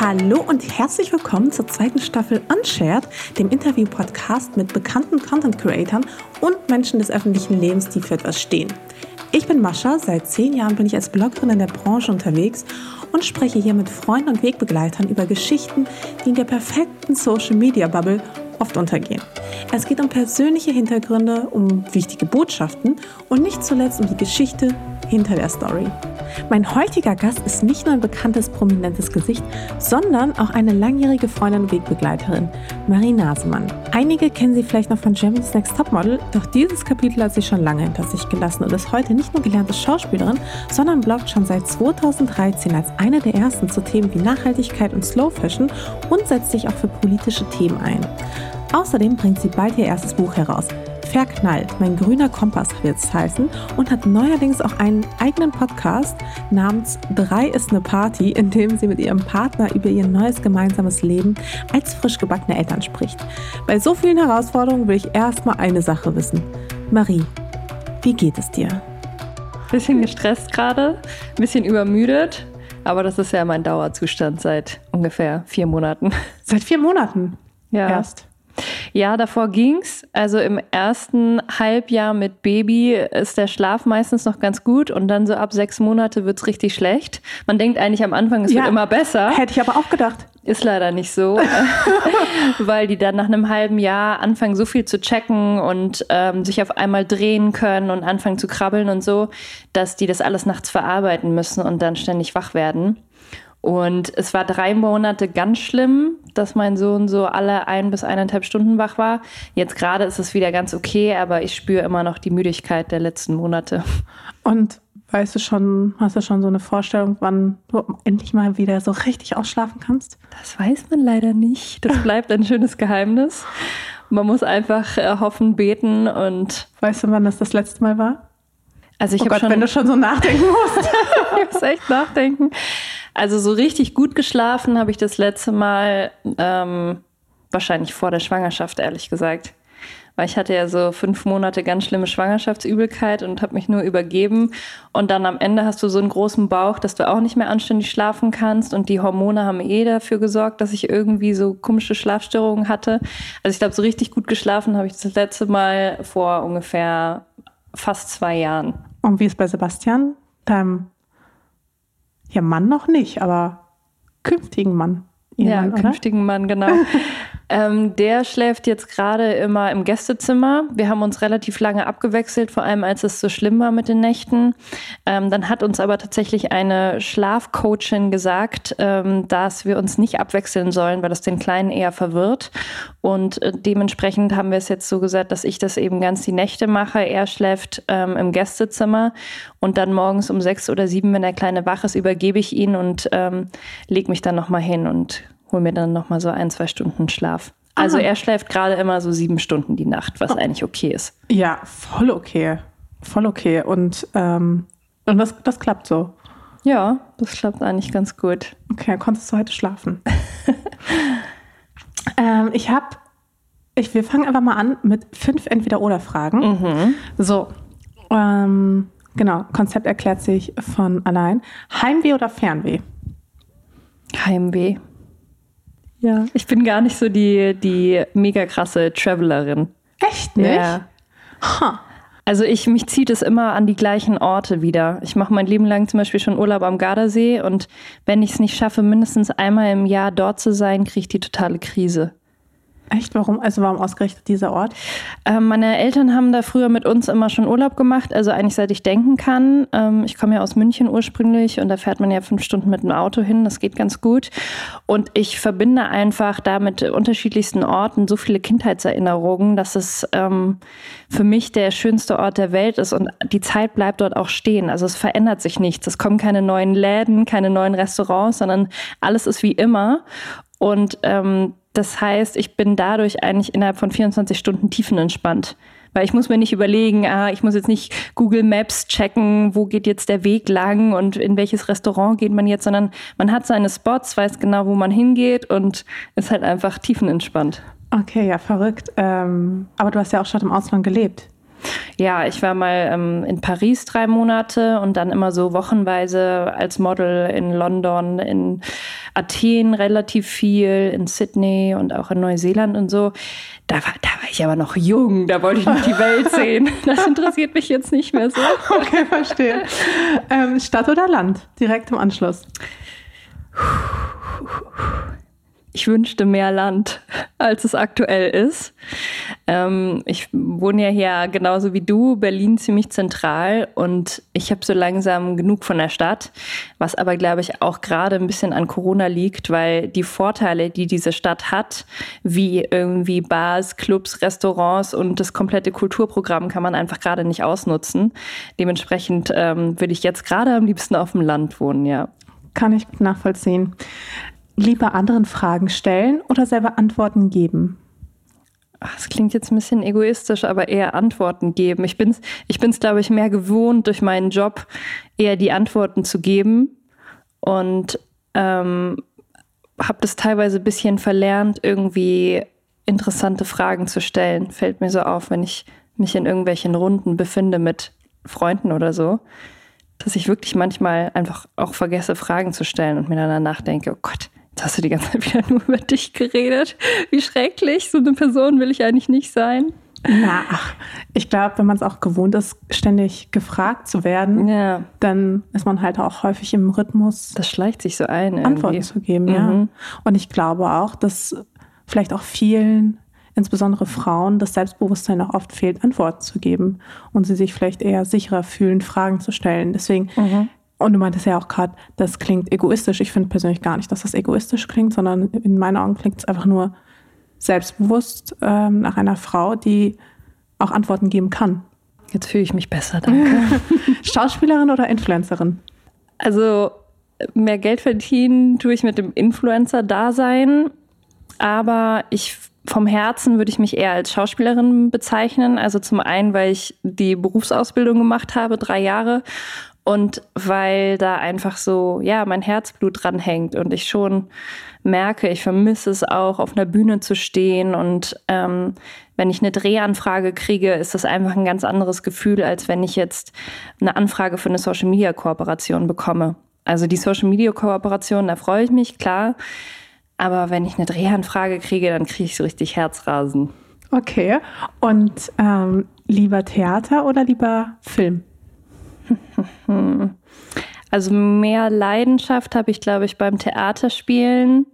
Hallo und herzlich willkommen zur zweiten Staffel Unshared, dem Interview-Podcast mit bekannten Content-Creatern und Menschen des öffentlichen Lebens, die für etwas stehen. Ich bin Mascha, seit zehn Jahren bin ich als Bloggerin in der Branche unterwegs und spreche hier mit Freunden und Wegbegleitern über Geschichten, die in der perfekten Social-Media-Bubble oft untergehen. Es geht um persönliche Hintergründe, um wichtige Botschaften und nicht zuletzt um die Geschichte hinter der Story. Mein heutiger Gast ist nicht nur ein bekanntes, prominentes Gesicht, sondern auch eine langjährige Freundin und Wegbegleiterin, Marie Nasemann. Einige kennen sie vielleicht noch von Germany's Next Topmodel, doch dieses Kapitel hat sie schon lange hinter sich gelassen und ist heute nicht nur gelernte Schauspielerin, sondern bloggt schon seit 2013 als eine der ersten zu Themen wie Nachhaltigkeit und Slow Fashion und setzt sich auch für politische Themen ein. Außerdem bringt sie bald ihr erstes Buch heraus. Verknallt, mein grüner Kompass wird es heißen und hat neuerdings auch einen eigenen Podcast namens Drei ist eine Party, in dem sie mit ihrem Partner über ihr neues gemeinsames Leben als frisch gebackene Eltern spricht. Bei so vielen Herausforderungen will ich erstmal eine Sache wissen. Marie, wie geht es dir? Bisschen gestresst gerade, ein bisschen übermüdet, aber das ist ja mein Dauerzustand seit ungefähr vier Monaten. Seit vier Monaten? Ja. Erst. Ja, davor ging's. Also im ersten Halbjahr mit Baby ist der Schlaf meistens noch ganz gut und dann so ab sechs Monate wird's richtig schlecht. Man denkt eigentlich am Anfang, es Ja. wird immer besser. Hätte ich aber auch gedacht. Ist leider nicht so, weil die dann nach einem halben Jahr anfangen, so viel zu checken und ähm, sich auf einmal drehen können und anfangen zu krabbeln und so, dass die das alles nachts verarbeiten müssen und dann ständig wach werden. Und es war drei Monate ganz schlimm, dass mein Sohn so alle ein bis eineinhalb Stunden wach war. Jetzt gerade ist es wieder ganz okay, aber ich spüre immer noch die Müdigkeit der letzten Monate. Und weißt du schon, hast du schon so eine Vorstellung, wann du endlich mal wieder so richtig ausschlafen kannst? Das weiß man leider nicht. Das bleibt ein schönes Geheimnis. Man muss einfach äh, hoffen, beten und Weißt du, wann das das letzte Mal war? also ich oh habe Gott, schon wenn du schon so nachdenken musst. ich muss echt nachdenken. Also so richtig gut geschlafen habe ich das letzte Mal ähm, wahrscheinlich vor der Schwangerschaft, ehrlich gesagt. Weil ich hatte ja so fünf Monate ganz schlimme Schwangerschaftsübelkeit und habe mich nur übergeben. Und dann am Ende hast du so einen großen Bauch, dass du auch nicht mehr anständig schlafen kannst. Und die Hormone haben eh dafür gesorgt, dass ich irgendwie so komische Schlafstörungen hatte. Also ich glaube, so richtig gut geschlafen habe ich das letzte Mal vor ungefähr fast zwei Jahren. Und wie ist bei Sebastian? Deinem ja, Mann noch nicht, aber künftigen Mann. Ja, oder? künftigen Mann, genau. ähm, der schläft jetzt gerade immer im Gästezimmer. Wir haben uns relativ lange abgewechselt, vor allem als es so schlimm war mit den Nächten. Ähm, dann hat uns aber tatsächlich eine Schlafcoachin gesagt, ähm, dass wir uns nicht abwechseln sollen, weil das den Kleinen eher verwirrt. Und äh, dementsprechend haben wir es jetzt so gesagt, dass ich das eben ganz die Nächte mache. Er schläft ähm, im Gästezimmer und dann morgens um sechs oder sieben, wenn der Kleine wach ist, übergebe ich ihn und ähm, leg mich dann nochmal hin und hole mir dann nochmal so ein, zwei Stunden Schlaf. Also Ah. er schläft gerade immer so sieben Stunden die Nacht, was eigentlich okay ist. Ja, voll okay. Voll okay. Und, ähm, und das, das klappt so. Ja, das klappt eigentlich ganz gut. Okay, dann konntest du heute schlafen. ähm, ich habe, ich, wir fangen einfach mal an mit fünf Entweder-Oder-Fragen. Mhm. So, ähm, genau, Konzept erklärt sich von allein. Heimweh oder Fernweh? Heimweh. Ja, ich bin gar nicht so die, die mega krasse Travelerin. Echt nicht? Ja. Ha. Also ich, mich zieht es immer an die gleichen Orte wieder. Ich mache mein Leben lang zum Beispiel schon Urlaub am Gardasee und wenn ich es nicht schaffe, mindestens einmal im Jahr dort zu sein, kriege ich die totale Krise. Echt? Warum? Also warum ausgerechnet dieser Ort? Ähm, meine Eltern haben da früher mit uns immer schon Urlaub gemacht, also eigentlich seit ich denken kann. Ähm, ich komme ja aus München ursprünglich und da fährt man ja fünf Stunden mit dem Auto hin, das geht ganz gut. Und ich verbinde einfach da mit unterschiedlichsten Orten so viele Kindheitserinnerungen, dass es ähm, für mich der schönste Ort der Welt ist und die Zeit bleibt dort auch stehen. Also es verändert sich nichts. Es kommen keine neuen Läden, keine neuen Restaurants, sondern alles ist wie immer. Und ähm, das heißt, ich bin dadurch eigentlich innerhalb von 24 Stunden tiefenentspannt. Weil ich muss mir nicht überlegen, ah, ich muss jetzt nicht Google Maps checken, wo geht jetzt der Weg lang und in welches Restaurant geht man jetzt, sondern man hat seine Spots, weiß genau, wo man hingeht und ist halt einfach tiefenentspannt. Okay, ja, verrückt. Ähm, aber du hast ja auch schon im Ausland gelebt. Ja, ich war mal ähm, in Paris drei Monate und dann immer so wochenweise als Model in London, in Athen relativ viel, in Sydney und auch in Neuseeland und so. Da war, da war ich aber noch jung, da wollte ich noch die Welt sehen. Das interessiert mich jetzt nicht mehr so. Okay, verstehe. Ähm, Stadt oder Land? Direkt im Anschluss. Ich wünschte mehr Land, als es aktuell ist. Ähm, ich wohne ja hier genauso wie du, Berlin ziemlich zentral und ich habe so langsam genug von der Stadt, was aber, glaube ich, auch gerade ein bisschen an Corona liegt, weil die Vorteile, die diese Stadt hat, wie irgendwie Bars, Clubs, Restaurants und das komplette Kulturprogramm kann man einfach gerade nicht ausnutzen. Dementsprechend ähm, würde ich jetzt gerade am liebsten auf dem Land wohnen, ja. Kann ich nachvollziehen lieber anderen Fragen stellen oder selber Antworten geben? Das klingt jetzt ein bisschen egoistisch, aber eher Antworten geben. Ich bin es, ich bin's, glaube ich, mehr gewohnt, durch meinen Job eher die Antworten zu geben und ähm, habe das teilweise ein bisschen verlernt, irgendwie interessante Fragen zu stellen. Fällt mir so auf, wenn ich mich in irgendwelchen Runden befinde mit Freunden oder so, dass ich wirklich manchmal einfach auch vergesse, Fragen zu stellen und mir dann danach denke, oh Gott, Jetzt hast du die ganze Zeit wieder nur über dich geredet. Wie schrecklich. So eine Person will ich eigentlich nicht sein. Na, ach, ich glaube, wenn man es auch gewohnt ist, ständig gefragt zu werden, ja. dann ist man halt auch häufig im Rhythmus. Das schleicht sich so ein. Irgendwie. Antworten zu geben, mhm. ja. Und ich glaube auch, dass vielleicht auch vielen, insbesondere Frauen, das Selbstbewusstsein auch oft fehlt, Antworten zu geben und sie sich vielleicht eher sicherer fühlen, Fragen zu stellen. Deswegen mhm. Und du meintest ja auch gerade, das klingt egoistisch. Ich finde persönlich gar nicht, dass das egoistisch klingt, sondern in meinen Augen klingt es einfach nur selbstbewusst ähm, nach einer Frau, die auch Antworten geben kann. Jetzt fühle ich mich besser, danke. Schauspielerin oder Influencerin? Also mehr Geld verdienen tue ich mit dem Influencer-Dasein, aber ich vom Herzen würde ich mich eher als Schauspielerin bezeichnen. Also zum einen, weil ich die Berufsausbildung gemacht habe, drei Jahre, und weil da einfach so, ja, mein Herzblut dran hängt und ich schon merke, ich vermisse es auch, auf einer Bühne zu stehen. Und ähm, wenn ich eine Drehanfrage kriege, ist das einfach ein ganz anderes Gefühl, als wenn ich jetzt eine Anfrage für eine Social-Media-Kooperation bekomme. Also die Social-Media-Kooperation, da freue ich mich, klar. Aber wenn ich eine Drehanfrage kriege, dann kriege ich so richtig Herzrasen. Okay. Und ähm, lieber Theater oder lieber Film? Also mehr Leidenschaft habe ich, glaube ich, beim Theaterspielen,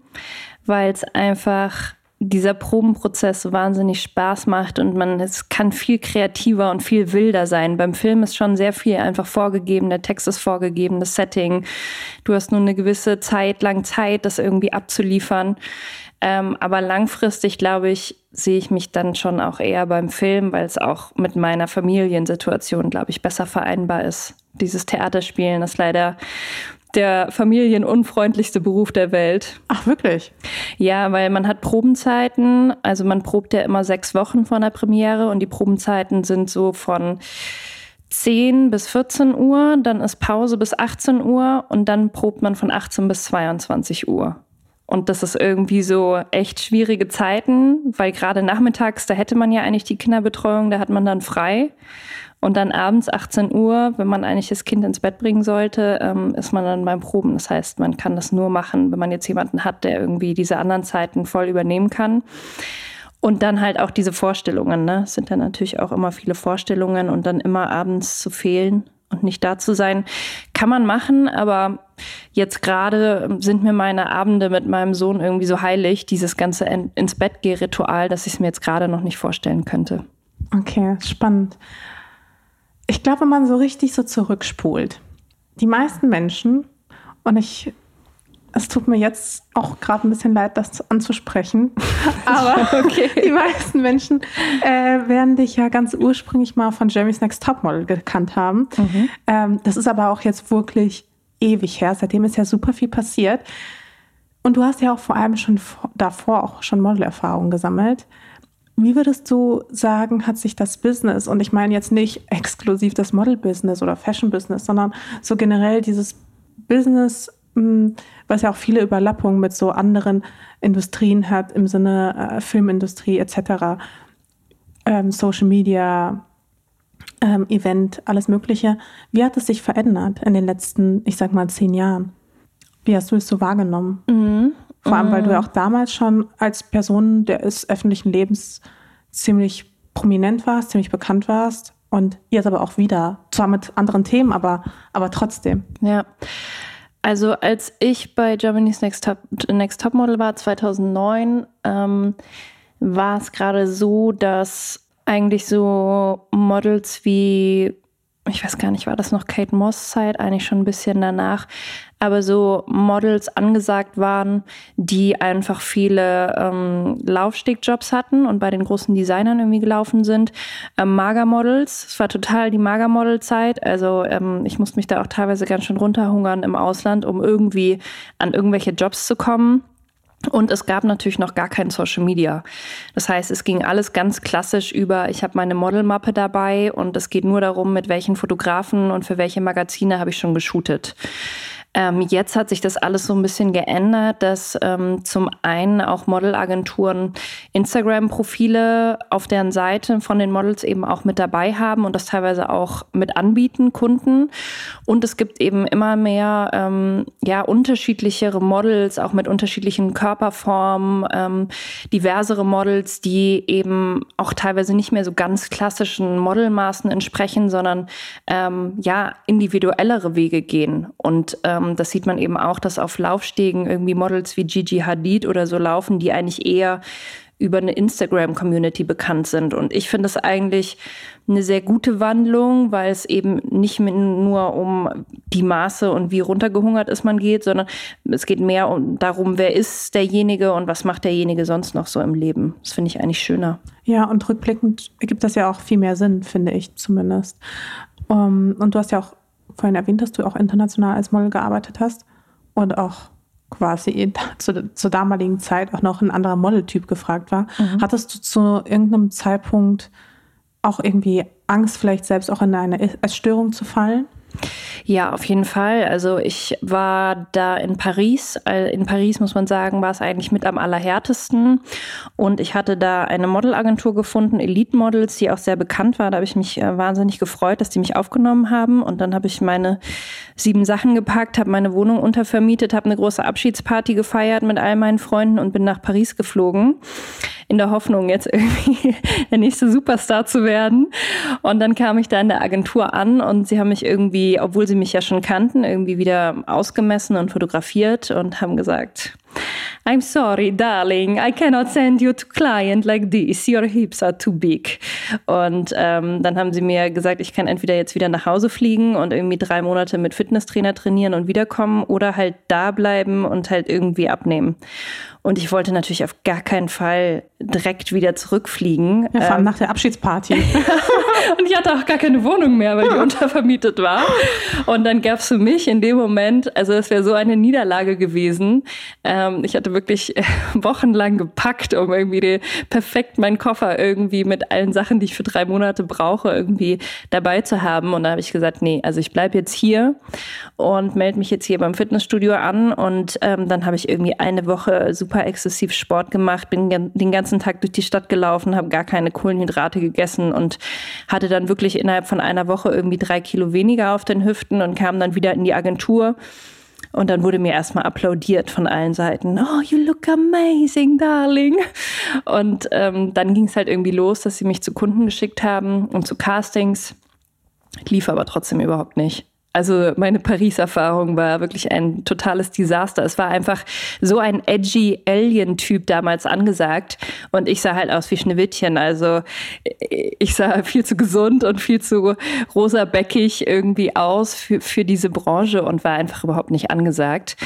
weil es einfach dieser Probenprozess wahnsinnig Spaß macht und man es kann viel kreativer und viel wilder sein. Beim Film ist schon sehr viel einfach vorgegeben, der Text ist vorgegeben, das Setting. Du hast nur eine gewisse Zeit lang Zeit, das irgendwie abzuliefern. Ähm, aber langfristig, glaube ich, sehe ich mich dann schon auch eher beim Film, weil es auch mit meiner Familiensituation, glaube ich, besser vereinbar ist. Dieses Theaterspielen ist leider der familienunfreundlichste Beruf der Welt. Ach, wirklich? Ja, weil man hat Probenzeiten. Also man probt ja immer sechs Wochen vor der Premiere und die Probenzeiten sind so von 10 bis 14 Uhr, dann ist Pause bis 18 Uhr und dann probt man von 18 bis 22 Uhr. Und das ist irgendwie so echt schwierige Zeiten, weil gerade nachmittags, da hätte man ja eigentlich die Kinderbetreuung, da hat man dann frei. Und dann abends 18 Uhr, wenn man eigentlich das Kind ins Bett bringen sollte, ähm, ist man dann beim Proben. Das heißt, man kann das nur machen, wenn man jetzt jemanden hat, der irgendwie diese anderen Zeiten voll übernehmen kann. Und dann halt auch diese Vorstellungen. Ne? Es sind dann natürlich auch immer viele Vorstellungen und dann immer abends zu fehlen und nicht da zu sein, kann man machen, aber jetzt gerade sind mir meine Abende mit meinem Sohn irgendwie so heilig, dieses ganze ins Bett geh Ritual, dass ich es mir jetzt gerade noch nicht vorstellen könnte. Okay, spannend. Ich glaube, wenn man so richtig so zurückspult, die meisten Menschen, und ich es tut mir jetzt auch gerade ein bisschen leid, das anzusprechen. Aber okay. die meisten Menschen äh, werden dich ja ganz ursprünglich mal von Jeremy's Next Topmodel gekannt haben. Mhm. Ähm, das ist aber auch jetzt wirklich ewig her. Seitdem ist ja super viel passiert. Und du hast ja auch vor allem schon davor auch schon Modelerfahrung gesammelt. Wie würdest du sagen, hat sich das Business, und ich meine jetzt nicht exklusiv das Model-Business oder Fashion-Business, sondern so generell dieses Business hm, was ja auch viele Überlappungen mit so anderen Industrien hat, im Sinne äh, Filmindustrie etc., ähm, Social Media. Ähm, Event, alles Mögliche. Wie hat es sich verändert in den letzten, ich sag mal, zehn Jahren? Wie hast du es so wahrgenommen? Mhm. Vor allem, weil du ja auch damals schon als Person des öffentlichen Lebens ziemlich prominent warst, ziemlich bekannt warst und jetzt aber auch wieder, zwar mit anderen Themen, aber, aber trotzdem. Ja. Also als ich bei Germany's Next Top, Next Top Model war, 2009, ähm, war es gerade so, dass eigentlich so Models wie ich weiß gar nicht, war das noch Kate Moss Zeit, eigentlich schon ein bisschen danach, aber so Models angesagt waren, die einfach viele ähm, Laufstegjobs hatten und bei den großen Designern irgendwie gelaufen sind. Ähm, Magermodels, es war total die Magermodel-Zeit, also ähm, ich musste mich da auch teilweise ganz schön runterhungern im Ausland, um irgendwie an irgendwelche Jobs zu kommen. Und es gab natürlich noch gar kein Social Media. Das heißt, es ging alles ganz klassisch über, ich habe meine Modelmappe dabei und es geht nur darum, mit welchen Fotografen und für welche Magazine habe ich schon geshootet. Ähm, jetzt hat sich das alles so ein bisschen geändert, dass ähm, zum einen auch Modelagenturen Instagram-Profile auf deren Seite von den Models eben auch mit dabei haben und das teilweise auch mit anbieten, Kunden. Und es gibt eben immer mehr ähm, ja, unterschiedlichere Models, auch mit unterschiedlichen Körperformen, ähm, diversere Models, die eben auch teilweise nicht mehr so ganz klassischen Modelmaßen entsprechen, sondern ähm, ja, individuellere Wege gehen. Und ähm, das sieht man eben auch, dass auf Laufstegen irgendwie Models wie Gigi Hadid oder so laufen, die eigentlich eher über eine Instagram-Community bekannt sind. Und ich finde es eigentlich eine sehr gute Wandlung, weil es eben nicht nur um die Maße und wie runtergehungert ist man geht, sondern es geht mehr um darum, wer ist derjenige und was macht derjenige sonst noch so im Leben. Das finde ich eigentlich schöner. Ja, und rückblickend ergibt das ja auch viel mehr Sinn, finde ich zumindest. Um, und du hast ja auch vorhin erwähnt, dass du auch international als Model gearbeitet hast und auch quasi zu, zur damaligen Zeit auch noch ein anderer Modeltyp gefragt war. Mhm. Hattest du zu irgendeinem Zeitpunkt auch irgendwie Angst, vielleicht selbst auch in eine Essstörung zu fallen? Ja, auf jeden Fall. Also ich war da in Paris. In Paris muss man sagen, war es eigentlich mit am allerhärtesten. Und ich hatte da eine Modelagentur gefunden, Elite Models, die auch sehr bekannt war. Da habe ich mich äh, wahnsinnig gefreut, dass die mich aufgenommen haben. Und dann habe ich meine sieben Sachen gepackt, habe meine Wohnung untervermietet, habe eine große Abschiedsparty gefeiert mit all meinen Freunden und bin nach Paris geflogen in der Hoffnung, jetzt irgendwie der nächste Superstar zu werden. Und dann kam ich da in der Agentur an und sie haben mich irgendwie, obwohl sie mich ja schon kannten, irgendwie wieder ausgemessen und fotografiert und haben gesagt, I'm sorry, darling, I cannot send you to client like this. Your hips are too big. Und ähm, dann haben sie mir gesagt, ich kann entweder jetzt wieder nach Hause fliegen und irgendwie drei Monate mit Fitnesstrainer trainieren und wiederkommen oder halt da bleiben und halt irgendwie abnehmen. Und ich wollte natürlich auf gar keinen Fall direkt wieder zurückfliegen. Ja, vor allem ähm, nach der Abschiedsparty. und ich hatte auch gar keine Wohnung mehr, weil die untervermietet war. Und dann gab es für mich in dem Moment, also es wäre so eine Niederlage gewesen. Ähm, ich hatte wirklich äh, wochenlang gepackt, um irgendwie die, perfekt meinen Koffer irgendwie mit allen Sachen, die ich für drei Monate brauche, irgendwie dabei zu haben. Und da habe ich gesagt, nee, also ich bleibe jetzt hier und melde mich jetzt hier beim Fitnessstudio an. Und ähm, dann habe ich irgendwie eine Woche super super exzessiv Sport gemacht, bin den ganzen Tag durch die Stadt gelaufen, habe gar keine Kohlenhydrate gegessen und hatte dann wirklich innerhalb von einer Woche irgendwie drei Kilo weniger auf den Hüften und kam dann wieder in die Agentur. Und dann wurde mir erstmal applaudiert von allen Seiten. Oh, you look amazing, darling. Und ähm, dann ging es halt irgendwie los, dass sie mich zu Kunden geschickt haben und zu Castings. Lief aber trotzdem überhaupt nicht. Also meine Paris-Erfahrung war wirklich ein totales Desaster. Es war einfach so ein edgy Alien-Typ damals angesagt und ich sah halt aus wie Schneewittchen. Also ich sah viel zu gesund und viel zu rosa-bäckig irgendwie aus für, für diese Branche und war einfach überhaupt nicht angesagt.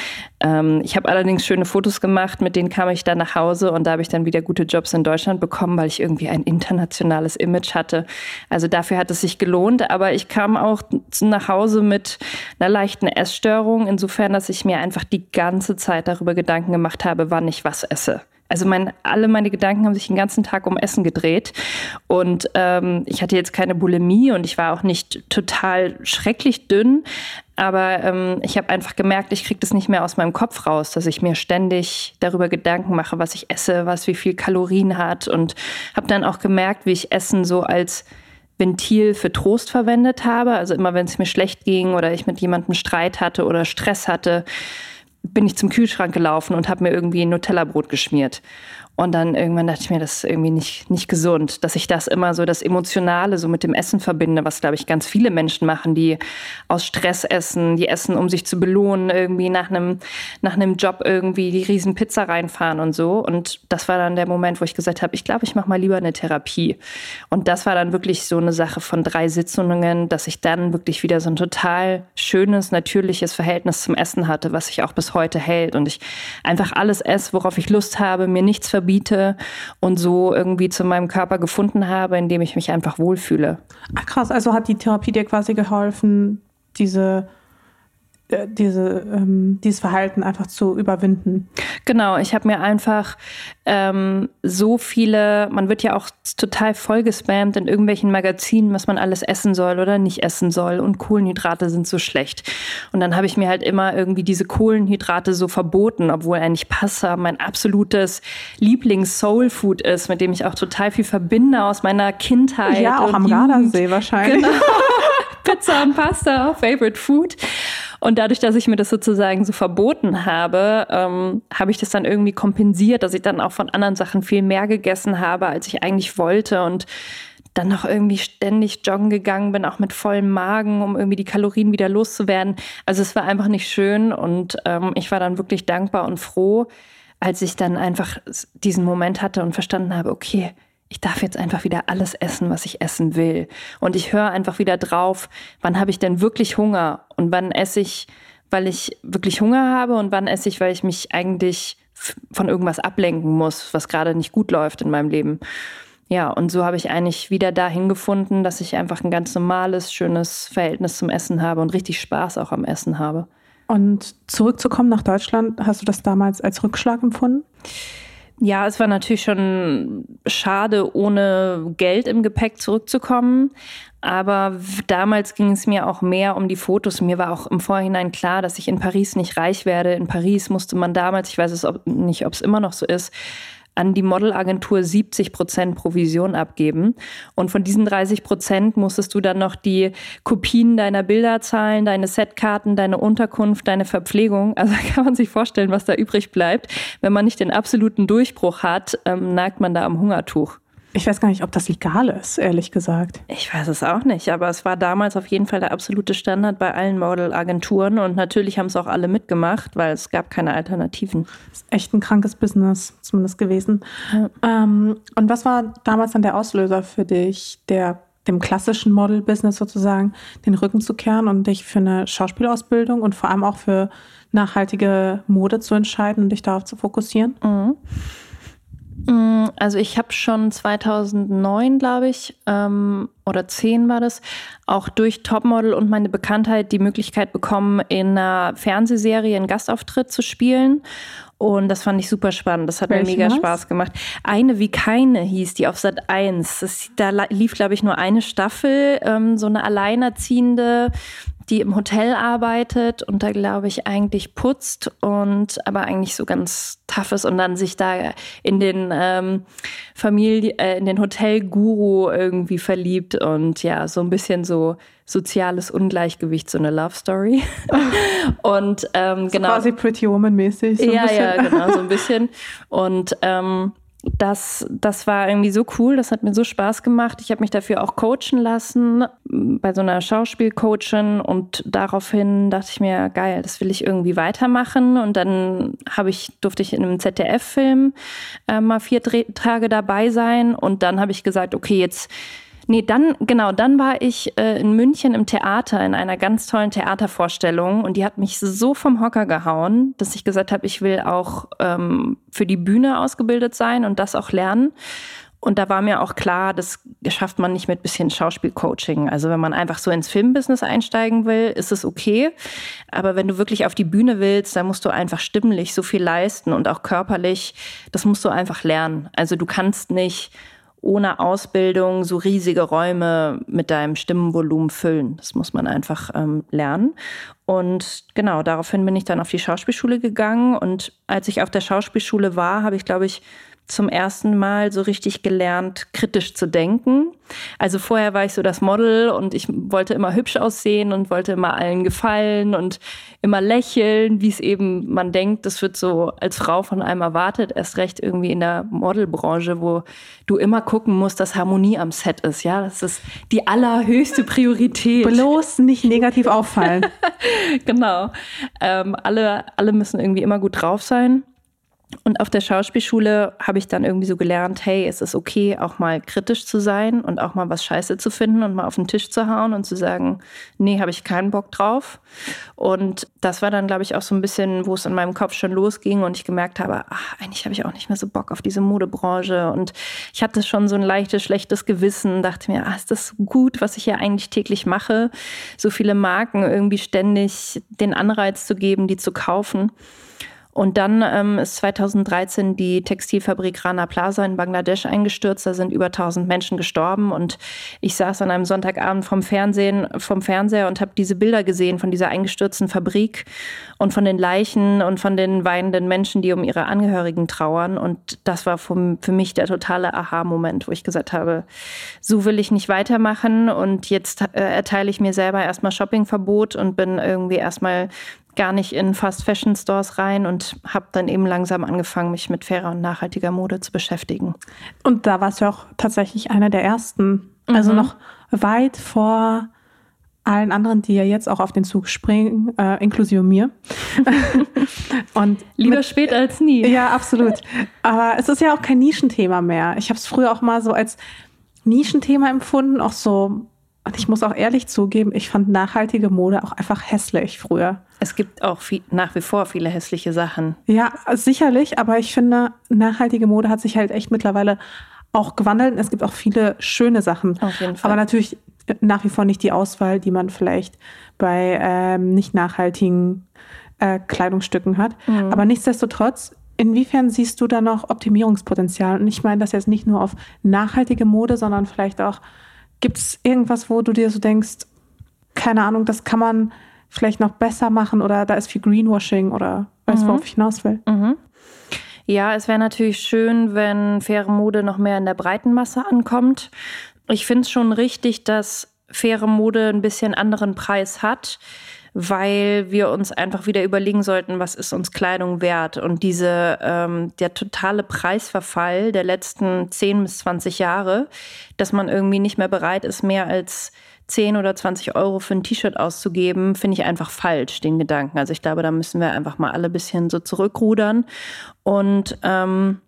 Ähm, ich habe allerdings schöne Fotos gemacht, mit denen kam ich dann nach Hause und da habe ich dann wieder gute Jobs in Deutschland bekommen, weil ich irgendwie ein internationales Image hatte. Also dafür hat es sich gelohnt, aber ich kam auch nach Hause mit mit einer leichten Essstörung, insofern, dass ich mir einfach die ganze Zeit darüber Gedanken gemacht habe, wann ich was esse. Also mein, alle meine Gedanken haben sich den ganzen Tag um Essen gedreht. Und ähm, ich hatte jetzt keine Bulimie und ich war auch nicht total schrecklich dünn. Aber ähm, ich habe einfach gemerkt, ich kriege das nicht mehr aus meinem Kopf raus, dass ich mir ständig darüber Gedanken mache, was ich esse, was wie viel Kalorien hat. Und habe dann auch gemerkt, wie ich Essen so als Ventil für Trost verwendet habe. Also immer, wenn es mir schlecht ging oder ich mit jemandem Streit hatte oder Stress hatte, bin ich zum Kühlschrank gelaufen und habe mir irgendwie ein Nutella-Brot geschmiert. Und dann irgendwann dachte ich mir, das ist irgendwie nicht, nicht gesund, dass ich das immer so, das Emotionale so mit dem Essen verbinde, was, glaube ich, ganz viele Menschen machen, die aus Stress essen, die essen, um sich zu belohnen, irgendwie nach einem, nach einem Job irgendwie die riesen Pizza reinfahren und so. Und das war dann der Moment, wo ich gesagt habe, ich glaube, ich mache mal lieber eine Therapie. Und das war dann wirklich so eine Sache von drei Sitzungen, dass ich dann wirklich wieder so ein total schönes, natürliches Verhältnis zum Essen hatte, was sich auch bis heute hält. Und ich einfach alles esse, worauf ich Lust habe, mir nichts verbinde verbiete und so irgendwie zu meinem Körper gefunden habe, in dem ich mich einfach wohlfühle. Ach krass, also hat die Therapie dir quasi geholfen, diese diese, ähm, dieses Verhalten einfach zu überwinden. Genau, ich habe mir einfach ähm, so viele, man wird ja auch total vollgespammt in irgendwelchen Magazinen, was man alles essen soll oder nicht essen soll und Kohlenhydrate sind so schlecht. Und dann habe ich mir halt immer irgendwie diese Kohlenhydrate so verboten, obwohl eigentlich Pasta mein absolutes Lieblings-Soul-Food ist, mit dem ich auch total viel verbinde aus meiner Kindheit. Ja, auch am Gardasee wahrscheinlich. Genau. Pizza und Pasta, Favorite Food. Und dadurch, dass ich mir das sozusagen so verboten habe, ähm, habe ich das dann irgendwie kompensiert, dass ich dann auch von anderen Sachen viel mehr gegessen habe, als ich eigentlich wollte und dann noch irgendwie ständig joggen gegangen bin, auch mit vollem Magen, um irgendwie die Kalorien wieder loszuwerden. Also es war einfach nicht schön und ähm, ich war dann wirklich dankbar und froh, als ich dann einfach diesen Moment hatte und verstanden habe, okay, ich darf jetzt einfach wieder alles essen, was ich essen will. Und ich höre einfach wieder drauf, wann habe ich denn wirklich Hunger und wann esse ich, weil ich wirklich Hunger habe und wann esse ich, weil ich mich eigentlich von irgendwas ablenken muss, was gerade nicht gut läuft in meinem Leben. Ja, und so habe ich eigentlich wieder dahin gefunden, dass ich einfach ein ganz normales, schönes Verhältnis zum Essen habe und richtig Spaß auch am Essen habe. Und zurückzukommen nach Deutschland, hast du das damals als Rückschlag empfunden? Ja, es war natürlich schon schade, ohne Geld im Gepäck zurückzukommen. Aber damals ging es mir auch mehr um die Fotos. Mir war auch im Vorhinein klar, dass ich in Paris nicht reich werde. In Paris musste man damals, ich weiß es nicht, ob es immer noch so ist, an die Modelagentur 70 Prozent Provision abgeben. Und von diesen 30 Prozent musstest du dann noch die Kopien deiner Bilder zahlen, deine Setkarten, deine Unterkunft, deine Verpflegung. Also kann man sich vorstellen, was da übrig bleibt. Wenn man nicht den absoluten Durchbruch hat, ähm, neigt man da am Hungertuch. Ich weiß gar nicht, ob das legal ist, ehrlich gesagt. Ich weiß es auch nicht, aber es war damals auf jeden Fall der absolute Standard bei allen Modelagenturen und natürlich haben es auch alle mitgemacht, weil es gab keine Alternativen. Das ist echt ein krankes Business, zumindest gewesen. Ja. Ähm, und was war damals dann der Auslöser für dich, der dem klassischen Model-Business sozusagen den Rücken zu kehren und dich für eine Schauspielausbildung und vor allem auch für nachhaltige Mode zu entscheiden und dich darauf zu fokussieren? Mhm. Mm, also ich habe schon 2009, glaube ich, ähm, oder 10 war das, auch durch Topmodel und meine Bekanntheit die Möglichkeit bekommen, in einer Fernsehserie einen Gastauftritt zu spielen. Und das fand ich super spannend. Das hat Welche mir mega was? Spaß gemacht. Eine wie keine hieß die auf Sat 1. Das, da lief, glaube ich, nur eine Staffel. Ähm, so eine alleinerziehende die im Hotel arbeitet und da, glaube ich, eigentlich putzt und aber eigentlich so ganz tough ist und dann sich da in den ähm, Familie, äh, in den Hotelguru irgendwie verliebt und ja, so ein bisschen so soziales Ungleichgewicht, so eine Love Story. und ähm, genau. Quasi Pretty Woman mäßig. So ja, ja, genau, so ein bisschen. Und ähm, das, das war irgendwie so cool, das hat mir so Spaß gemacht. Ich habe mich dafür auch coachen lassen bei so einer Schauspielcoachin und daraufhin dachte ich mir, geil, das will ich irgendwie weitermachen. Und dann habe ich, durfte ich in einem ZDF-Film äh, mal vier Tage dabei sein und dann habe ich gesagt, okay, jetzt Nee, dann, genau, dann war ich äh, in München im Theater, in einer ganz tollen Theatervorstellung und die hat mich so vom Hocker gehauen, dass ich gesagt habe, ich will auch ähm, für die Bühne ausgebildet sein und das auch lernen. Und da war mir auch klar, das schafft man nicht mit bisschen Schauspielcoaching. Also wenn man einfach so ins Filmbusiness einsteigen will, ist es okay. Aber wenn du wirklich auf die Bühne willst, dann musst du einfach stimmlich so viel leisten und auch körperlich. Das musst du einfach lernen. Also du kannst nicht ohne Ausbildung so riesige Räume mit deinem Stimmenvolumen füllen. Das muss man einfach ähm, lernen. Und genau, daraufhin bin ich dann auf die Schauspielschule gegangen. Und als ich auf der Schauspielschule war, habe ich, glaube ich, zum ersten Mal so richtig gelernt, kritisch zu denken. Also vorher war ich so das Model und ich wollte immer hübsch aussehen und wollte immer allen gefallen und immer lächeln, wie es eben man denkt, das wird so als Frau von einem erwartet, erst recht irgendwie in der Modelbranche, wo du immer gucken musst, dass Harmonie am Set ist. Ja, das ist die allerhöchste Priorität. Bloß nicht negativ auffallen. genau. Ähm, alle, alle müssen irgendwie immer gut drauf sein. Und auf der Schauspielschule habe ich dann irgendwie so gelernt, hey, es ist okay, auch mal kritisch zu sein und auch mal was Scheiße zu finden und mal auf den Tisch zu hauen und zu sagen, nee, habe ich keinen Bock drauf. Und das war dann, glaube ich, auch so ein bisschen, wo es in meinem Kopf schon losging und ich gemerkt habe, ach, eigentlich habe ich auch nicht mehr so Bock auf diese Modebranche. Und ich hatte schon so ein leichtes, schlechtes Gewissen, dachte mir, ah, ist das gut, was ich hier eigentlich täglich mache, so viele Marken irgendwie ständig den Anreiz zu geben, die zu kaufen. Und dann ähm, ist 2013 die Textilfabrik Rana Plaza in Bangladesch eingestürzt. Da sind über 1000 Menschen gestorben. Und ich saß an einem Sonntagabend vom Fernsehen, vom Fernseher und habe diese Bilder gesehen von dieser eingestürzten Fabrik und von den Leichen und von den weinenden Menschen, die um ihre Angehörigen trauern. Und das war für, für mich der totale Aha-Moment, wo ich gesagt habe, so will ich nicht weitermachen. Und jetzt äh, erteile ich mir selber erstmal Shoppingverbot und bin irgendwie erstmal gar nicht in Fast Fashion Stores rein und habe dann eben langsam angefangen, mich mit fairer und nachhaltiger Mode zu beschäftigen. Und da warst du auch tatsächlich einer der ersten, also mhm. noch weit vor allen anderen, die ja jetzt auch auf den Zug springen, äh, inklusive mir. und lieber mit, spät als nie. Ja, absolut. Aber es ist ja auch kein Nischenthema mehr. Ich habe es früher auch mal so als Nischenthema empfunden, auch so und ich muss auch ehrlich zugeben, ich fand nachhaltige Mode auch einfach hässlich früher. Es gibt auch viel, nach wie vor viele hässliche Sachen. Ja, sicherlich, aber ich finde, nachhaltige Mode hat sich halt echt mittlerweile auch gewandelt. Es gibt auch viele schöne Sachen. Auf jeden Fall. Aber natürlich nach wie vor nicht die Auswahl, die man vielleicht bei ähm, nicht nachhaltigen äh, Kleidungsstücken hat. Mhm. Aber nichtsdestotrotz, inwiefern siehst du da noch Optimierungspotenzial? Und ich meine das jetzt nicht nur auf nachhaltige Mode, sondern vielleicht auch Gibt es irgendwas, wo du dir so denkst, keine Ahnung, das kann man vielleicht noch besser machen oder da ist viel Greenwashing oder weißt du, mhm. worauf ich hinaus will? Mhm. Ja, es wäre natürlich schön, wenn faire Mode noch mehr in der breiten Masse ankommt. Ich finde es schon richtig, dass faire Mode ein bisschen anderen Preis hat weil wir uns einfach wieder überlegen sollten, was ist uns Kleidung wert. Und diese, ähm, der totale Preisverfall der letzten 10 bis 20 Jahre, dass man irgendwie nicht mehr bereit ist, mehr als 10 oder 20 Euro für ein T-Shirt auszugeben, finde ich einfach falsch, den Gedanken. Also ich glaube, da müssen wir einfach mal alle ein bisschen so zurückrudern. Und ähm,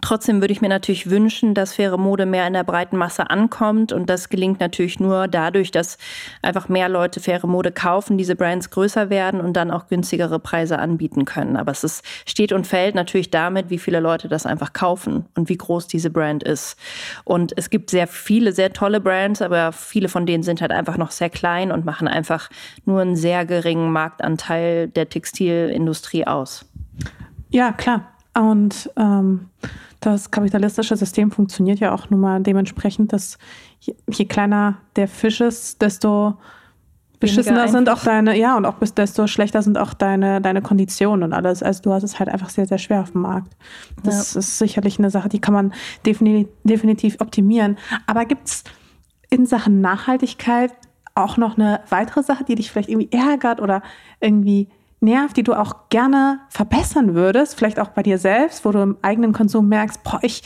Trotzdem würde ich mir natürlich wünschen, dass faire Mode mehr in der breiten Masse ankommt. Und das gelingt natürlich nur dadurch, dass einfach mehr Leute faire Mode kaufen, diese Brands größer werden und dann auch günstigere Preise anbieten können. Aber es ist, steht und fällt natürlich damit, wie viele Leute das einfach kaufen und wie groß diese Brand ist. Und es gibt sehr viele, sehr tolle Brands, aber viele von denen sind halt einfach noch sehr klein und machen einfach nur einen sehr geringen Marktanteil der Textilindustrie aus. Ja, klar. Und ähm, das kapitalistische System funktioniert ja auch nun mal dementsprechend, dass je, je kleiner der Fisch ist, desto beschissener sind auch deine, ja, und auch desto schlechter sind auch deine, deine Konditionen und alles. Also du hast es halt einfach sehr, sehr schwer auf dem Markt. Das ja. ist sicherlich eine Sache, die kann man definitiv, definitiv optimieren. Aber gibt es in Sachen Nachhaltigkeit auch noch eine weitere Sache, die dich vielleicht irgendwie ärgert oder irgendwie nervt, die du auch gerne verbessern würdest, vielleicht auch bei dir selbst, wo du im eigenen Konsum merkst, boah, ich,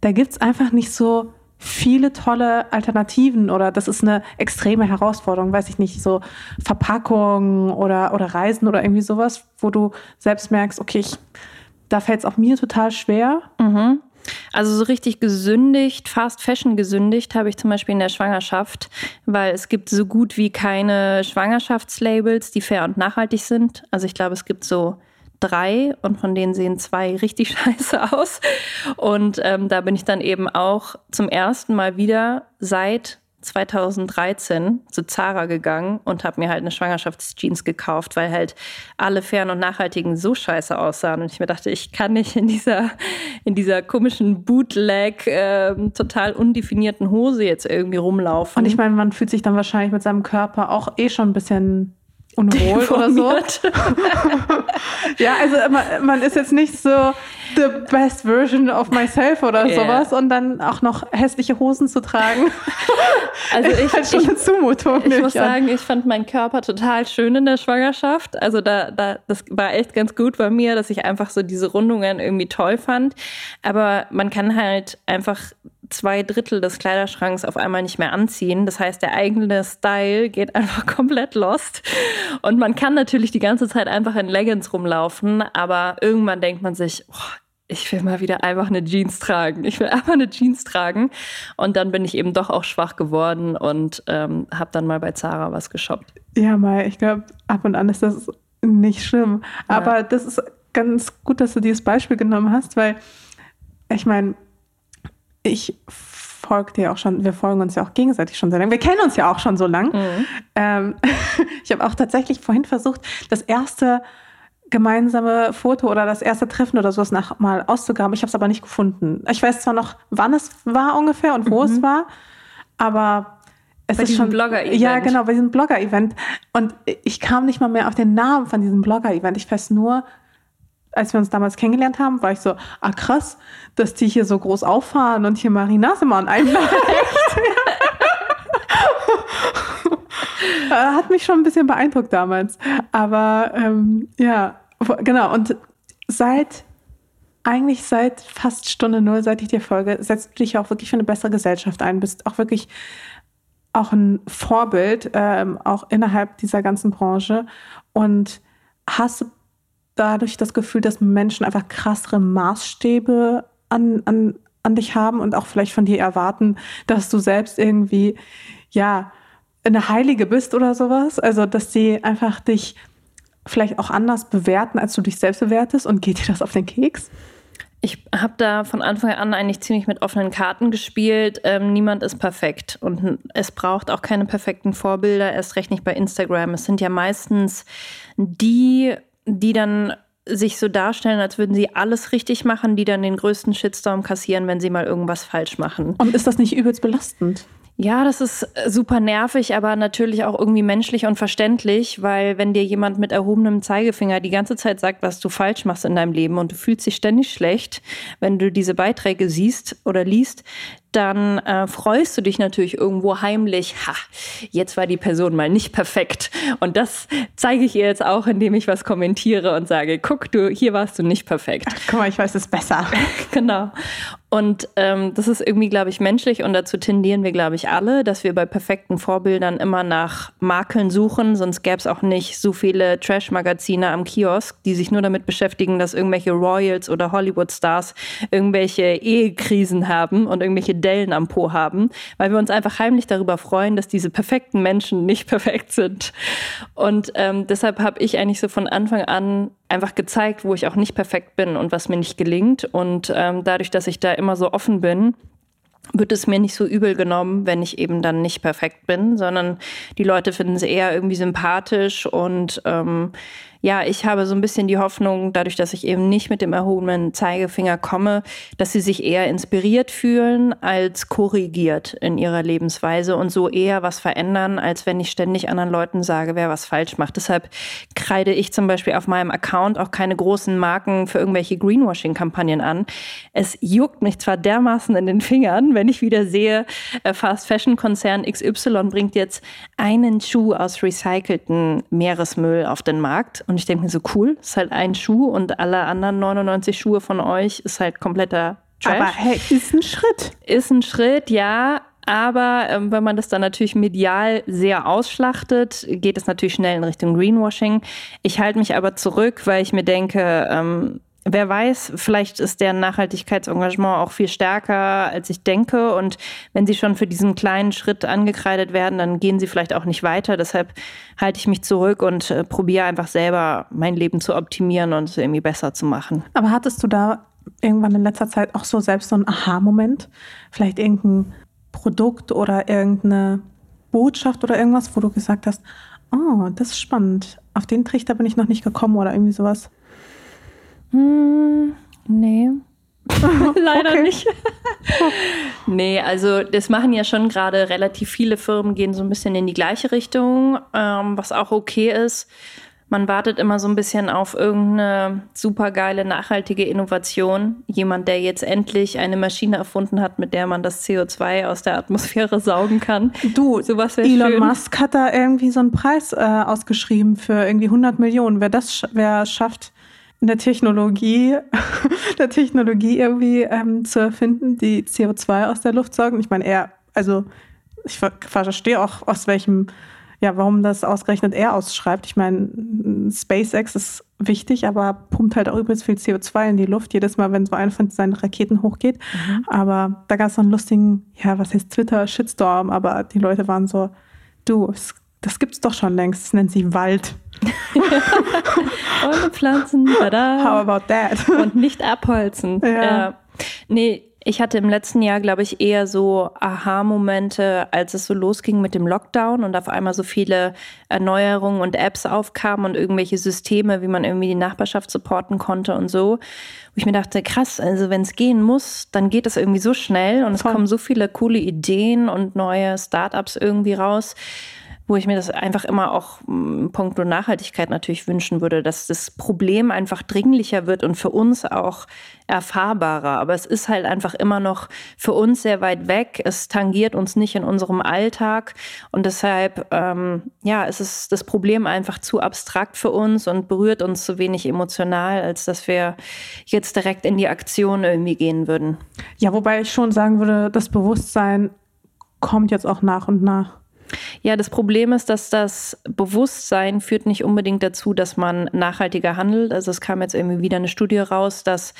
da gibt's einfach nicht so viele tolle Alternativen oder das ist eine extreme Herausforderung, weiß ich nicht, so Verpackungen oder, oder Reisen oder irgendwie sowas, wo du selbst merkst, okay, ich, da fällt es auch mir total schwer. Mhm. Also so richtig gesündigt, Fast Fashion gesündigt habe ich zum Beispiel in der Schwangerschaft, weil es gibt so gut wie keine Schwangerschaftslabels, die fair und nachhaltig sind. Also ich glaube, es gibt so drei und von denen sehen zwei richtig scheiße aus. Und ähm, da bin ich dann eben auch zum ersten Mal wieder seit 2013 zu Zara gegangen und habe mir halt eine Schwangerschaftsjeans gekauft, weil halt alle fairen und nachhaltigen so scheiße aussahen. Und ich mir dachte, ich kann nicht in dieser, in dieser komischen Bootleg, äh, total undefinierten Hose jetzt irgendwie rumlaufen. Und ich meine, man fühlt sich dann wahrscheinlich mit seinem Körper auch eh schon ein bisschen unwohl oder so. ja, also man, man, ist jetzt nicht so the best version of myself oder yeah. sowas und dann auch noch hässliche Hosen zu tragen. Also ich, halt schon ich, eine Zumutung. Ich muss an. sagen, ich fand meinen Körper total schön in der Schwangerschaft. Also da, da, das war echt ganz gut bei mir, dass ich einfach so diese Rundungen irgendwie toll fand. Aber man kann halt einfach zwei Drittel des Kleiderschranks auf einmal nicht mehr anziehen. Das heißt, der eigene Style geht einfach komplett lost. Und man kann natürlich die ganze Zeit einfach in Leggings rumlaufen, aber irgendwann denkt man sich, oh, ich will mal wieder einfach eine Jeans tragen. Ich will einfach eine Jeans tragen. Und dann bin ich eben doch auch schwach geworden und ähm, habe dann mal bei Zara was geshoppt. Ja, mal, ich glaube, ab und an ist das nicht schlimm. Aber ja. das ist ganz gut, dass du dieses Beispiel genommen hast, weil ich meine, ich folge dir auch schon, wir folgen uns ja auch gegenseitig schon sehr lange. Wir kennen uns ja auch schon so lang. Mhm. Ähm, ich habe auch tatsächlich vorhin versucht, das erste gemeinsame Foto oder das erste Treffen oder sowas nach mal auszugraben. Ich habe es aber nicht gefunden. Ich weiß zwar noch, wann es war ungefähr und wo mhm. es war, aber es bei ist schon Blogger-Event. Ja, genau, bei diesem Blogger-Event. Und ich kam nicht mal mehr auf den Namen von diesem Blogger-Event. Ich weiß nur, als wir uns damals kennengelernt haben, war ich so, ah krass, dass die hier so groß auffahren und hier Marie Nasemann einladen. Hat mich schon ein bisschen beeindruckt damals. Aber ähm, ja, genau. Und seit, eigentlich seit fast Stunde Null, seit ich dir folge, setzt du dich auch wirklich für eine bessere Gesellschaft ein. Bist auch wirklich auch ein Vorbild, ähm, auch innerhalb dieser ganzen Branche. Und hast dadurch das Gefühl, dass Menschen einfach krassere Maßstäbe an, an, an dich haben und auch vielleicht von dir erwarten, dass du selbst irgendwie, ja, eine Heilige bist oder sowas. Also, dass sie einfach dich vielleicht auch anders bewerten, als du dich selbst bewertest und geht dir das auf den Keks? Ich habe da von Anfang an eigentlich ziemlich mit offenen Karten gespielt. Ähm, niemand ist perfekt und es braucht auch keine perfekten Vorbilder, erst recht nicht bei Instagram. Es sind ja meistens die die dann sich so darstellen, als würden sie alles richtig machen, die dann den größten Shitstorm kassieren, wenn sie mal irgendwas falsch machen. Und ist das nicht übelst belastend? Ja, das ist super nervig, aber natürlich auch irgendwie menschlich und verständlich, weil wenn dir jemand mit erhobenem Zeigefinger die ganze Zeit sagt, was du falsch machst in deinem Leben und du fühlst dich ständig schlecht, wenn du diese Beiträge siehst oder liest, dann äh, freust du dich natürlich irgendwo heimlich, ha, jetzt war die Person mal nicht perfekt. Und das zeige ich ihr jetzt auch, indem ich was kommentiere und sage, guck, du, hier warst du nicht perfekt. Ach, guck mal, ich weiß es besser. genau. Und ähm, das ist irgendwie, glaube ich, menschlich und dazu tendieren wir, glaube ich, alle, dass wir bei perfekten Vorbildern immer nach Makeln suchen, sonst gäbe es auch nicht so viele Trash-Magazine am Kiosk, die sich nur damit beschäftigen, dass irgendwelche Royals oder Hollywood-Stars irgendwelche Ehekrisen haben und irgendwelche Dellen am Po haben, weil wir uns einfach heimlich darüber freuen, dass diese perfekten Menschen nicht perfekt sind. Und ähm, deshalb habe ich eigentlich so von Anfang an einfach gezeigt, wo ich auch nicht perfekt bin und was mir nicht gelingt. Und ähm, dadurch, dass ich da immer so offen bin, wird es mir nicht so übel genommen, wenn ich eben dann nicht perfekt bin, sondern die Leute finden es eher irgendwie sympathisch und ähm, ja, ich habe so ein bisschen die Hoffnung, dadurch, dass ich eben nicht mit dem erhobenen Zeigefinger komme, dass sie sich eher inspiriert fühlen als korrigiert in ihrer Lebensweise und so eher was verändern, als wenn ich ständig anderen Leuten sage, wer was falsch macht. Deshalb kreide ich zum Beispiel auf meinem Account auch keine großen Marken für irgendwelche Greenwashing-Kampagnen an. Es juckt mich zwar dermaßen in den Fingern, wenn ich wieder sehe, äh, Fast Fashion Konzern XY bringt jetzt einen Schuh aus recycelten Meeresmüll auf den Markt und ich denke mir so, cool, ist halt ein Schuh und alle anderen 99 Schuhe von euch ist halt kompletter Trash. Aber hey, ist ein Schritt. Ist ein Schritt, ja. Aber ähm, wenn man das dann natürlich medial sehr ausschlachtet, geht es natürlich schnell in Richtung Greenwashing. Ich halte mich aber zurück, weil ich mir denke, ähm, wer weiß, vielleicht ist deren Nachhaltigkeitsengagement auch viel stärker, als ich denke. Und wenn sie schon für diesen kleinen Schritt angekreidet werden, dann gehen sie vielleicht auch nicht weiter. Deshalb halte ich mich zurück und äh, probiere einfach selber mein Leben zu optimieren und es irgendwie besser zu machen. Aber hattest du da irgendwann in letzter Zeit auch so selbst so einen Aha-Moment? Vielleicht irgendein Produkt oder irgendeine Botschaft oder irgendwas, wo du gesagt hast, oh, das ist spannend. Auf den Trichter bin ich noch nicht gekommen oder irgendwie sowas? Hm, nee. Leider okay. nicht. nee, also das machen ja schon gerade relativ viele Firmen, gehen so ein bisschen in die gleiche Richtung, ähm, was auch okay ist. Man wartet immer so ein bisschen auf irgendeine supergeile, nachhaltige Innovation. Jemand, der jetzt endlich eine Maschine erfunden hat, mit der man das CO2 aus der Atmosphäre saugen kann. Du, sowas Elon schön. Musk hat da irgendwie so einen Preis äh, ausgeschrieben für irgendwie 100 Millionen. Wer das wer schafft, in der Technologie, der Technologie irgendwie ähm, zu erfinden, die CO2 aus der Luft saugen. Ich meine, er, also ich verstehe auch, aus welchem ja, warum das ausgerechnet er ausschreibt. Ich meine, SpaceX ist wichtig, aber pumpt halt auch übrigens viel CO2 in die Luft, jedes Mal, wenn so eine von seinen Raketen hochgeht. Mhm. Aber da gab es so einen lustigen, ja, was heißt Twitter, Shitstorm, aber die Leute waren so, du, das gibt's doch schon längst, das nennt sich Wald. Ohne Pflanzen, tada. How about that? Und nicht abholzen. Ja. ja. Nee, ich hatte im letzten Jahr, glaube ich, eher so Aha-Momente, als es so losging mit dem Lockdown und auf einmal so viele Erneuerungen und Apps aufkamen und irgendwelche Systeme, wie man irgendwie die Nachbarschaft supporten konnte und so. Wo ich mir dachte, krass, also wenn es gehen muss, dann geht es irgendwie so schnell und Voll. es kommen so viele coole Ideen und neue Startups irgendwie raus wo ich mir das einfach immer auch in puncto Nachhaltigkeit natürlich wünschen würde, dass das Problem einfach dringlicher wird und für uns auch erfahrbarer. Aber es ist halt einfach immer noch für uns sehr weit weg. Es tangiert uns nicht in unserem Alltag und deshalb ähm, ja, ist es das Problem einfach zu abstrakt für uns und berührt uns zu wenig emotional, als dass wir jetzt direkt in die Aktion irgendwie gehen würden. Ja, wobei ich schon sagen würde, das Bewusstsein kommt jetzt auch nach und nach. Ja, das Problem ist, dass das Bewusstsein führt nicht unbedingt dazu, dass man nachhaltiger handelt. Also es kam jetzt irgendwie wieder eine Studie raus, dass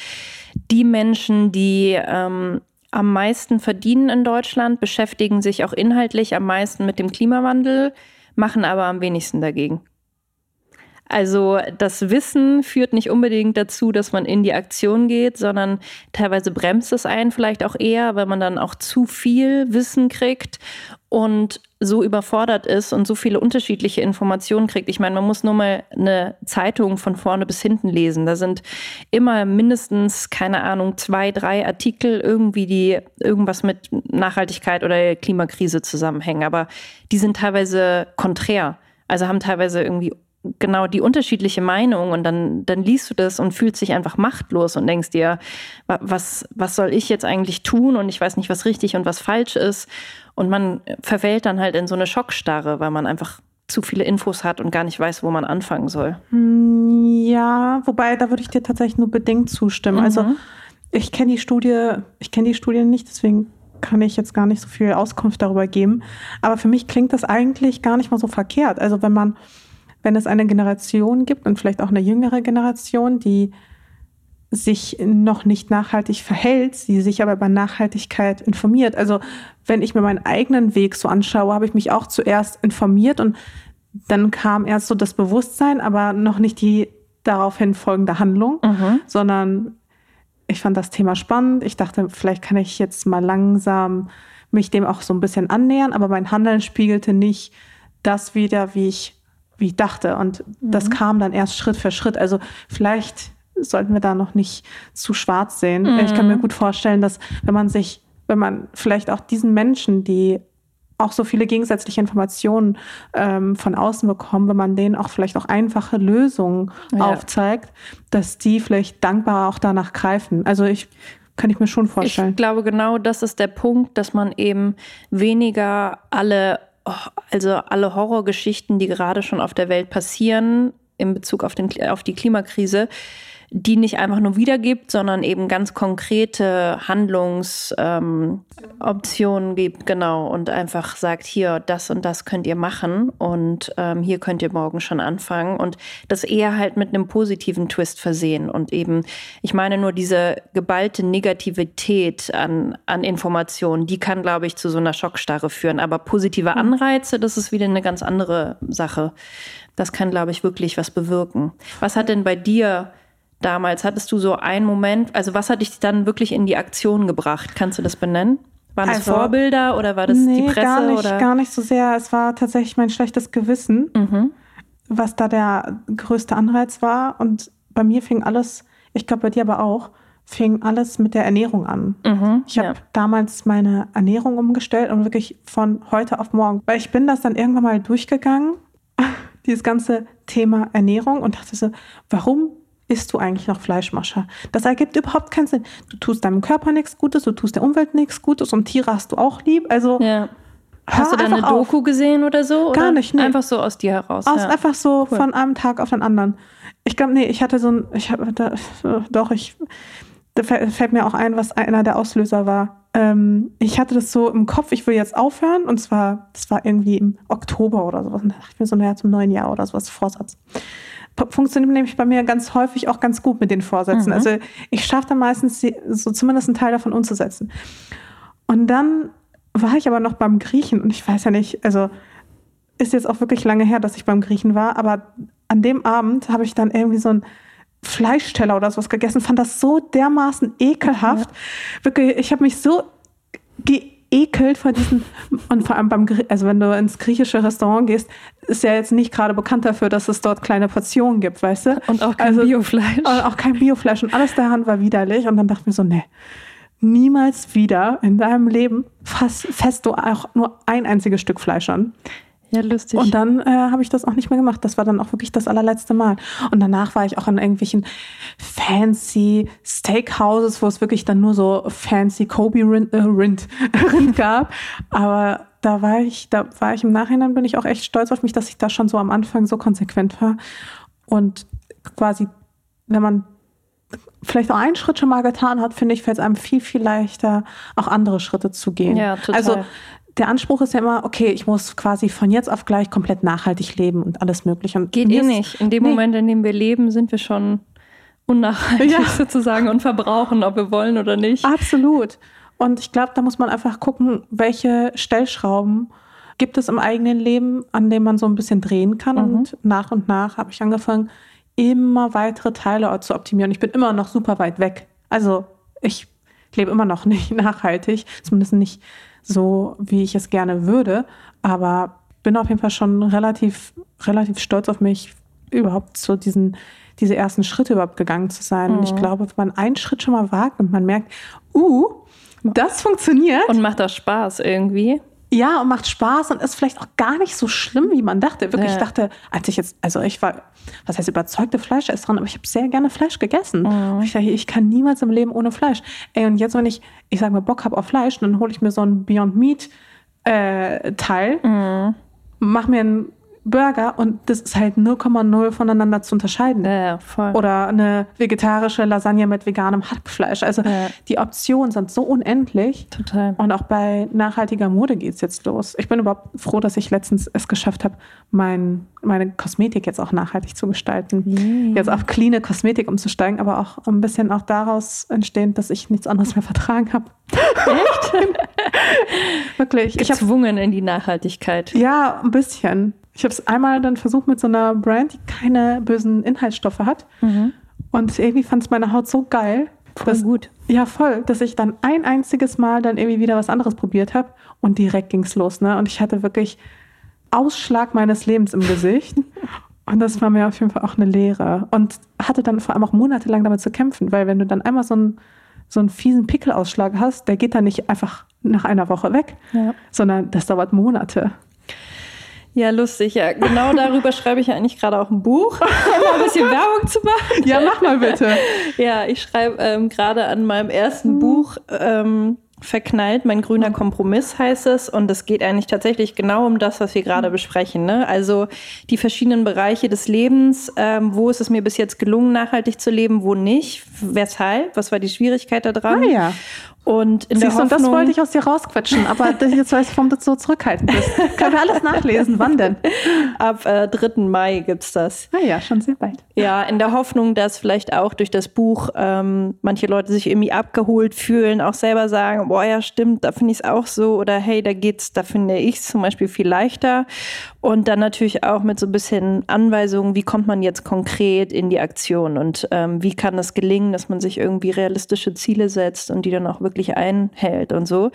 die Menschen, die ähm, am meisten verdienen in Deutschland, beschäftigen sich auch inhaltlich am meisten mit dem Klimawandel, machen aber am wenigsten dagegen. Also das Wissen führt nicht unbedingt dazu, dass man in die Aktion geht, sondern teilweise bremst es einen vielleicht auch eher, weil man dann auch zu viel Wissen kriegt und so überfordert ist und so viele unterschiedliche Informationen kriegt. Ich meine, man muss nur mal eine Zeitung von vorne bis hinten lesen. Da sind immer mindestens, keine Ahnung, zwei, drei Artikel irgendwie, die irgendwas mit Nachhaltigkeit oder Klimakrise zusammenhängen. Aber die sind teilweise konträr. Also haben teilweise irgendwie genau die unterschiedliche Meinung und dann, dann liest du das und fühlst dich einfach machtlos und denkst dir, was, was soll ich jetzt eigentlich tun und ich weiß nicht, was richtig und was falsch ist. Und man verfällt dann halt in so eine Schockstarre, weil man einfach zu viele Infos hat und gar nicht weiß, wo man anfangen soll. Hm, ja, wobei da würde ich dir tatsächlich nur bedingt zustimmen. Also mhm. Also ich kenne die Studie, ich kenne die Studie nicht, deswegen kann ich jetzt gar nicht so viel Auskunft darüber geben. Aber für mich klingt das eigentlich gar nicht mal so verkehrt. Also wenn man wenn es eine Generation gibt und vielleicht auch eine jüngere Generation, die sich noch nicht nachhaltig verhält, die sich aber über Nachhaltigkeit informiert. Also wenn ich mir meinen eigenen Weg so anschaue, habe ich mich auch zuerst informiert und dann kam erst so das Bewusstsein, aber noch nicht die daraufhin folgende Handlung, mhm. sondern ich fand das Thema spannend. Ich dachte, vielleicht kann ich jetzt mal langsam mich dem auch so ein bisschen annähern, aber mein Handeln spiegelte nicht das wieder, wie ich wie ich dachte. Und mhm. das kam dann erst Schritt für Schritt. Also vielleicht sollten wir da noch nicht zu schwarz sehen. Mhm. Ich kann mir gut vorstellen, dass wenn man sich, wenn man vielleicht auch diesen Menschen, die auch so viele gegensätzliche Informationen ähm, von außen bekommen, wenn man denen auch vielleicht auch einfache Lösungen ja. aufzeigt, dass die vielleicht dankbar auch danach greifen. Also ich kann ich mir schon vorstellen. Ich glaube, genau das ist der Punkt, dass man eben weniger alle also alle Horrorgeschichten, die gerade schon auf der Welt passieren in Bezug auf, den, auf die Klimakrise, die nicht einfach nur wiedergibt, sondern eben ganz konkrete Handlungsoptionen ähm, gibt, genau, und einfach sagt, hier, das und das könnt ihr machen und ähm, hier könnt ihr morgen schon anfangen und das eher halt mit einem positiven Twist versehen und eben, ich meine nur diese geballte Negativität an, an Informationen, die kann, glaube ich, zu so einer Schockstarre führen, aber positive Anreize, das ist wieder eine ganz andere Sache. Das kann, glaube ich, wirklich was bewirken. Was hat denn bei dir damals? Hattest du so einen Moment, also was hat dich dann wirklich in die Aktion gebracht? Kannst du das benennen? Waren das also, Vorbilder oder war das nee, die Presse? Gar nicht, oder? gar nicht so sehr. Es war tatsächlich mein schlechtes Gewissen, mhm. was da der größte Anreiz war. Und bei mir fing alles, ich glaube bei dir aber auch, fing alles mit der Ernährung an. Mhm, ich habe ja. damals meine Ernährung umgestellt und wirklich von heute auf morgen, weil ich bin das dann irgendwann mal durchgegangen, dieses ganze Thema Ernährung und dachte so, warum isst du eigentlich noch Fleischmascher? Das ergibt überhaupt keinen Sinn. Du tust deinem Körper nichts Gutes, du tust der Umwelt nichts Gutes und Tiere hast du auch lieb. Also ja. Hast du da eine Doku auf. gesehen oder so? Gar nicht, nee. Einfach so aus dir heraus. Aus, ja. Einfach so cool. von einem Tag auf den anderen. Ich glaube, nee, ich hatte so ein, ich habe da, doch, ich, da fällt mir auch ein, was einer der Auslöser war. Ähm, ich hatte das so im Kopf, ich will jetzt aufhören und zwar, das war irgendwie im Oktober oder sowas. Und da dachte ich mir so, naja, zum neuen Jahr oder sowas, Vorsatz. Funktioniert nämlich bei mir ganz häufig auch ganz gut mit den Vorsätzen. Mhm. Also ich schaffe dann meistens so zumindest einen Teil davon umzusetzen. Und dann war ich aber noch beim Griechen und ich weiß ja nicht, also ist jetzt auch wirklich lange her, dass ich beim Griechen war, aber an dem Abend habe ich dann irgendwie so ein Fleischteller oder sowas gegessen, fand das so dermaßen ekelhaft. Ja. Wirklich, ich habe mich so geekelt vor diesen und vor allem beim also wenn du ins griechische Restaurant gehst, ist ja jetzt nicht gerade bekannt dafür, dass es dort kleine Portionen gibt, weißt du? Und auch kein also, Biofleisch. Und auch kein Biofleisch und alles daran war widerlich und dann dachte ich mir so, nee, niemals wieder in deinem Leben fass, fest du auch nur ein einziges Stück Fleisch an. Ja, lustig. Und dann äh, habe ich das auch nicht mehr gemacht. Das war dann auch wirklich das allerletzte Mal. Und danach war ich auch in irgendwelchen fancy Steakhouses, wo es wirklich dann nur so fancy Kobe Rind, äh, Rind, Rind gab. Aber da war ich, da war ich im Nachhinein bin ich auch echt stolz auf mich, dass ich da schon so am Anfang so konsequent war. Und quasi, wenn man vielleicht auch einen Schritt schon mal getan hat, finde ich, fällt es einem viel, viel leichter, auch andere Schritte zu gehen. Ja, total. Also der Anspruch ist ja immer, okay, ich muss quasi von jetzt auf gleich komplett nachhaltig leben und alles Mögliche. Und Geht eh nicht. In dem nee. Moment, in dem wir leben, sind wir schon unnachhaltig ja. sozusagen und verbrauchen, ob wir wollen oder nicht. Absolut. Und ich glaube, da muss man einfach gucken, welche Stellschrauben gibt es im eigenen Leben, an denen man so ein bisschen drehen kann. Mhm. Und nach und nach habe ich angefangen, immer weitere Teile zu optimieren. Ich bin immer noch super weit weg. Also ich lebe immer noch nicht nachhaltig, zumindest nicht so, wie ich es gerne würde. Aber bin auf jeden Fall schon relativ, relativ stolz auf mich, überhaupt so diesen, diese ersten Schritte überhaupt gegangen zu sein. Mhm. Und ich mhm. glaube, wenn man einen Schritt schon mal wagt und man merkt, uh, das funktioniert. Und macht auch Spaß irgendwie. Ja, und macht Spaß und ist vielleicht auch gar nicht so schlimm, wie man dachte. Wirklich, ja. ich dachte, als ich jetzt, also ich war, was heißt überzeugte Fleischesserin, aber ich habe sehr gerne Fleisch gegessen. Mhm. ich dachte, ich kann niemals im Leben ohne Fleisch. Ey, und jetzt, wenn ich, ich sage mal, Bock habe auf Fleisch, dann hole ich mir so ein Beyond Meat äh, Teil, mhm. mach mir ein Burger und das ist halt 0,0 voneinander zu unterscheiden. Ja, voll. Oder eine vegetarische Lasagne mit veganem Hackfleisch. Also ja. die Optionen sind so unendlich. Total. Und auch bei nachhaltiger Mode geht es jetzt los. Ich bin überhaupt froh, dass ich letztens es geschafft habe, mein, meine Kosmetik jetzt auch nachhaltig zu gestalten. Yeah. Jetzt auf cleane Kosmetik umzusteigen, aber auch ein bisschen auch daraus entstehend, dass ich nichts anderes mehr vertragen habe. Echt? Wirklich. Gezwungen in die Nachhaltigkeit. Ja, ein bisschen. Ich habe es einmal dann versucht mit so einer Brand, die keine bösen Inhaltsstoffe hat. Mhm. Und irgendwie fand es meine Haut so geil. Voll dass, gut. Ja, voll, dass ich dann ein einziges Mal dann irgendwie wieder was anderes probiert habe und direkt ging es los. Ne? Und ich hatte wirklich Ausschlag meines Lebens im Gesicht. Und das war mir auf jeden Fall auch eine Lehre. Und hatte dann vor allem auch monatelang damit zu kämpfen, weil wenn du dann einmal so einen, so einen fiesen Pickelausschlag hast, der geht dann nicht einfach nach einer Woche weg, ja. sondern das dauert Monate. Ja, lustig. Ja, genau darüber schreibe ich ja eigentlich gerade auch ein Buch, um ein bisschen Werbung zu machen. Ja, mach mal bitte. ja, ich schreibe ähm, gerade an meinem ersten mhm. Buch. Ähm, Verknallt, mein grüner Kompromiss heißt es. Und es geht eigentlich tatsächlich genau um das, was wir gerade besprechen. Ne? Also die verschiedenen Bereiche des Lebens. Ähm, wo ist es mir bis jetzt gelungen, nachhaltig zu leben, wo nicht? Weshalb? Was war die Schwierigkeit daran? Ah, ja. Und in Siehst der Hoffnung, das wollte ich aus dir rausquetschen, aber jetzt weiß ich, warum du so zurückhaltend bist. Können wir alles nachlesen. Wann denn? Ab äh, 3. Mai gibt's das. Ah ja, schon sehr bald. Ja, in der Hoffnung, dass vielleicht auch durch das Buch ähm, manche Leute sich irgendwie abgeholt fühlen, auch selber sagen, boah, ja, stimmt, da finde ich es auch so. Oder hey, da geht's, da finde ich es zum Beispiel viel leichter. Und dann natürlich auch mit so ein bisschen Anweisungen, wie kommt man jetzt konkret in die Aktion und ähm, wie kann es gelingen, dass man sich irgendwie realistische Ziele setzt und die dann auch wirklich einhält und so.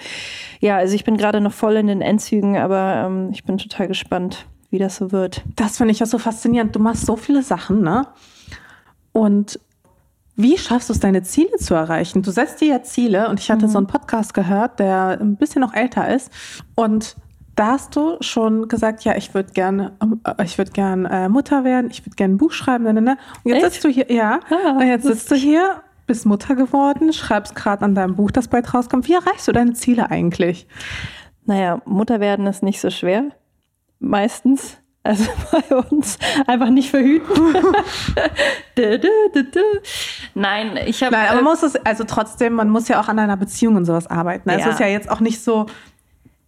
Ja, also ich bin gerade noch voll in den Endzügen, aber ähm, ich bin total gespannt, wie das so wird. Das finde ich ja so faszinierend. Du machst so viele Sachen, ne? Und Wie schaffst du es, deine Ziele zu erreichen? Du setzt dir ja Ziele und ich hatte mhm. so einen Podcast gehört, der ein bisschen noch älter ist und da hast du schon gesagt, ja, ich würde gerne, äh, ich würde gerne äh, Mutter werden, ich würde gerne ein Buch schreiben, ne, ne, ne. Und jetzt Echt? sitzt du hier, ja, ah, und jetzt sitzt du hier, bist Mutter geworden, schreibst gerade an deinem Buch, das bald rauskommt. Wie erreichst du deine Ziele eigentlich? Naja, Mutter werden ist nicht so schwer. Meistens. Also bei uns einfach nicht verhüten. Nein, ich habe. Nein, aber man muss es, also trotzdem, man muss ja auch an einer Beziehung und sowas arbeiten. Also ja. Es ist ja jetzt auch nicht so,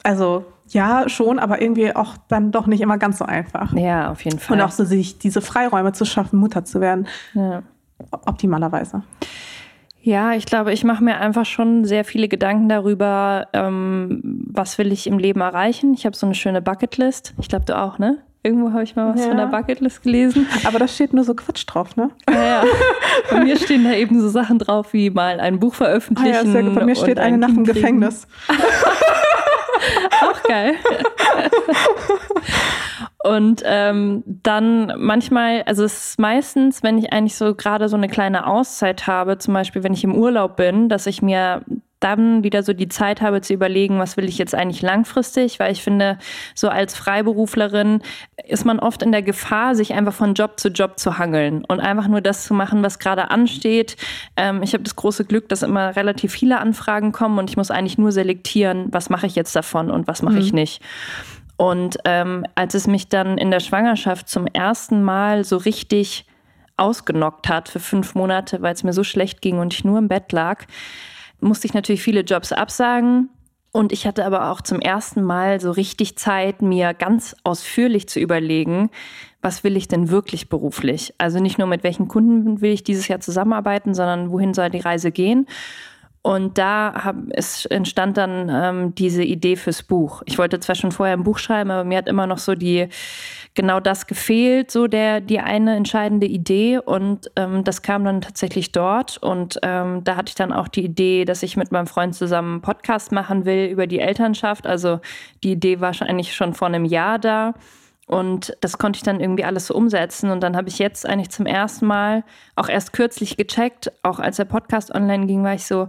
also ja, schon, aber irgendwie auch dann doch nicht immer ganz so einfach. Ja, auf jeden Fall. Und auch so sich diese Freiräume zu schaffen, Mutter zu werden. Ja. Optimalerweise. Ja, ich glaube, ich mache mir einfach schon sehr viele Gedanken darüber, ähm, was will ich im Leben erreichen. Ich habe so eine schöne Bucketlist. Ich glaube, du auch, ne? Irgendwo habe ich mal was ja. von der Bucketlist gelesen. Aber da steht nur so Quatsch drauf, ne? Ja, ja. Bei mir stehen da eben so Sachen drauf, wie mal ein Buch veröffentlichen. Ah, ja, sehr gut. Bei mir steht eine Nacht im Gefängnis. Auch geil. Und ähm, dann manchmal, also es ist meistens, wenn ich eigentlich so gerade so eine kleine Auszeit habe, zum Beispiel wenn ich im Urlaub bin, dass ich mir dann wieder so die Zeit habe zu überlegen, was will ich jetzt eigentlich langfristig, weil ich finde, so als Freiberuflerin ist man oft in der Gefahr, sich einfach von Job zu Job zu hangeln und einfach nur das zu machen, was gerade ansteht. Ähm, ich habe das große Glück, dass immer relativ viele Anfragen kommen und ich muss eigentlich nur selektieren, was mache ich jetzt davon und was mache mhm. ich nicht. Und ähm, als es mich dann in der Schwangerschaft zum ersten Mal so richtig ausgenockt hat für fünf Monate, weil es mir so schlecht ging und ich nur im Bett lag, musste ich natürlich viele Jobs absagen. Und ich hatte aber auch zum ersten Mal so richtig Zeit, mir ganz ausführlich zu überlegen, was will ich denn wirklich beruflich? Also nicht nur mit welchen Kunden will ich dieses Jahr zusammenarbeiten, sondern wohin soll die Reise gehen? Und da hab, es entstand dann ähm, diese Idee fürs Buch. Ich wollte zwar schon vorher ein Buch schreiben, aber mir hat immer noch so die genau das gefehlt, so der die eine entscheidende Idee. Und ähm, das kam dann tatsächlich dort. Und ähm, da hatte ich dann auch die Idee, dass ich mit meinem Freund zusammen einen Podcast machen will über die Elternschaft. Also die Idee war eigentlich schon vor einem Jahr da. Und das konnte ich dann irgendwie alles so umsetzen. Und dann habe ich jetzt eigentlich zum ersten Mal, auch erst kürzlich gecheckt, auch als der Podcast online ging, war ich so,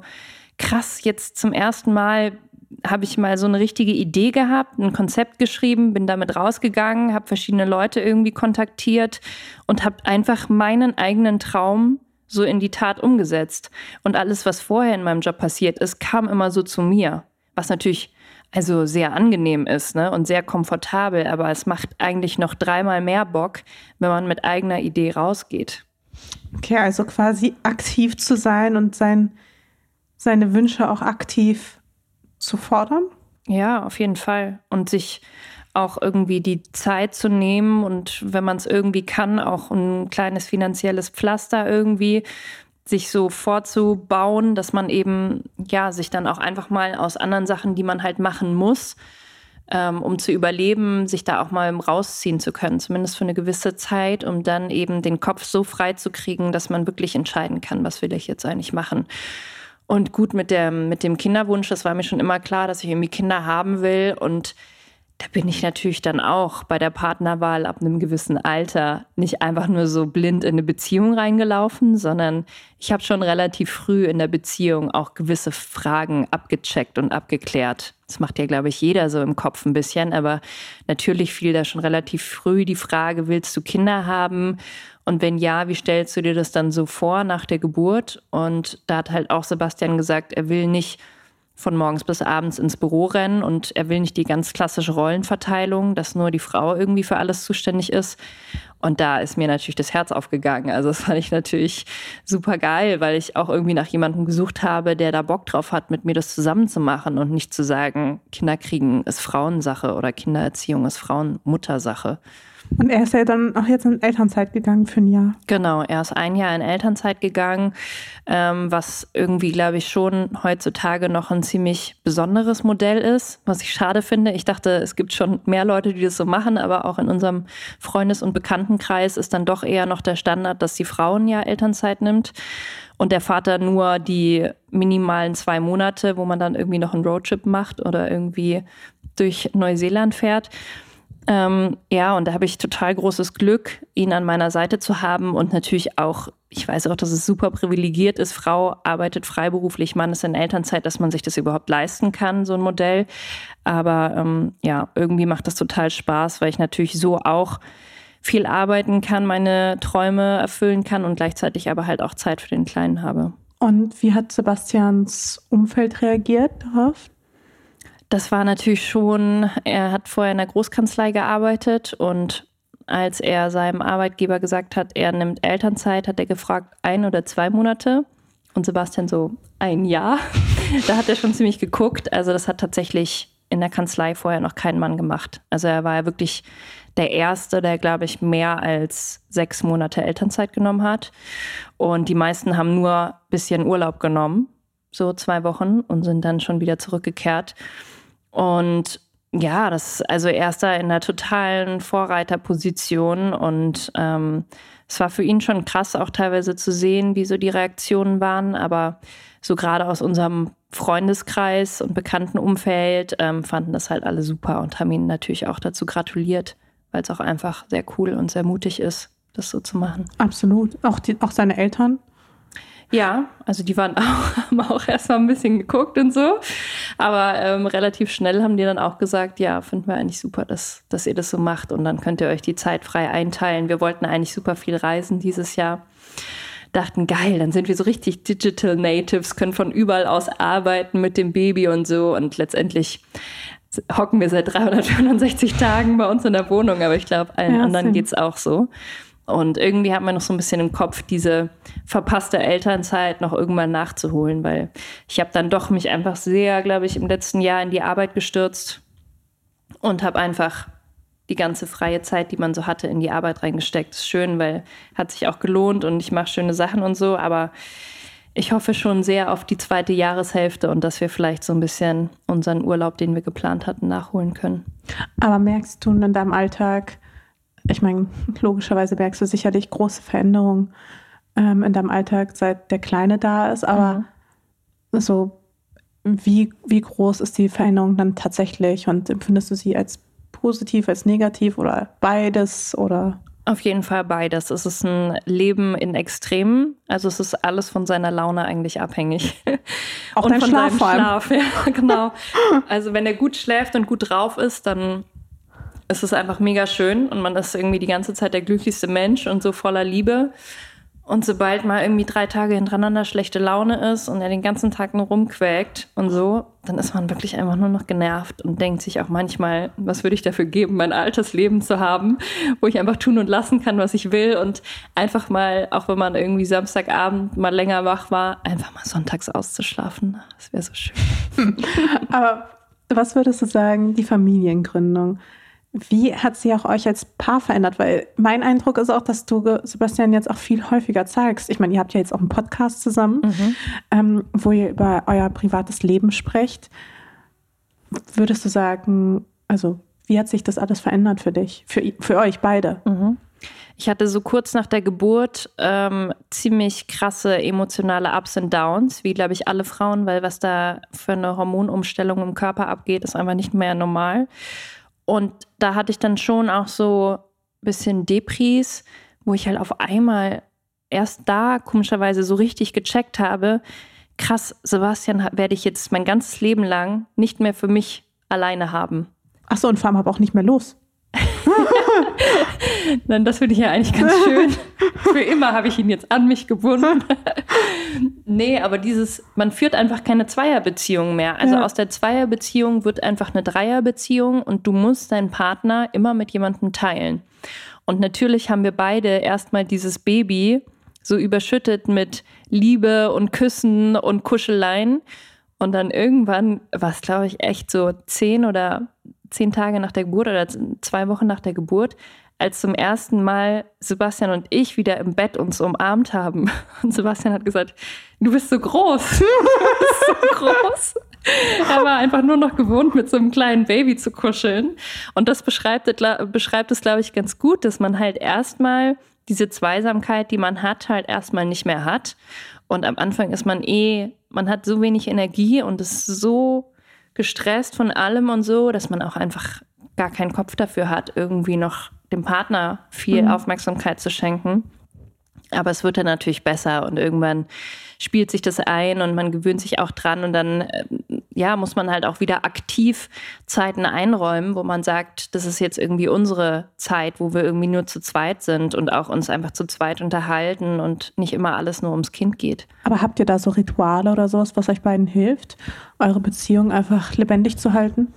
krass, jetzt zum ersten Mal habe ich mal so eine richtige Idee gehabt, ein Konzept geschrieben, bin damit rausgegangen, habe verschiedene Leute irgendwie kontaktiert und habe einfach meinen eigenen Traum so in die Tat umgesetzt. Und alles, was vorher in meinem Job passiert ist, kam immer so zu mir. Was natürlich also sehr angenehm ist ne? und sehr komfortabel, aber es macht eigentlich noch dreimal mehr Bock, wenn man mit eigener Idee rausgeht. Okay, also quasi aktiv zu sein und sein, seine Wünsche auch aktiv zu fordern? Ja, auf jeden Fall. Und sich auch irgendwie die Zeit zu nehmen und wenn man es irgendwie kann, auch ein kleines finanzielles Pflaster irgendwie sich so vorzubauen, dass man eben ja sich dann auch einfach mal aus anderen Sachen, die man halt machen muss, ähm, um zu überleben, sich da auch mal rausziehen zu können, zumindest für eine gewisse Zeit, um dann eben den Kopf so frei zu kriegen, dass man wirklich entscheiden kann, was will ich jetzt eigentlich machen. Und gut mit dem, mit dem Kinderwunsch, das war mir schon immer klar, dass ich irgendwie Kinder haben will und da bin ich natürlich dann auch bei der Partnerwahl ab einem gewissen Alter nicht einfach nur so blind in eine Beziehung reingelaufen, sondern ich habe schon relativ früh in der Beziehung auch gewisse Fragen abgecheckt und abgeklärt. Das macht ja, glaube ich, jeder so im Kopf ein bisschen, aber natürlich fiel da schon relativ früh die Frage, willst du Kinder haben? Und wenn ja, wie stellst du dir das dann so vor nach der Geburt? Und da hat halt auch Sebastian gesagt, er will nicht von morgens bis abends ins Büro rennen und er will nicht die ganz klassische Rollenverteilung, dass nur die Frau irgendwie für alles zuständig ist. Und da ist mir natürlich das Herz aufgegangen. Also das fand ich natürlich super geil, weil ich auch irgendwie nach jemandem gesucht habe, der da Bock drauf hat, mit mir das zusammenzumachen und nicht zu sagen, Kinderkriegen ist Frauensache oder Kindererziehung ist Frauenmuttersache. Und er ist ja dann auch jetzt in Elternzeit gegangen für ein Jahr. Genau, er ist ein Jahr in Elternzeit gegangen, ähm, was irgendwie, glaube ich, schon heutzutage noch ein ziemlich besonderes Modell ist, was ich schade finde. Ich dachte, es gibt schon mehr Leute, die das so machen, aber auch in unserem Freundes- und Bekanntenkreis ist dann doch eher noch der Standard, dass die Frau ein Jahr Elternzeit nimmt und der Vater nur die minimalen zwei Monate, wo man dann irgendwie noch einen Roadtrip macht oder irgendwie durch Neuseeland fährt. Ähm, ja, und da habe ich total großes Glück, ihn an meiner Seite zu haben und natürlich auch, ich weiß auch, dass es super privilegiert ist. Frau arbeitet freiberuflich, Mann ist in Elternzeit, dass man sich das überhaupt leisten kann, so ein Modell. Aber ähm, ja, irgendwie macht das total Spaß, weil ich natürlich so auch viel arbeiten kann, meine Träume erfüllen kann und gleichzeitig aber halt auch Zeit für den Kleinen habe. Und wie hat Sebastians Umfeld reagiert darauf? Das war natürlich schon, er hat vorher in der Großkanzlei gearbeitet und als er seinem Arbeitgeber gesagt hat, er nimmt Elternzeit, hat er gefragt, ein oder zwei Monate. Und Sebastian so, ein Jahr. da hat er schon ziemlich geguckt. Also das hat tatsächlich in der Kanzlei vorher noch kein Mann gemacht. Also er war ja wirklich der Erste, der, glaube ich, mehr als sechs Monate Elternzeit genommen hat. Und die meisten haben nur ein bisschen Urlaub genommen, so zwei Wochen, und sind dann schon wieder zurückgekehrt. Und ja, das also er ist da in einer totalen Vorreiterposition und ähm, es war für ihn schon krass, auch teilweise zu sehen, wie so die Reaktionen waren. Aber so gerade aus unserem Freundeskreis und bekannten Umfeld ähm, fanden das halt alle super und haben ihn natürlich auch dazu gratuliert, weil es auch einfach sehr cool und sehr mutig ist, das so zu machen. Absolut. Auch, die, auch seine Eltern ja, also die waren auch, haben auch erstmal ein bisschen geguckt und so. Aber ähm, relativ schnell haben die dann auch gesagt, ja, finden wir eigentlich super, dass, dass ihr das so macht. Und dann könnt ihr euch die Zeit frei einteilen. Wir wollten eigentlich super viel reisen dieses Jahr. Dachten, geil, dann sind wir so richtig Digital Natives, können von überall aus arbeiten mit dem Baby und so. Und letztendlich hocken wir seit 365 Tagen bei uns in der Wohnung. Aber ich glaube, allen ja, anderen geht es auch so. Und irgendwie hat man noch so ein bisschen im Kopf, diese verpasste Elternzeit noch irgendwann nachzuholen, weil ich habe dann doch mich einfach sehr, glaube ich, im letzten Jahr in die Arbeit gestürzt und habe einfach die ganze freie Zeit, die man so hatte, in die Arbeit reingesteckt. Ist schön, weil hat sich auch gelohnt und ich mache schöne Sachen und so, aber ich hoffe schon sehr auf die zweite Jahreshälfte und dass wir vielleicht so ein bisschen unseren Urlaub, den wir geplant hatten, nachholen können. Aber merkst du in deinem Alltag, ich meine, logischerweise merkst du sicherlich große Veränderungen ähm, in deinem Alltag, seit der Kleine da ist, aber mhm. so, wie, wie groß ist die Veränderung dann tatsächlich und empfindest du sie als positiv, als negativ oder beides oder? Auf jeden Fall beides. Es ist ein Leben in Extremen. Also es ist alles von seiner Laune eigentlich abhängig. Auch und von Schlaf seinem Schlaf, ja, genau. Also wenn er gut schläft und gut drauf ist, dann es ist einfach mega schön und man ist irgendwie die ganze Zeit der glücklichste Mensch und so voller Liebe. Und sobald mal irgendwie drei Tage hintereinander schlechte Laune ist und er den ganzen Tag nur rumquäkt und so, dann ist man wirklich einfach nur noch genervt und denkt sich auch manchmal, was würde ich dafür geben, mein altes Leben zu haben, wo ich einfach tun und lassen kann, was ich will und einfach mal, auch wenn man irgendwie Samstagabend mal länger wach war, einfach mal sonntags auszuschlafen. Das wäre so schön. Aber was würdest du sagen, die Familiengründung? Wie hat sie auch euch als Paar verändert? Weil mein Eindruck ist auch, dass du Sebastian jetzt auch viel häufiger zeigst. Ich meine, ihr habt ja jetzt auch einen Podcast zusammen, mhm. ähm, wo ihr über euer privates Leben sprecht. Würdest du sagen, also wie hat sich das alles verändert für dich, für, für euch beide? Mhm. Ich hatte so kurz nach der Geburt ähm, ziemlich krasse emotionale Ups und Downs, wie glaube ich alle Frauen, weil was da für eine Hormonumstellung im Körper abgeht, ist einfach nicht mehr normal. Und da hatte ich dann schon auch so ein bisschen Depris, wo ich halt auf einmal erst da komischerweise so richtig gecheckt habe, krass, Sebastian werde ich jetzt mein ganzes Leben lang nicht mehr für mich alleine haben. Ach so, und vor allem aber auch nicht mehr los. Nein, das finde ich ja eigentlich ganz schön. Für immer habe ich ihn jetzt an mich gebunden. nee, aber dieses, man führt einfach keine Zweierbeziehung mehr. Also ja. aus der Zweierbeziehung wird einfach eine Dreierbeziehung und du musst deinen Partner immer mit jemandem teilen. Und natürlich haben wir beide erstmal dieses Baby so überschüttet mit Liebe und Küssen und Kuscheleien. Und dann irgendwann war es, glaube ich, echt so zehn oder zehn Tage nach der Geburt oder zwei Wochen nach der Geburt, als zum ersten Mal Sebastian und ich wieder im Bett uns umarmt haben. Und Sebastian hat gesagt, du bist so groß. Du bist so groß. Er war einfach nur noch gewohnt, mit so einem kleinen Baby zu kuscheln. Und das beschreibt, beschreibt es, glaube ich, ganz gut, dass man halt erstmal diese Zweisamkeit, die man hat, halt erstmal nicht mehr hat. Und am Anfang ist man eh, man hat so wenig Energie und ist so gestresst von allem und so, dass man auch einfach gar keinen Kopf dafür hat, irgendwie noch dem Partner viel mhm. Aufmerksamkeit zu schenken. Aber es wird dann natürlich besser und irgendwann spielt sich das ein und man gewöhnt sich auch dran und dann äh, ja, muss man halt auch wieder aktiv Zeiten einräumen, wo man sagt, das ist jetzt irgendwie unsere Zeit, wo wir irgendwie nur zu zweit sind und auch uns einfach zu zweit unterhalten und nicht immer alles nur ums Kind geht. Aber habt ihr da so Rituale oder sowas, was euch beiden hilft, eure Beziehung einfach lebendig zu halten?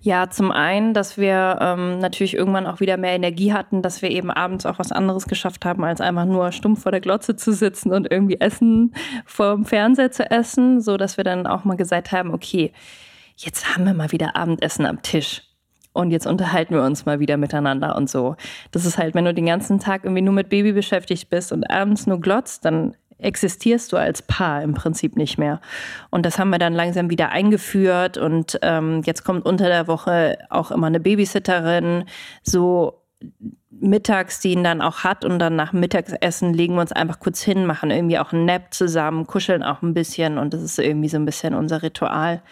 Ja, zum einen, dass wir ähm, natürlich irgendwann auch wieder mehr Energie hatten, dass wir eben abends auch was anderes geschafft haben, als einfach nur stumpf vor der Glotze zu sitzen und irgendwie Essen vor dem Fernseher zu essen, so dass wir dann auch mal gesagt haben, okay, jetzt haben wir mal wieder Abendessen am Tisch. Und jetzt unterhalten wir uns mal wieder miteinander und so. Das ist halt, wenn du den ganzen Tag irgendwie nur mit Baby beschäftigt bist und abends nur glotzt, dann existierst du als Paar im Prinzip nicht mehr. Und das haben wir dann langsam wieder eingeführt und ähm, jetzt kommt unter der Woche auch immer eine Babysitterin, so mittags, die ihn dann auch hat und dann nach Mittagessen legen wir uns einfach kurz hin, machen irgendwie auch einen Nap zusammen, kuscheln auch ein bisschen und das ist irgendwie so ein bisschen unser Ritual,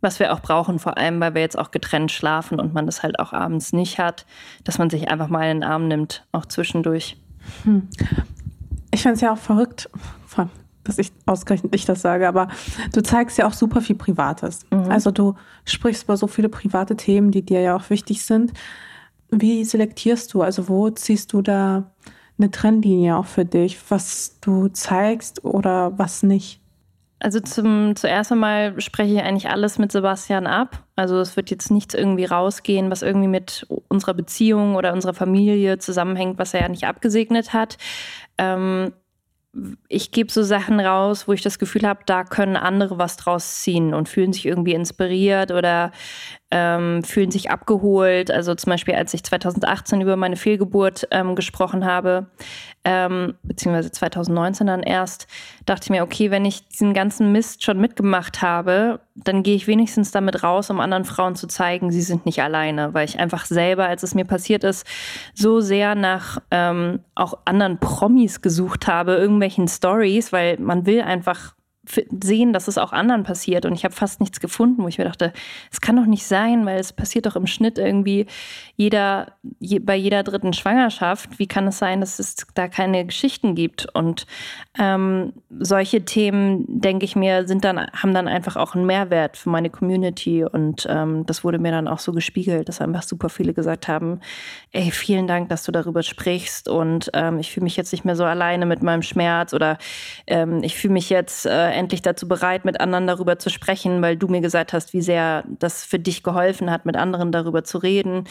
was wir auch brauchen, vor allem, weil wir jetzt auch getrennt schlafen und man das halt auch abends nicht hat, dass man sich einfach mal in den Arm nimmt, auch zwischendurch. Hm. Ich finde es ja auch verrückt, dass ich ausgerechnet ich das sage, aber du zeigst ja auch super viel Privates. Mhm. Also du sprichst über so viele private Themen, die dir ja auch wichtig sind. Wie selektierst du? Also wo ziehst du da eine Trennlinie auch für dich, was du zeigst oder was nicht? Also zum zuerst einmal spreche ich eigentlich alles mit Sebastian ab. Also es wird jetzt nichts irgendwie rausgehen, was irgendwie mit unserer Beziehung oder unserer Familie zusammenhängt, was er ja nicht abgesegnet hat. Ähm, ich gebe so Sachen raus, wo ich das Gefühl habe, da können andere was draus ziehen und fühlen sich irgendwie inspiriert oder ähm, fühlen sich abgeholt. Also zum Beispiel, als ich 2018 über meine Fehlgeburt ähm, gesprochen habe, ähm, beziehungsweise 2019 dann erst, dachte ich mir, okay, wenn ich diesen ganzen Mist schon mitgemacht habe, dann gehe ich wenigstens damit raus, um anderen Frauen zu zeigen, sie sind nicht alleine, weil ich einfach selber, als es mir passiert ist, so sehr nach ähm, auch anderen Promis gesucht habe, irgendwelchen Stories, weil man will einfach sehen, dass es auch anderen passiert. Und ich habe fast nichts gefunden, wo ich mir dachte, es kann doch nicht sein, weil es passiert doch im Schnitt irgendwie jeder, je, bei jeder dritten Schwangerschaft. Wie kann es sein, dass es da keine Geschichten gibt? Und ähm, solche Themen, denke ich mir, sind dann, haben dann einfach auch einen Mehrwert für meine Community. Und ähm, das wurde mir dann auch so gespiegelt, dass einfach super viele gesagt haben, ey, vielen Dank, dass du darüber sprichst. Und ähm, ich fühle mich jetzt nicht mehr so alleine mit meinem Schmerz oder ähm, ich fühle mich jetzt äh, endlich dazu bereit, mit anderen darüber zu sprechen, weil du mir gesagt hast, wie sehr das für dich geholfen hat, mit anderen darüber zu reden.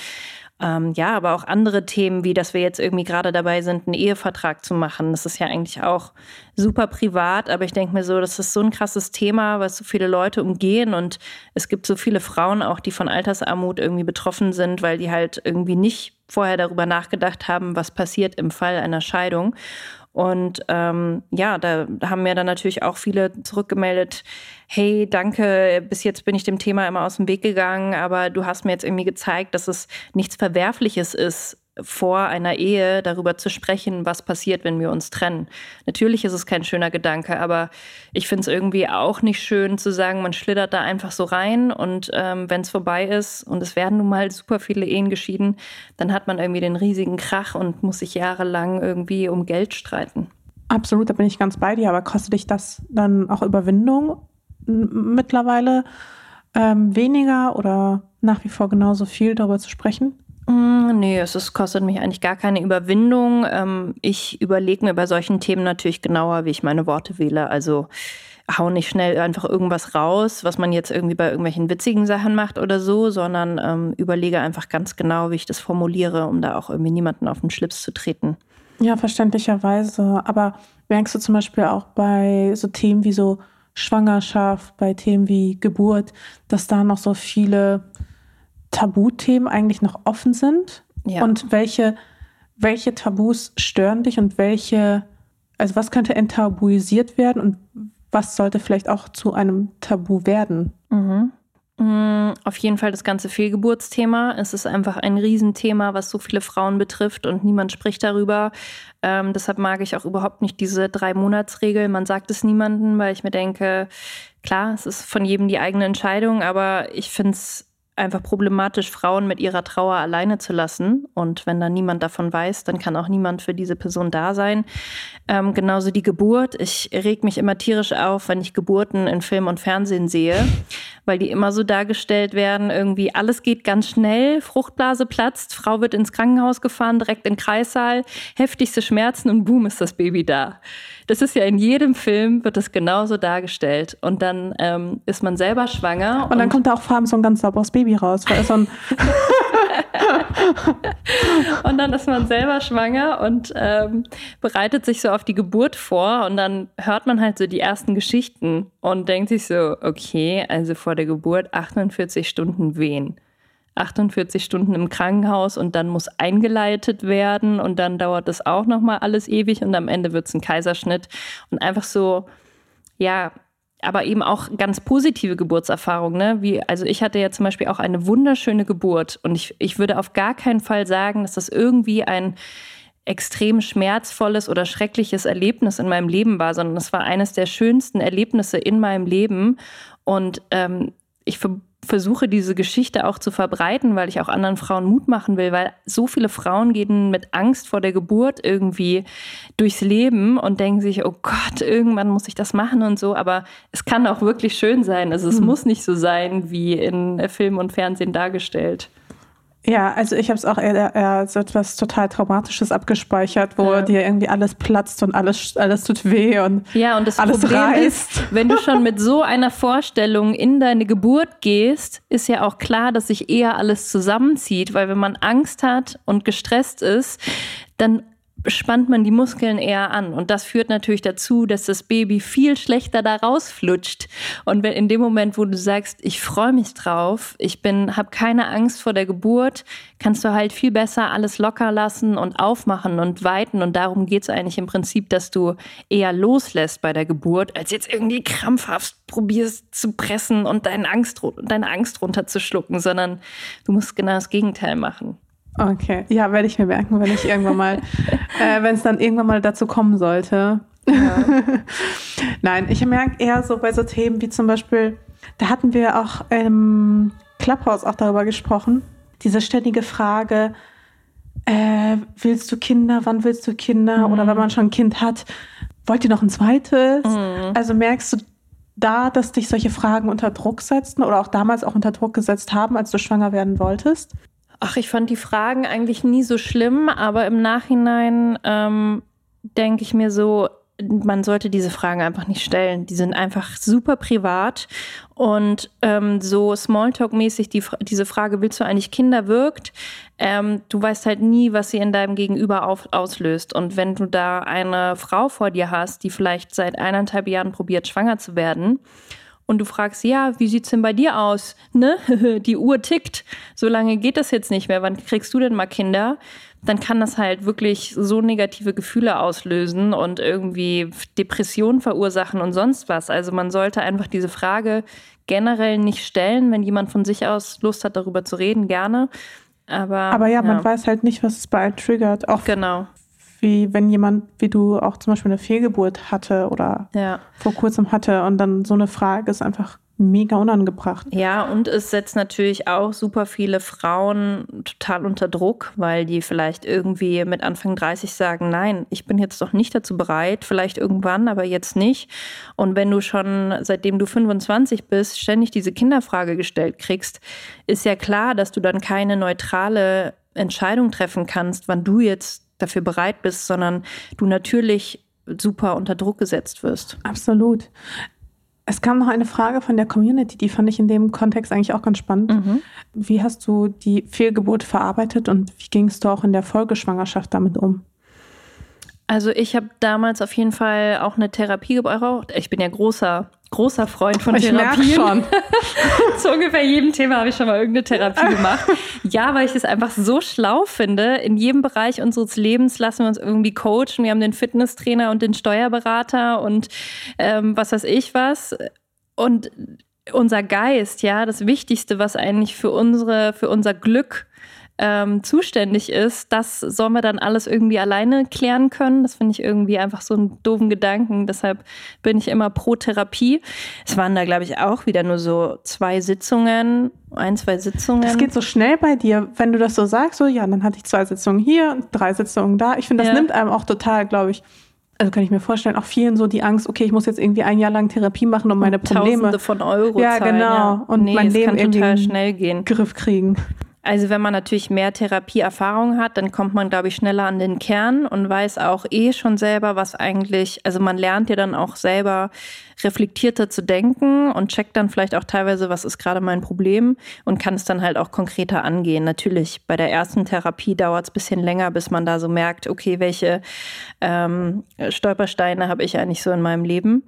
Ähm, ja, aber auch andere Themen, wie dass wir jetzt irgendwie gerade dabei sind, einen Ehevertrag zu machen. Das ist ja eigentlich auch super privat, aber ich denke mir so, das ist so ein krasses Thema, was so viele Leute umgehen und es gibt so viele Frauen auch, die von Altersarmut irgendwie betroffen sind, weil die halt irgendwie nicht vorher darüber nachgedacht haben, was passiert im Fall einer Scheidung. Und ähm, ja, da haben mir dann natürlich auch viele zurückgemeldet, hey, danke, bis jetzt bin ich dem Thema immer aus dem Weg gegangen, aber du hast mir jetzt irgendwie gezeigt, dass es nichts Verwerfliches ist, vor einer Ehe darüber zu sprechen, was passiert, wenn wir uns trennen. Natürlich ist es kein schöner Gedanke, aber ich finde es irgendwie auch nicht schön zu sagen, man schlittert da einfach so rein und ähm, wenn es vorbei ist und es werden nun mal super viele Ehen geschieden, dann hat man irgendwie den riesigen Krach und muss sich jahrelang irgendwie um Geld streiten. Absolut, da bin ich ganz bei dir, aber kostet dich das dann auch Überwindung mittlerweile ähm, weniger oder nach wie vor genauso viel darüber zu sprechen? Mm, nee, es ist, kostet mich eigentlich gar keine Überwindung. Ähm, ich überlege mir bei solchen Themen natürlich genauer, wie ich meine Worte wähle. Also hau nicht schnell einfach irgendwas raus, was man jetzt irgendwie bei irgendwelchen witzigen Sachen macht oder so, sondern ähm, überlege einfach ganz genau, wie ich das formuliere, um da auch irgendwie niemanden auf den Schlips zu treten. Ja, verständlicherweise. Aber merkst du zum Beispiel auch bei so Themen wie so Schwangerschaft, bei Themen wie Geburt, dass da noch so viele Tabuthemen eigentlich noch offen sind ja. und welche, welche Tabus stören dich und welche, also was könnte enttabuisiert werden und was sollte vielleicht auch zu einem Tabu werden? Mhm. Mm, auf jeden Fall das ganze Fehlgeburtsthema. Es ist einfach ein Riesenthema, was so viele Frauen betrifft und niemand spricht darüber. Ähm, deshalb mag ich auch überhaupt nicht diese Drei-Monats-Regel. Man sagt es niemandem, weil ich mir denke, klar, es ist von jedem die eigene Entscheidung, aber ich finde es einfach problematisch, Frauen mit ihrer Trauer alleine zu lassen. Und wenn dann niemand davon weiß, dann kann auch niemand für diese Person da sein. Ähm, genauso die Geburt. Ich reg mich immer tierisch auf, wenn ich Geburten in Film und Fernsehen sehe, weil die immer so dargestellt werden. Irgendwie alles geht ganz schnell, Fruchtblase platzt, Frau wird ins Krankenhaus gefahren, direkt in Kreissaal, heftigste Schmerzen und boom ist das Baby da. Das ist ja in jedem Film wird das genauso dargestellt. Und dann ähm, ist man selber schwanger. Und, und dann kommt da auch vor allem so ein ganz sauberes Baby raus. So und dann ist man selber schwanger und ähm, bereitet sich so auf die Geburt vor. Und dann hört man halt so die ersten Geschichten und denkt sich so, okay, also vor der Geburt 48 Stunden wehen. 48 Stunden im Krankenhaus und dann muss eingeleitet werden und dann dauert das auch nochmal alles ewig und am Ende wird es ein Kaiserschnitt und einfach so, ja, aber eben auch ganz positive Geburtserfahrungen. Ne? Wie, also ich hatte ja zum Beispiel auch eine wunderschöne Geburt und ich, ich würde auf gar keinen Fall sagen, dass das irgendwie ein extrem schmerzvolles oder schreckliches Erlebnis in meinem Leben war, sondern es war eines der schönsten Erlebnisse in meinem Leben. Und ähm, ich versuche diese Geschichte auch zu verbreiten, weil ich auch anderen Frauen Mut machen will, weil so viele Frauen gehen mit Angst vor der Geburt irgendwie durchs Leben und denken sich, oh Gott, irgendwann muss ich das machen und so. Aber es kann auch wirklich schön sein. Also es hm. muss nicht so sein, wie in Film und Fernsehen dargestellt. Ja, also ich habe es auch eher, eher so etwas total Traumatisches abgespeichert, wo ja. dir irgendwie alles platzt und alles, alles tut weh und, ja, und das alles Problem reißt. Ist, wenn du schon mit so einer Vorstellung in deine Geburt gehst, ist ja auch klar, dass sich eher alles zusammenzieht, weil wenn man Angst hat und gestresst ist, dann spannt man die Muskeln eher an. Und das führt natürlich dazu, dass das Baby viel schlechter da rausflutscht. Und wenn in dem Moment, wo du sagst, ich freue mich drauf, ich bin, habe keine Angst vor der Geburt, kannst du halt viel besser alles locker lassen und aufmachen und weiten. Und darum geht es eigentlich im Prinzip, dass du eher loslässt bei der Geburt, als jetzt irgendwie krampfhaft probierst zu pressen und deine Angst, deine Angst runterzuschlucken, sondern du musst genau das Gegenteil machen. Okay, ja, werde ich mir merken, wenn ich irgendwann mal, äh, wenn es dann irgendwann mal dazu kommen sollte. Ja. Nein, ich merke eher so bei so Themen wie zum Beispiel, da hatten wir auch im Clubhouse auch darüber gesprochen, diese ständige Frage, äh, willst du Kinder, wann willst du Kinder? Mhm. Oder wenn man schon ein Kind hat, wollt ihr noch ein zweites? Mhm. Also merkst du da, dass dich solche Fragen unter Druck setzten oder auch damals auch unter Druck gesetzt haben, als du schwanger werden wolltest? Ach, ich fand die Fragen eigentlich nie so schlimm, aber im Nachhinein ähm, denke ich mir so, man sollte diese Fragen einfach nicht stellen. Die sind einfach super privat und ähm, so Smalltalk-mäßig die, diese Frage, willst du eigentlich Kinder, wirkt. Ähm, du weißt halt nie, was sie in deinem Gegenüber auf, auslöst. Und wenn du da eine Frau vor dir hast, die vielleicht seit eineinhalb Jahren probiert, schwanger zu werden und du fragst, ja, wie sieht's denn bei dir aus? Ne? Die Uhr tickt. So lange geht das jetzt nicht mehr. Wann kriegst du denn mal Kinder? Dann kann das halt wirklich so negative Gefühle auslösen und irgendwie Depressionen verursachen und sonst was. Also man sollte einfach diese Frage generell nicht stellen. Wenn jemand von sich aus Lust hat, darüber zu reden, gerne. Aber, Aber ja, ja. man weiß halt nicht, was es bei einem triggert. Auch genau wie wenn jemand, wie du auch zum Beispiel eine Fehlgeburt hatte oder ja. vor kurzem hatte und dann so eine Frage ist einfach mega unangebracht. Ja, und es setzt natürlich auch super viele Frauen total unter Druck, weil die vielleicht irgendwie mit Anfang 30 sagen, nein, ich bin jetzt doch nicht dazu bereit, vielleicht irgendwann, aber jetzt nicht. Und wenn du schon seitdem du 25 bist, ständig diese Kinderfrage gestellt kriegst, ist ja klar, dass du dann keine neutrale Entscheidung treffen kannst, wann du jetzt dafür bereit bist, sondern du natürlich super unter Druck gesetzt wirst. Absolut. Es kam noch eine Frage von der Community, die fand ich in dem Kontext eigentlich auch ganz spannend. Mhm. Wie hast du die Fehlgeburt verarbeitet und wie gingst du auch in der Folgeschwangerschaft damit um? Also ich habe damals auf jeden Fall auch eine Therapie gebraucht. Ich bin ja großer großer Freund von ich Therapien. schon. Zu ungefähr jedem Thema habe ich schon mal irgendeine Therapie gemacht. Ja, weil ich es einfach so schlau finde. In jedem Bereich unseres Lebens lassen wir uns irgendwie coachen. Wir haben den Fitnesstrainer und den Steuerberater und ähm, was weiß ich was. Und unser Geist, ja, das Wichtigste, was eigentlich für unsere, für unser Glück ähm, zuständig ist, das sollen wir dann alles irgendwie alleine klären können. Das finde ich irgendwie einfach so einen doofen Gedanken. Deshalb bin ich immer pro Therapie. Es waren da, glaube ich, auch wieder nur so zwei Sitzungen, ein, zwei Sitzungen. Es geht so schnell bei dir, wenn du das so sagst, so ja, dann hatte ich zwei Sitzungen hier und drei Sitzungen da. Ich finde, das ja. nimmt einem auch total, glaube ich, also kann ich mir vorstellen, auch vielen so die Angst, okay, ich muss jetzt irgendwie ein Jahr lang Therapie machen, um meine Probleme. Tausende von Euro. Ja, zahlen, genau. Ja. Und nee, mein Leben kann total schnell gehen. Griff kriegen. Also wenn man natürlich mehr Therapieerfahrung hat, dann kommt man, glaube ich, schneller an den Kern und weiß auch eh schon selber, was eigentlich, also man lernt ja dann auch selber reflektierter zu denken und checkt dann vielleicht auch teilweise, was ist gerade mein Problem und kann es dann halt auch konkreter angehen. Natürlich, bei der ersten Therapie dauert es ein bisschen länger, bis man da so merkt, okay, welche ähm, Stolpersteine habe ich eigentlich so in meinem Leben.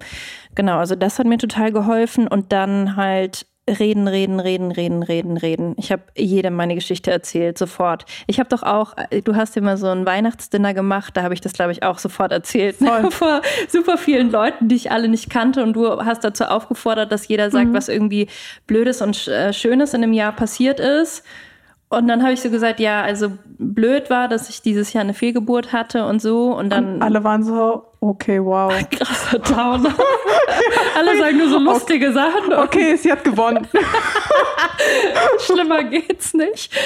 Genau, also das hat mir total geholfen und dann halt reden, reden, reden, reden, reden, reden. Ich habe jedem meine Geschichte erzählt, sofort. Ich habe doch auch, du hast immer so ein Weihnachtsdinner gemacht, da habe ich das, glaube ich, auch sofort erzählt. Voll. Vor super vielen Leuten, die ich alle nicht kannte. Und du hast dazu aufgefordert, dass jeder sagt, mhm. was irgendwie Blödes und äh, Schönes in dem Jahr passiert ist. Und dann habe ich so gesagt, ja, also blöd war, dass ich dieses Jahr eine Fehlgeburt hatte und so. Und dann. Und alle waren so, okay, wow. Krasser Downer. alle sagen nur so lustige okay. Sachen. Okay, sie hat gewonnen. Schlimmer geht's nicht.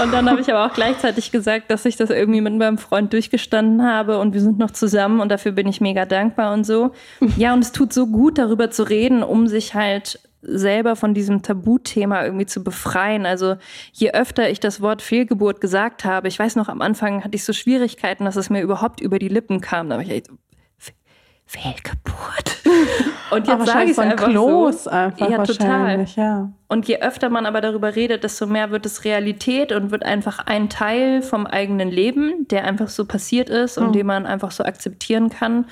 Und dann habe ich aber auch gleichzeitig gesagt, dass ich das irgendwie mit meinem Freund durchgestanden habe und wir sind noch zusammen und dafür bin ich mega dankbar und so. Ja, und es tut so gut, darüber zu reden, um sich halt selber von diesem Tabuthema irgendwie zu befreien. Also je öfter ich das Wort Fehlgeburt gesagt habe, ich weiß noch, am Anfang hatte ich so Schwierigkeiten, dass es mir überhaupt über die Lippen kam. Da habe ich echt, Fehlgeburt. Und jetzt sage ich es einfach Kloß so. Einfach ja, total. Ja. Und je öfter man aber darüber redet, desto mehr wird es Realität und wird einfach ein Teil vom eigenen Leben, der einfach so passiert ist und mhm. den man einfach so akzeptieren kann.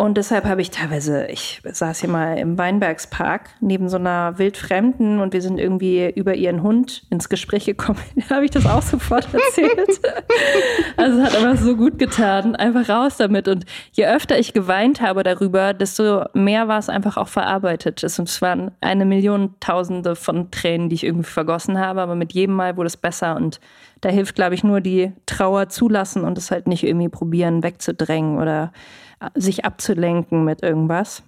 Und deshalb habe ich teilweise, ich saß hier mal im Weinbergspark neben so einer Wildfremden und wir sind irgendwie über ihren Hund ins Gespräch gekommen. Da habe ich das auch sofort erzählt. also es hat aber so gut getan. Einfach raus damit. Und je öfter ich geweint habe darüber, desto mehr war es einfach auch verarbeitet. Es waren eine Million Tausende von Tränen, die ich irgendwie vergossen habe. Aber mit jedem Mal wurde es besser. Und da hilft, glaube ich, nur die Trauer zulassen und es halt nicht irgendwie probieren wegzudrängen oder sich abzulenken mit irgendwas.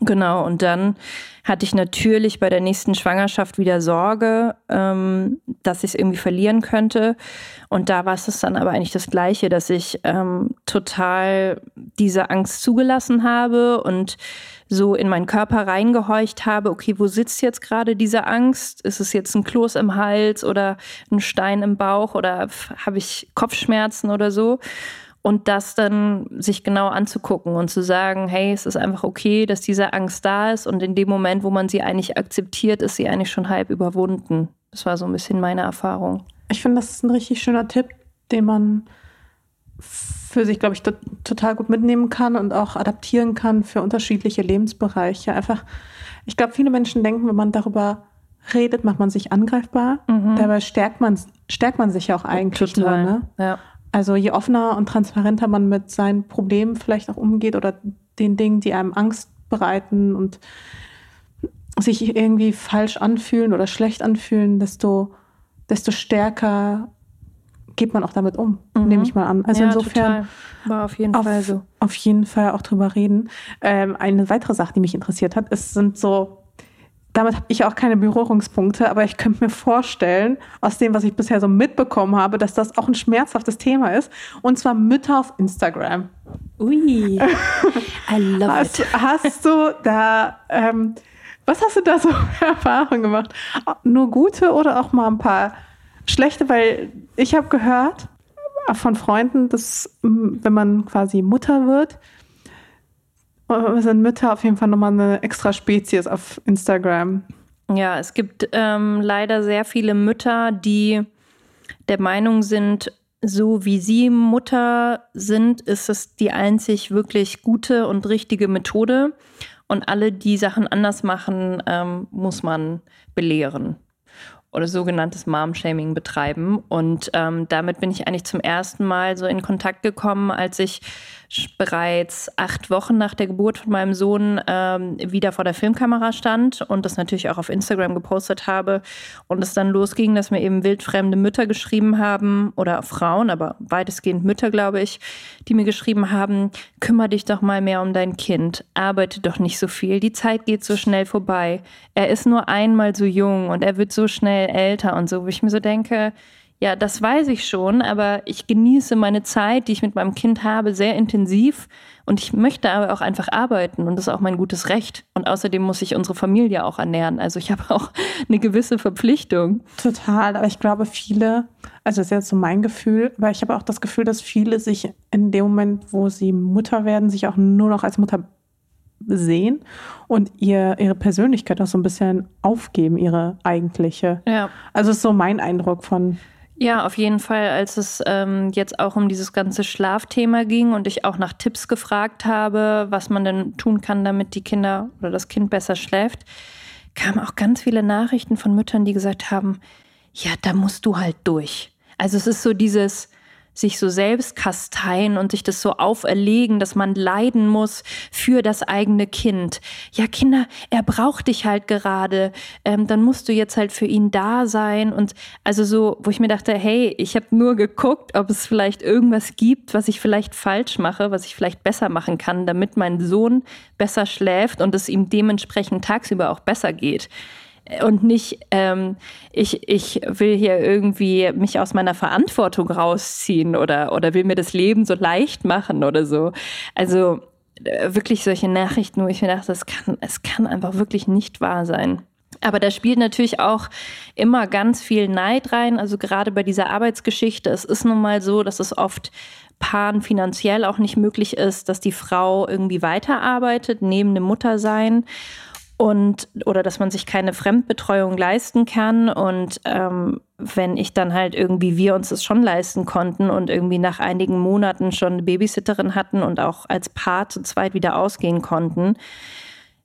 Genau, und dann hatte ich natürlich bei der nächsten Schwangerschaft wieder Sorge, ähm, dass ich es irgendwie verlieren könnte. Und da war es dann aber eigentlich das Gleiche, dass ich ähm, total diese Angst zugelassen habe und so in meinen Körper reingehorcht habe, okay, wo sitzt jetzt gerade diese Angst? Ist es jetzt ein Kloß im Hals oder ein Stein im Bauch oder habe ich Kopfschmerzen oder so? Und das dann sich genau anzugucken und zu sagen, hey, es ist einfach okay, dass diese Angst da ist und in dem Moment, wo man sie eigentlich akzeptiert, ist sie eigentlich schon halb überwunden. Das war so ein bisschen meine Erfahrung. Ich finde, das ist ein richtig schöner Tipp, den man für sich, glaube ich, total gut mitnehmen kann und auch adaptieren kann für unterschiedliche Lebensbereiche. Einfach, ich glaube, viele Menschen denken, wenn man darüber redet, macht man sich angreifbar. Mhm. Dabei stärkt man, stärkt man sich ja auch eigentlich Total. nur. Ne? Ja. Also je offener und transparenter man mit seinen Problemen vielleicht auch umgeht oder den Dingen, die einem Angst bereiten und sich irgendwie falsch anfühlen oder schlecht anfühlen, desto, desto stärker geht man auch damit um, mhm. nehme ich mal an. Also ja, insofern total. war auf jeden auf, Fall so. Auf jeden Fall auch drüber reden. Ähm, eine weitere Sache, die mich interessiert hat, ist, sind so damit habe ich auch keine Berührungspunkte, aber ich könnte mir vorstellen, aus dem, was ich bisher so mitbekommen habe, dass das auch ein schmerzhaftes Thema ist. Und zwar Mütter auf Instagram. Ui, I love hast, it. Hast du da, ähm, was hast du da so für Erfahrungen gemacht? Nur gute oder auch mal ein paar schlechte? Weil ich habe gehört von Freunden, dass wenn man quasi Mutter wird, sind Mütter auf jeden Fall nochmal eine extra Spezies auf Instagram. Ja, es gibt ähm, leider sehr viele Mütter, die der Meinung sind, so wie sie Mutter sind, ist es die einzig wirklich gute und richtige Methode. Und alle, die Sachen anders machen, ähm, muss man belehren oder sogenanntes Mom-Shaming betreiben. Und ähm, damit bin ich eigentlich zum ersten Mal so in Kontakt gekommen, als ich bereits acht Wochen nach der Geburt von meinem Sohn ähm, wieder vor der Filmkamera stand und das natürlich auch auf Instagram gepostet habe und es dann losging, dass mir eben wildfremde Mütter geschrieben haben oder Frauen, aber weitestgehend Mütter, glaube ich, die mir geschrieben haben, kümmere dich doch mal mehr um dein Kind, arbeite doch nicht so viel, die Zeit geht so schnell vorbei, er ist nur einmal so jung und er wird so schnell älter. Und so, wo ich mir so denke, ja, das weiß ich schon, aber ich genieße meine Zeit, die ich mit meinem Kind habe, sehr intensiv und ich möchte aber auch einfach arbeiten und das ist auch mein gutes Recht. Und außerdem muss ich unsere Familie auch ernähren. Also ich habe auch eine gewisse Verpflichtung. Total, aber ich glaube, viele, also das ist jetzt so mein Gefühl, aber ich habe auch das Gefühl, dass viele sich in dem Moment, wo sie Mutter werden, sich auch nur noch als Mutter sehen und ihr, ihre Persönlichkeit auch so ein bisschen aufgeben, ihre eigentliche. Ja. Also ist so mein Eindruck von ja, auf jeden Fall, als es ähm, jetzt auch um dieses ganze Schlafthema ging und ich auch nach Tipps gefragt habe, was man denn tun kann, damit die Kinder oder das Kind besser schläft, kamen auch ganz viele Nachrichten von Müttern, die gesagt haben, ja, da musst du halt durch. Also es ist so dieses, sich so selbst kasteien und sich das so auferlegen, dass man leiden muss für das eigene Kind. Ja, Kinder, er braucht dich halt gerade, ähm, dann musst du jetzt halt für ihn da sein. Und also so, wo ich mir dachte, hey, ich habe nur geguckt, ob es vielleicht irgendwas gibt, was ich vielleicht falsch mache, was ich vielleicht besser machen kann, damit mein Sohn besser schläft und es ihm dementsprechend tagsüber auch besser geht und nicht, ähm, ich, ich will hier irgendwie mich aus meiner Verantwortung rausziehen oder, oder will mir das Leben so leicht machen oder so. Also äh, wirklich solche Nachrichten, wo ich mir dachte, das kann, es kann einfach wirklich nicht wahr sein. Aber da spielt natürlich auch immer ganz viel Neid rein. Also gerade bei dieser Arbeitsgeschichte, es ist nun mal so, dass es oft Paaren finanziell auch nicht möglich ist, dass die Frau irgendwie weiterarbeitet, neben dem Muttersein und oder dass man sich keine Fremdbetreuung leisten kann. Und ähm, wenn ich dann halt irgendwie wir uns das schon leisten konnten und irgendwie nach einigen Monaten schon eine Babysitterin hatten und auch als Paar zu zweit wieder ausgehen konnten,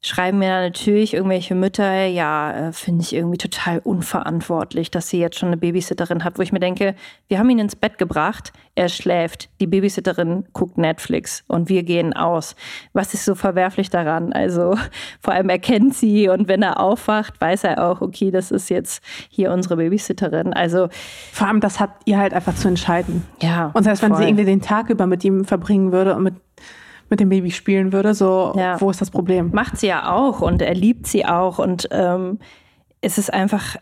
schreiben mir natürlich irgendwelche Mütter, ja, äh, finde ich irgendwie total unverantwortlich, dass sie jetzt schon eine Babysitterin hat, wo ich mir denke, wir haben ihn ins Bett gebracht, er schläft, die Babysitterin guckt Netflix und wir gehen aus. Was ist so verwerflich daran? Also vor allem erkennt sie und wenn er aufwacht, weiß er auch, okay, das ist jetzt hier unsere Babysitterin. Also vor allem, das hat ihr halt einfach zu entscheiden. Ja. Und selbst wenn sie irgendwie den Tag über mit ihm verbringen würde und mit mit dem Baby spielen würde. So, ja. wo ist das Problem? Macht sie ja auch und er liebt sie auch. Und ähm, es ist einfach,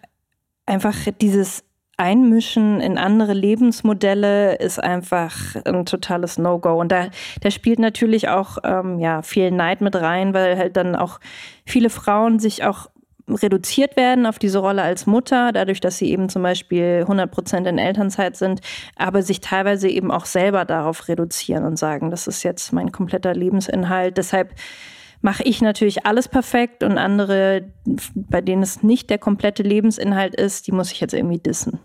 einfach dieses Einmischen in andere Lebensmodelle ist einfach ein totales No-Go. Und da, da spielt natürlich auch ähm, ja, viel Neid mit rein, weil halt dann auch viele Frauen sich auch reduziert werden auf diese Rolle als Mutter, dadurch, dass sie eben zum Beispiel 100 Prozent in Elternzeit sind, aber sich teilweise eben auch selber darauf reduzieren und sagen, das ist jetzt mein kompletter Lebensinhalt. Deshalb mache ich natürlich alles perfekt und andere, bei denen es nicht der komplette Lebensinhalt ist, die muss ich jetzt irgendwie dissen.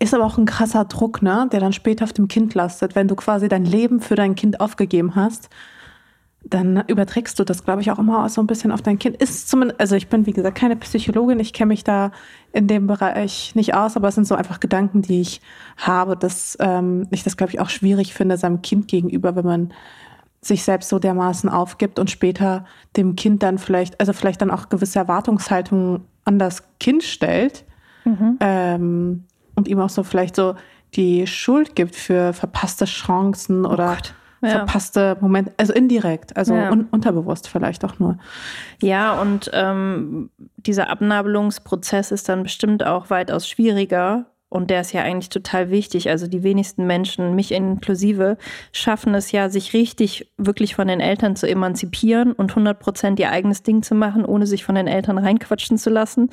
Ist aber auch ein krasser Druck, ne, der dann später auf dem Kind lastet, wenn du quasi dein Leben für dein Kind aufgegeben hast dann überträgst du das, glaube ich, auch immer so ein bisschen auf dein Kind. Ist zumindest, also ich bin, wie gesagt, keine Psychologin, ich kenne mich da in dem Bereich nicht aus, aber es sind so einfach Gedanken, die ich habe, dass ähm, ich das, glaube ich, auch schwierig finde, seinem Kind gegenüber, wenn man sich selbst so dermaßen aufgibt und später dem Kind dann vielleicht, also vielleicht dann auch gewisse Erwartungshaltungen an das Kind stellt mhm. ähm, und ihm auch so vielleicht so die Schuld gibt für verpasste Chancen oh oder Gott ja. verpasste Momente, also indirekt, also ja. un unterbewusst vielleicht auch nur. Ja, und ähm, dieser Abnabelungsprozess ist dann bestimmt auch weitaus schwieriger. Und der ist ja eigentlich total wichtig. Also die wenigsten Menschen, mich inklusive, schaffen es ja, sich richtig wirklich von den Eltern zu emanzipieren und 100 Prozent ihr eigenes Ding zu machen, ohne sich von den Eltern reinquatschen zu lassen.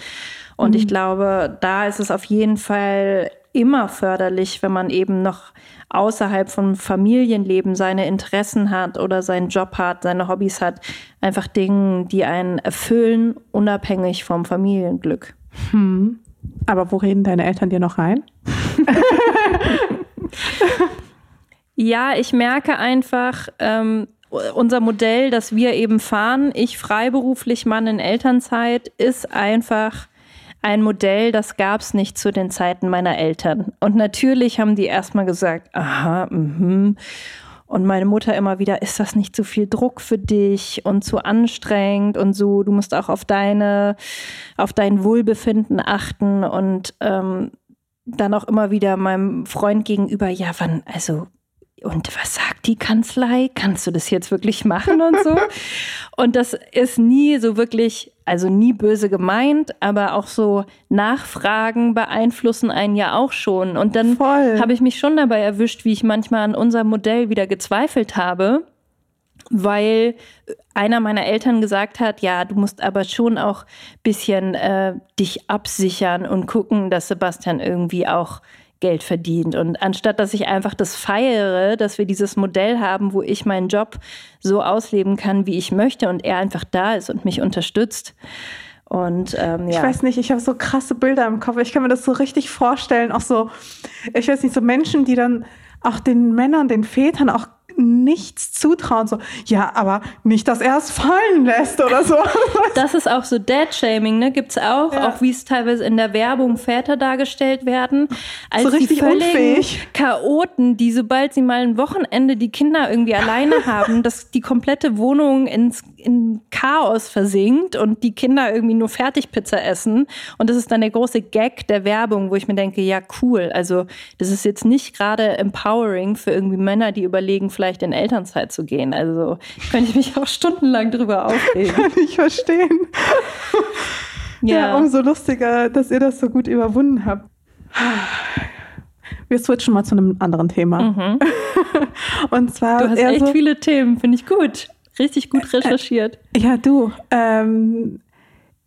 Und mhm. ich glaube, da ist es auf jeden Fall immer förderlich, wenn man eben noch außerhalb vom Familienleben seine Interessen hat oder seinen Job hat, seine Hobbys hat, einfach Dinge, die einen erfüllen, unabhängig vom Familienglück. Hm. Aber wo reden deine Eltern dir noch rein? ja, ich merke einfach, ähm, unser Modell, das wir eben fahren, ich freiberuflich, Mann in Elternzeit, ist einfach ein Modell, das gab es nicht zu den Zeiten meiner Eltern. Und natürlich haben die erstmal gesagt, aha, mhm. Und meine Mutter immer wieder, ist das nicht zu viel Druck für dich und zu anstrengend und so, du musst auch auf deine, auf dein Wohlbefinden achten und ähm, dann auch immer wieder meinem Freund gegenüber, ja, wann, also und was sagt die Kanzlei? Kannst du das jetzt wirklich machen und so? und das ist nie so wirklich, also nie böse gemeint, aber auch so Nachfragen beeinflussen einen ja auch schon. Und dann habe ich mich schon dabei erwischt, wie ich manchmal an unser Modell wieder gezweifelt habe, weil einer meiner Eltern gesagt hat, ja, du musst aber schon auch bisschen äh, dich absichern und gucken, dass Sebastian irgendwie auch Geld verdient. Und anstatt dass ich einfach das feiere, dass wir dieses Modell haben, wo ich meinen Job so ausleben kann, wie ich möchte und er einfach da ist und mich unterstützt. Und ähm, ja. Ich weiß nicht, ich habe so krasse Bilder im Kopf. Ich kann mir das so richtig vorstellen. Auch so, ich weiß nicht, so Menschen, die dann auch den Männern, den Vätern auch nichts zutrauen. So, ja, aber nicht, dass er es fallen lässt oder so. Das ist auch so Dead-Shaming, ne? Gibt es auch, ja. auch wie es teilweise in der Werbung Väter dargestellt werden. Als so richtig die unfähig. Chaoten, die sobald sie mal ein Wochenende die Kinder irgendwie alleine haben, dass die komplette Wohnung ins in Chaos versinkt und die Kinder irgendwie nur Fertigpizza essen. Und das ist dann der große Gag der Werbung, wo ich mir denke, ja, cool. Also, das ist jetzt nicht gerade empowering für irgendwie Männer, die überlegen, vielleicht in Elternzeit zu gehen. Also, könnte ich mich auch stundenlang drüber aufregen. Kann ich verstehen. ja. ja, umso lustiger, dass ihr das so gut überwunden habt. Wir switchen mal zu einem anderen Thema. Mhm. Und zwar. Du hast echt so viele Themen, finde ich gut. Richtig gut recherchiert. Ja, du. Ähm,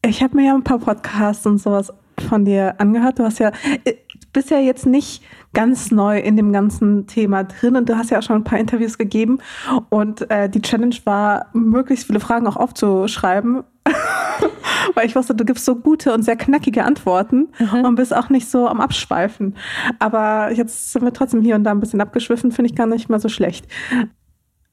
ich habe mir ja ein paar Podcasts und sowas von dir angehört. Du hast ja, äh, bist ja jetzt nicht ganz neu in dem ganzen Thema drin und du hast ja auch schon ein paar Interviews gegeben und äh, die Challenge war, möglichst viele Fragen auch aufzuschreiben, weil ich wusste, du gibst so gute und sehr knackige Antworten mhm. und bist auch nicht so am Abschweifen. Aber jetzt sind wir trotzdem hier und da ein bisschen abgeschwiffen, finde ich gar nicht mal so schlecht.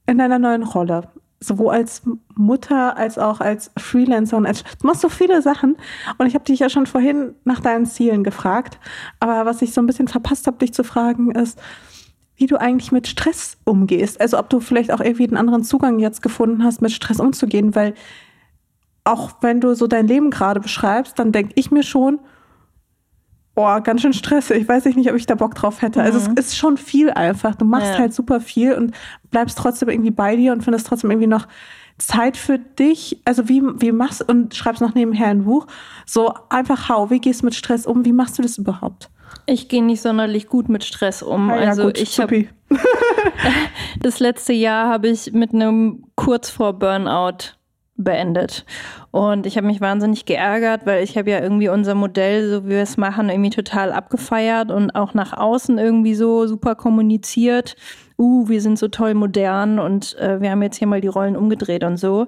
In deiner neuen Rolle, sowohl als Mutter als auch als Freelancer und als du machst so viele Sachen. Und ich habe dich ja schon vorhin nach deinen Zielen gefragt, aber was ich so ein bisschen verpasst habe, dich zu fragen, ist, wie du eigentlich mit Stress umgehst. Also ob du vielleicht auch irgendwie einen anderen Zugang jetzt gefunden hast, mit Stress umzugehen, weil auch wenn du so dein Leben gerade beschreibst, dann denke ich mir schon, boah, ganz schön stressig. Ich weiß nicht, ob ich da Bock drauf hätte. Mhm. Also es mhm. ist schon viel einfach. Du machst ja. halt super viel und bleibst trotzdem irgendwie bei dir und findest trotzdem irgendwie noch Zeit für dich. Also wie, wie machst und schreibst noch nebenher ein Buch. So einfach hau, wie gehst du mit Stress um? Wie machst du das überhaupt? Ich gehe nicht sonderlich gut mit Stress um. Ah, ja, also gut, ich habe das letzte Jahr habe ich mit einem kurz vor Burnout beendet. Und ich habe mich wahnsinnig geärgert, weil ich habe ja irgendwie unser Modell, so wie wir es machen, irgendwie total abgefeiert und auch nach außen irgendwie so super kommuniziert. Uh, wir sind so toll modern und äh, wir haben jetzt hier mal die Rollen umgedreht und so.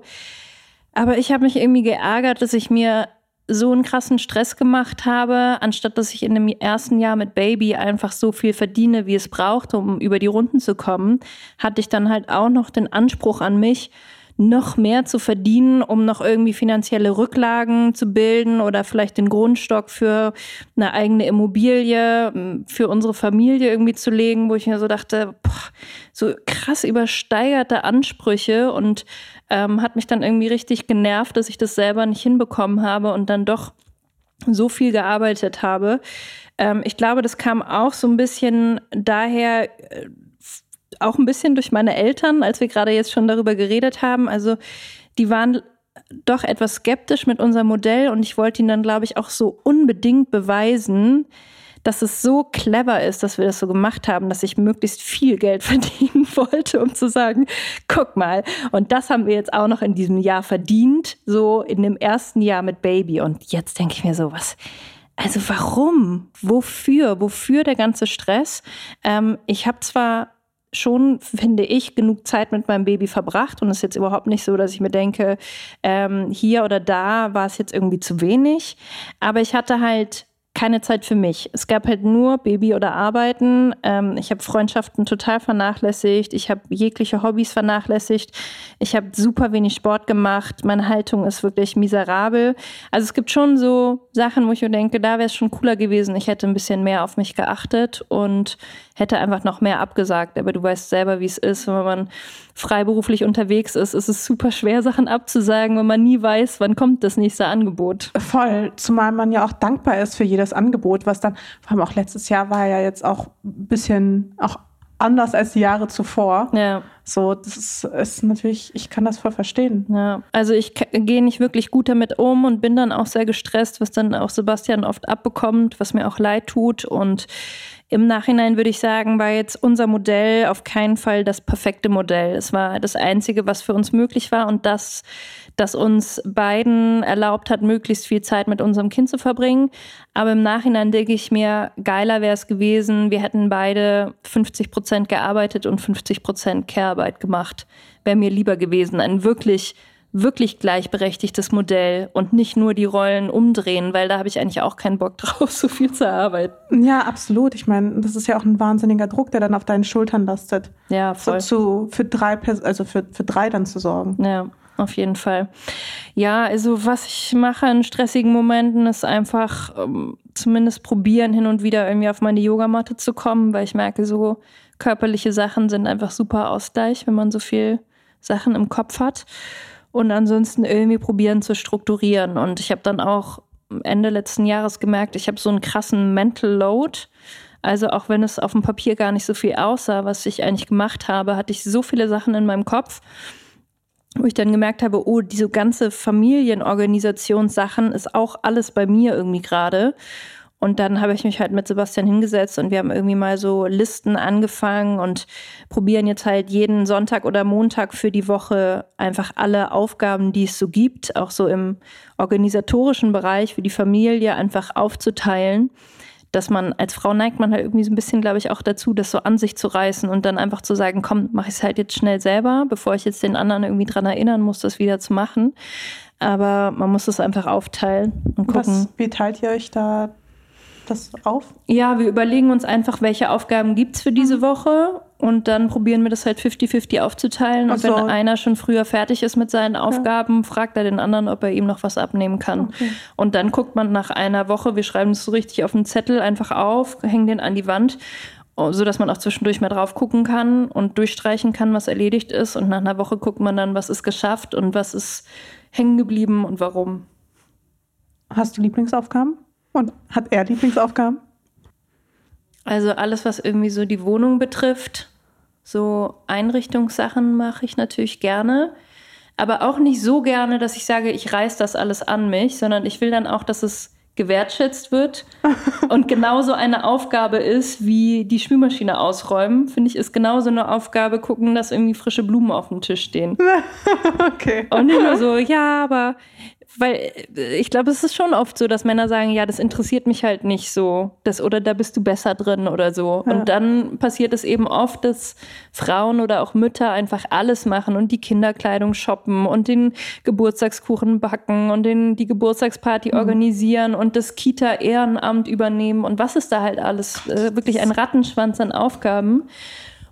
Aber ich habe mich irgendwie geärgert, dass ich mir so einen krassen Stress gemacht habe, anstatt dass ich in dem ersten Jahr mit Baby einfach so viel verdiene, wie es braucht, um über die Runden zu kommen, hatte ich dann halt auch noch den Anspruch an mich, noch mehr zu verdienen, um noch irgendwie finanzielle Rücklagen zu bilden oder vielleicht den Grundstock für eine eigene Immobilie, für unsere Familie irgendwie zu legen, wo ich mir so dachte, boah, so krass übersteigerte Ansprüche und ähm, hat mich dann irgendwie richtig genervt, dass ich das selber nicht hinbekommen habe und dann doch so viel gearbeitet habe. Ähm, ich glaube, das kam auch so ein bisschen daher, äh, auch ein bisschen durch meine Eltern, als wir gerade jetzt schon darüber geredet haben. Also die waren doch etwas skeptisch mit unserem Modell und ich wollte ihnen dann, glaube ich, auch so unbedingt beweisen, dass es so clever ist, dass wir das so gemacht haben, dass ich möglichst viel Geld verdienen wollte, um zu sagen, guck mal, und das haben wir jetzt auch noch in diesem Jahr verdient, so in dem ersten Jahr mit Baby. Und jetzt denke ich mir so, was, also warum? Wofür? Wofür der ganze Stress? Ähm, ich habe zwar schon, finde ich, genug Zeit mit meinem Baby verbracht. Und es ist jetzt überhaupt nicht so, dass ich mir denke, ähm, hier oder da war es jetzt irgendwie zu wenig. Aber ich hatte halt keine Zeit für mich. Es gab halt nur Baby oder Arbeiten. Ähm, ich habe Freundschaften total vernachlässigt. Ich habe jegliche Hobbys vernachlässigt. Ich habe super wenig Sport gemacht. Meine Haltung ist wirklich miserabel. Also es gibt schon so Sachen, wo ich mir denke, da wäre es schon cooler gewesen. Ich hätte ein bisschen mehr auf mich geachtet und hätte einfach noch mehr abgesagt. Aber du weißt selber, wie es ist, wenn man freiberuflich unterwegs ist, ist es super schwer, Sachen abzusagen, wenn man nie weiß, wann kommt das nächste Angebot. Voll, zumal man ja auch dankbar ist für jedes Angebot, was dann, vor allem auch letztes Jahr war ja jetzt auch ein bisschen auch anders als die Jahre zuvor. Ja. So, das ist, ist, natürlich, ich kann das voll verstehen. Ja, also ich gehe nicht wirklich gut damit um und bin dann auch sehr gestresst, was dann auch Sebastian oft abbekommt, was mir auch leid tut. Und im Nachhinein würde ich sagen, war jetzt unser Modell auf keinen Fall das perfekte Modell. Es war das Einzige, was für uns möglich war und das, das uns beiden erlaubt hat, möglichst viel Zeit mit unserem Kind zu verbringen. Aber im Nachhinein denke ich mir, geiler wäre es gewesen, wir hätten beide 50 Prozent gearbeitet und 50 Prozent Care-Arbeit gemacht. Wäre mir lieber gewesen. Ein wirklich wirklich gleichberechtigtes Modell und nicht nur die Rollen umdrehen, weil da habe ich eigentlich auch keinen Bock drauf, so viel zu arbeiten. Ja, absolut. Ich meine, das ist ja auch ein wahnsinniger Druck, der dann auf deinen Schultern lastet. Ja, voll. So zu, für drei, also für, für drei dann zu sorgen. Ja, auf jeden Fall. Ja, also was ich mache in stressigen Momenten ist einfach um, zumindest probieren, hin und wieder irgendwie auf meine Yogamatte zu kommen, weil ich merke, so körperliche Sachen sind einfach super Ausgleich, wenn man so viel Sachen im Kopf hat und ansonsten irgendwie probieren zu strukturieren. Und ich habe dann auch Ende letzten Jahres gemerkt, ich habe so einen krassen Mental Load. Also auch wenn es auf dem Papier gar nicht so viel aussah, was ich eigentlich gemacht habe, hatte ich so viele Sachen in meinem Kopf, wo ich dann gemerkt habe, oh, diese ganze Familienorganisationssachen ist auch alles bei mir irgendwie gerade. Und dann habe ich mich halt mit Sebastian hingesetzt und wir haben irgendwie mal so Listen angefangen und probieren jetzt halt jeden Sonntag oder Montag für die Woche einfach alle Aufgaben, die es so gibt, auch so im organisatorischen Bereich für die Familie einfach aufzuteilen. Dass man als Frau neigt man halt irgendwie so ein bisschen, glaube ich, auch dazu, das so an sich zu reißen und dann einfach zu sagen, komm, mach ich es halt jetzt schnell selber, bevor ich jetzt den anderen irgendwie dran erinnern muss, das wieder zu machen. Aber man muss es einfach aufteilen und gucken. Was, wie teilt ihr euch da das auf? Ja, wir überlegen uns einfach, welche Aufgaben gibt es für diese mhm. Woche und dann probieren wir das halt 50-50 aufzuteilen. Und so. wenn einer schon früher fertig ist mit seinen Aufgaben, ja. fragt er den anderen, ob er ihm noch was abnehmen kann. Okay. Und dann guckt man nach einer Woche, wir schreiben es so richtig auf den Zettel einfach auf, hängen den an die Wand so dass man auch zwischendurch mal drauf gucken kann und durchstreichen kann, was erledigt ist. Und nach einer Woche guckt man dann, was ist geschafft und was ist hängen geblieben und warum. Hast du Lieblingsaufgaben? Und hat er Lieblingsaufgaben? Also alles, was irgendwie so die Wohnung betrifft, so Einrichtungssachen mache ich natürlich gerne. Aber auch nicht so gerne, dass ich sage, ich reiß das alles an mich, sondern ich will dann auch, dass es gewertschätzt wird und genauso eine Aufgabe ist, wie die Spülmaschine ausräumen, finde ich, ist genauso eine Aufgabe, gucken, dass irgendwie frische Blumen auf dem Tisch stehen. okay. Und nicht nur so, ja, aber weil äh, ich glaube, es ist schon oft so, dass Männer sagen, ja, das interessiert mich halt nicht so, das oder da bist du besser drin oder so. Ja. Und dann passiert es eben oft, dass Frauen oder auch Mütter einfach alles machen und die Kinderkleidung shoppen und den Geburtstagskuchen backen und den die Geburtstagsparty mhm. organisieren und das Kita Ehrenamt übernehmen und was ist da halt alles äh, wirklich ein Rattenschwanz an Aufgaben.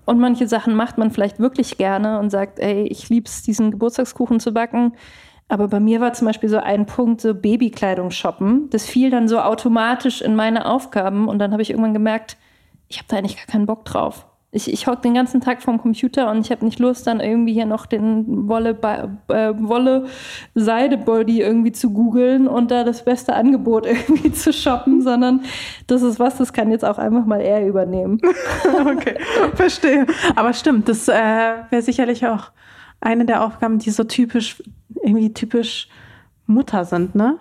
Und manche Sachen macht man vielleicht wirklich gerne und sagt, ey, ich lieb's, diesen Geburtstagskuchen zu backen. Aber bei mir war zum Beispiel so ein Punkt, so Babykleidung shoppen. Das fiel dann so automatisch in meine Aufgaben und dann habe ich irgendwann gemerkt, ich habe da eigentlich gar keinen Bock drauf. Ich, ich hocke den ganzen Tag vorm Computer und ich habe nicht Lust, dann irgendwie hier noch den Wolle, äh, Wolle Seide-Body irgendwie zu googeln und da das beste Angebot irgendwie zu shoppen, sondern das ist was, das kann jetzt auch einfach mal er übernehmen. okay, verstehe. Aber stimmt, das äh, wäre sicherlich auch eine der Aufgaben, die so typisch, irgendwie typisch Mutter sind, ne?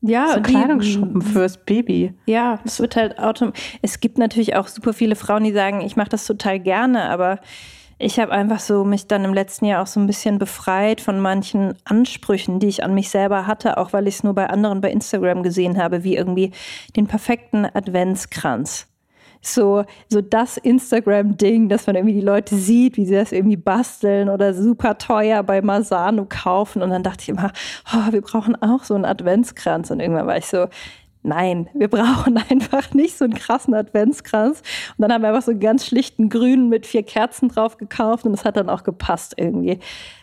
Ja, so Kleidungsschuppen fürs Baby. Ja, es wird halt autom. Es gibt natürlich auch super viele Frauen, die sagen, ich mache das total gerne, aber ich habe einfach so mich dann im letzten Jahr auch so ein bisschen befreit von manchen Ansprüchen, die ich an mich selber hatte, auch weil ich es nur bei anderen bei Instagram gesehen habe, wie irgendwie den perfekten Adventskranz so, so das Instagram-Ding, dass man irgendwie die Leute sieht, wie sie das irgendwie basteln oder super teuer bei Masano kaufen. Und dann dachte ich immer, oh, wir brauchen auch so einen Adventskranz. Und irgendwann war ich so, Nein, wir brauchen einfach nicht so einen krassen Adventskranz. Und dann haben wir einfach so einen ganz schlichten grünen mit vier Kerzen drauf gekauft und das hat dann auch gepasst irgendwie.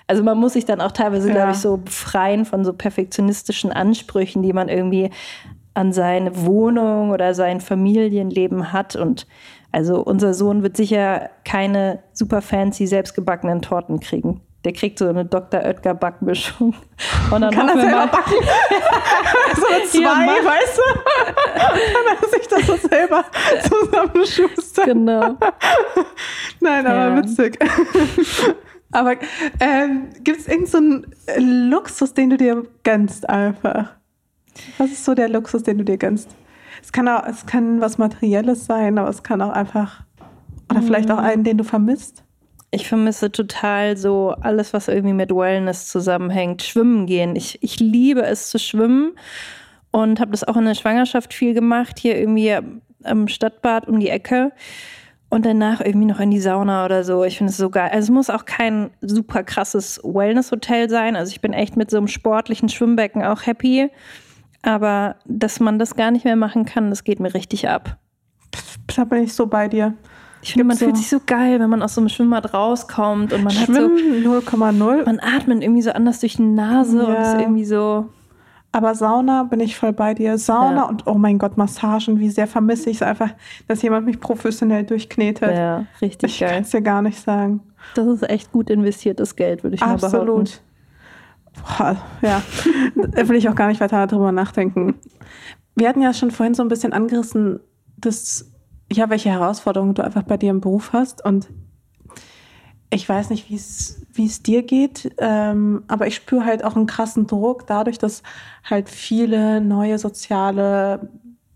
Also man muss sich dann auch teilweise, ja. glaube ich, so befreien von so perfektionistischen Ansprüchen, die man irgendwie an seine Wohnung oder sein Familienleben hat. Und also unser Sohn wird sicher keine super fancy selbstgebackenen Torten kriegen. Der kriegt so eine Dr. Oetker Backmischung. Und dann Kann er selber backen? so zwei, ja, weißt du? Kann er sich das so selber zusammenschustern? Genau. Nein, aber ja. witzig. aber ähm, gibt es irgendeinen so Luxus, den du dir gönnst einfach? Was ist so der Luxus, den du dir gönnst? Es kann auch, es kann was Materielles sein, aber es kann auch einfach, oder vielleicht auch mhm. einen, den du vermisst. Ich vermisse total so alles, was irgendwie mit Wellness zusammenhängt. Schwimmen gehen. Ich, ich liebe es zu schwimmen und habe das auch in der Schwangerschaft viel gemacht, hier irgendwie am Stadtbad um die Ecke und danach irgendwie noch in die Sauna oder so. Ich finde es so geil. Also es muss auch kein super krasses Wellness-Hotel sein. Also ich bin echt mit so einem sportlichen Schwimmbecken auch happy. Aber dass man das gar nicht mehr machen kann, das geht mir richtig ab. Da bin ich so bei dir. Ich finde, man so fühlt sich so geil, wenn man aus so einem Schwimmbad rauskommt und man Schwimmen hat so 0,0. Man atmet irgendwie so anders durch die Nase ja. und ist irgendwie so. Aber Sauna bin ich voll bei dir. Sauna ja. und oh mein Gott, Massagen, wie sehr vermisse ich es einfach, dass jemand mich professionell durchknetet. Ja, richtig ich geil. Ich kann es dir gar nicht sagen. Das ist echt gut investiertes Geld, würde ich Absolut. mal behaupten. Absolut. Ja, da will ich auch gar nicht weiter darüber nachdenken. Wir hatten ja schon vorhin so ein bisschen angerissen, dass, ja, welche Herausforderungen du einfach bei dir im Beruf hast. Und ich weiß nicht, wie es dir geht, ähm, aber ich spüre halt auch einen krassen Druck dadurch, dass halt viele neue soziale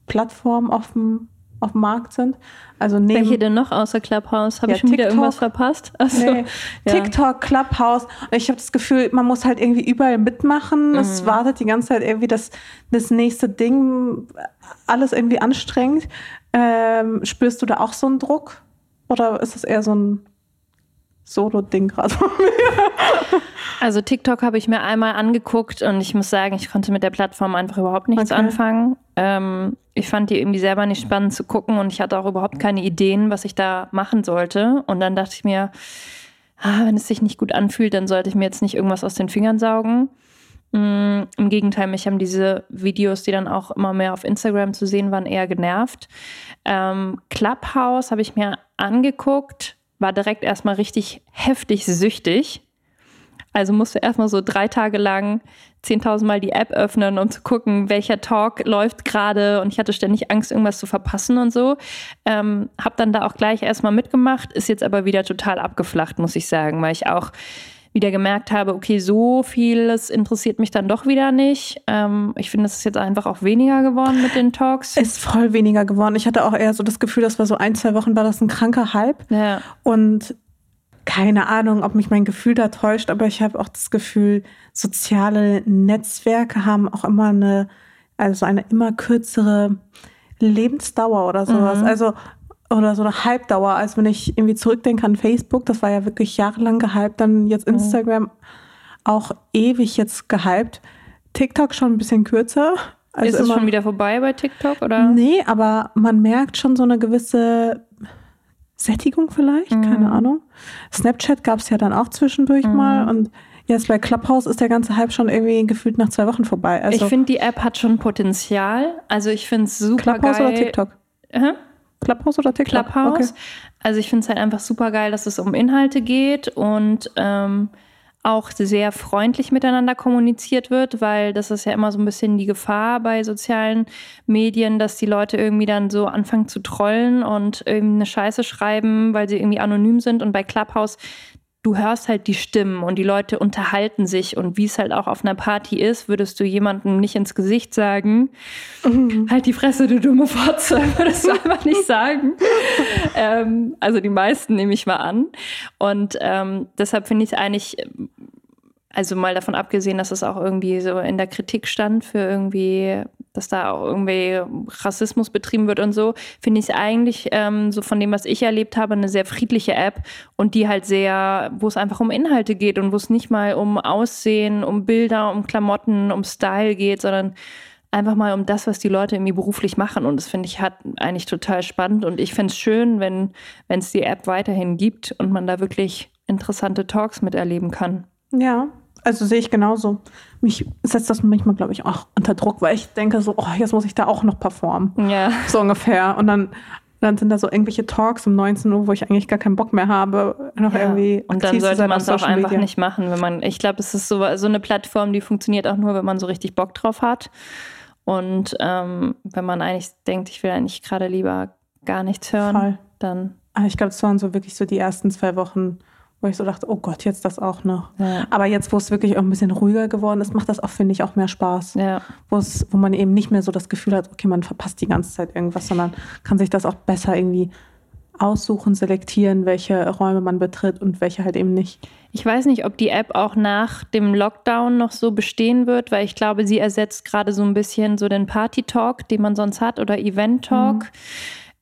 Plattformen offen auf dem Markt sind. Also neben, Welche denn noch außer Clubhouse? Habe ja, ich schon TikTok, wieder irgendwas verpasst? Achso, nee, ja. TikTok, Clubhouse. Ich habe das Gefühl, man muss halt irgendwie überall mitmachen. Mhm. Es wartet die ganze Zeit irgendwie das, das nächste Ding. Alles irgendwie anstrengend. Ähm, spürst du da auch so einen Druck? Oder ist das eher so ein Solo-Ding gerade von mir? Also TikTok habe ich mir einmal angeguckt und ich muss sagen, ich konnte mit der Plattform einfach überhaupt nichts okay. anfangen. Ähm, ich fand die irgendwie selber nicht spannend zu gucken und ich hatte auch überhaupt keine Ideen, was ich da machen sollte. Und dann dachte ich mir, ah, wenn es sich nicht gut anfühlt, dann sollte ich mir jetzt nicht irgendwas aus den Fingern saugen. Mm, Im Gegenteil, mich haben diese Videos, die dann auch immer mehr auf Instagram zu sehen waren, eher genervt. Ähm, Clubhouse habe ich mir angeguckt, war direkt erstmal richtig heftig süchtig also musste erstmal so drei Tage lang 10.000 Mal die App öffnen, um zu gucken, welcher Talk läuft gerade. Und ich hatte ständig Angst, irgendwas zu verpassen und so. Ähm, hab dann da auch gleich erstmal mitgemacht, ist jetzt aber wieder total abgeflacht, muss ich sagen, weil ich auch wieder gemerkt habe, okay, so vieles interessiert mich dann doch wieder nicht. Ähm, ich finde, es ist jetzt einfach auch weniger geworden mit den Talks. Ist voll weniger geworden. Ich hatte auch eher so das Gefühl, das war so ein, zwei Wochen war das ein kranker Hype. Ja. Und keine Ahnung, ob mich mein Gefühl da täuscht, aber ich habe auch das Gefühl, soziale Netzwerke haben auch immer eine, also eine immer kürzere Lebensdauer oder sowas. Mhm. Also, oder so eine Hype-Dauer, als wenn ich irgendwie zurückdenke an Facebook, das war ja wirklich jahrelang gehypt, dann jetzt mhm. Instagram mhm. auch ewig jetzt gehypt. TikTok schon ein bisschen kürzer. Also ist es schon wieder vorbei bei TikTok, oder? Nee, aber man merkt schon so eine gewisse Sättigung vielleicht, mhm. keine Ahnung. Snapchat gab es ja dann auch zwischendurch mhm. mal und jetzt bei Clubhouse ist der ganze Hype schon irgendwie gefühlt nach zwei Wochen vorbei. Also ich finde, die App hat schon Potenzial. Also ich finde es super Clubhouse geil. oder TikTok? Hä? Clubhouse oder TikTok? Clubhouse. Okay. Also ich finde es halt einfach super geil, dass es um Inhalte geht und ähm, auch sehr freundlich miteinander kommuniziert wird, weil das ist ja immer so ein bisschen die Gefahr bei sozialen Medien, dass die Leute irgendwie dann so anfangen zu trollen und irgendwie eine Scheiße schreiben, weil sie irgendwie anonym sind. Und bei Clubhouse, du hörst halt die Stimmen und die Leute unterhalten sich und wie es halt auch auf einer Party ist, würdest du jemandem nicht ins Gesicht sagen, mhm. halt die Fresse, du dumme Fotze, würdest du einfach nicht sagen. ähm, also die meisten nehme ich mal an. Und ähm, deshalb finde ich es eigentlich also mal davon abgesehen, dass es auch irgendwie so in der Kritik stand für irgendwie, dass da auch irgendwie Rassismus betrieben wird und so, finde ich es eigentlich ähm, so von dem, was ich erlebt habe, eine sehr friedliche App und die halt sehr, wo es einfach um Inhalte geht und wo es nicht mal um Aussehen, um Bilder, um Klamotten, um Style geht, sondern einfach mal um das, was die Leute irgendwie beruflich machen. Und das finde ich hat eigentlich total spannend. Und ich finde es schön, wenn es die App weiterhin gibt und man da wirklich interessante Talks miterleben kann. Ja, also sehe ich genauso. Mich setzt das manchmal, glaube ich, auch unter Druck, weil ich denke so, oh, jetzt muss ich da auch noch performen. Ja. So ungefähr. Und dann, dann sind da so irgendwelche Talks um 19 Uhr, wo ich eigentlich gar keinen Bock mehr habe, noch Ja. irgendwie. Und dann sollte man es auch einfach Media. nicht machen, wenn man, ich glaube, es ist so, so eine Plattform, die funktioniert auch nur, wenn man so richtig Bock drauf hat. Und ähm, wenn man eigentlich denkt, ich will eigentlich gerade lieber gar nichts hören, Voll. dann Aber ich glaube, es waren so wirklich so die ersten zwei Wochen, wo ich so dachte, oh Gott, jetzt das auch noch. Ja. Aber jetzt, wo es wirklich auch ein bisschen ruhiger geworden ist, macht das auch, finde ich, auch mehr Spaß. ja. Wo, es, wo man eben nicht mehr so das Gefühl hat, okay, man verpasst die ganze Zeit irgendwas, sondern kann sich das auch besser irgendwie aussuchen, selektieren, welche Räume man betritt und welche halt eben nicht. Ich weiß nicht, ob die App auch nach dem Lockdown noch so bestehen wird, weil ich glaube, sie ersetzt gerade so ein bisschen so den Party-Talk, den man sonst hat, oder Event-Talk.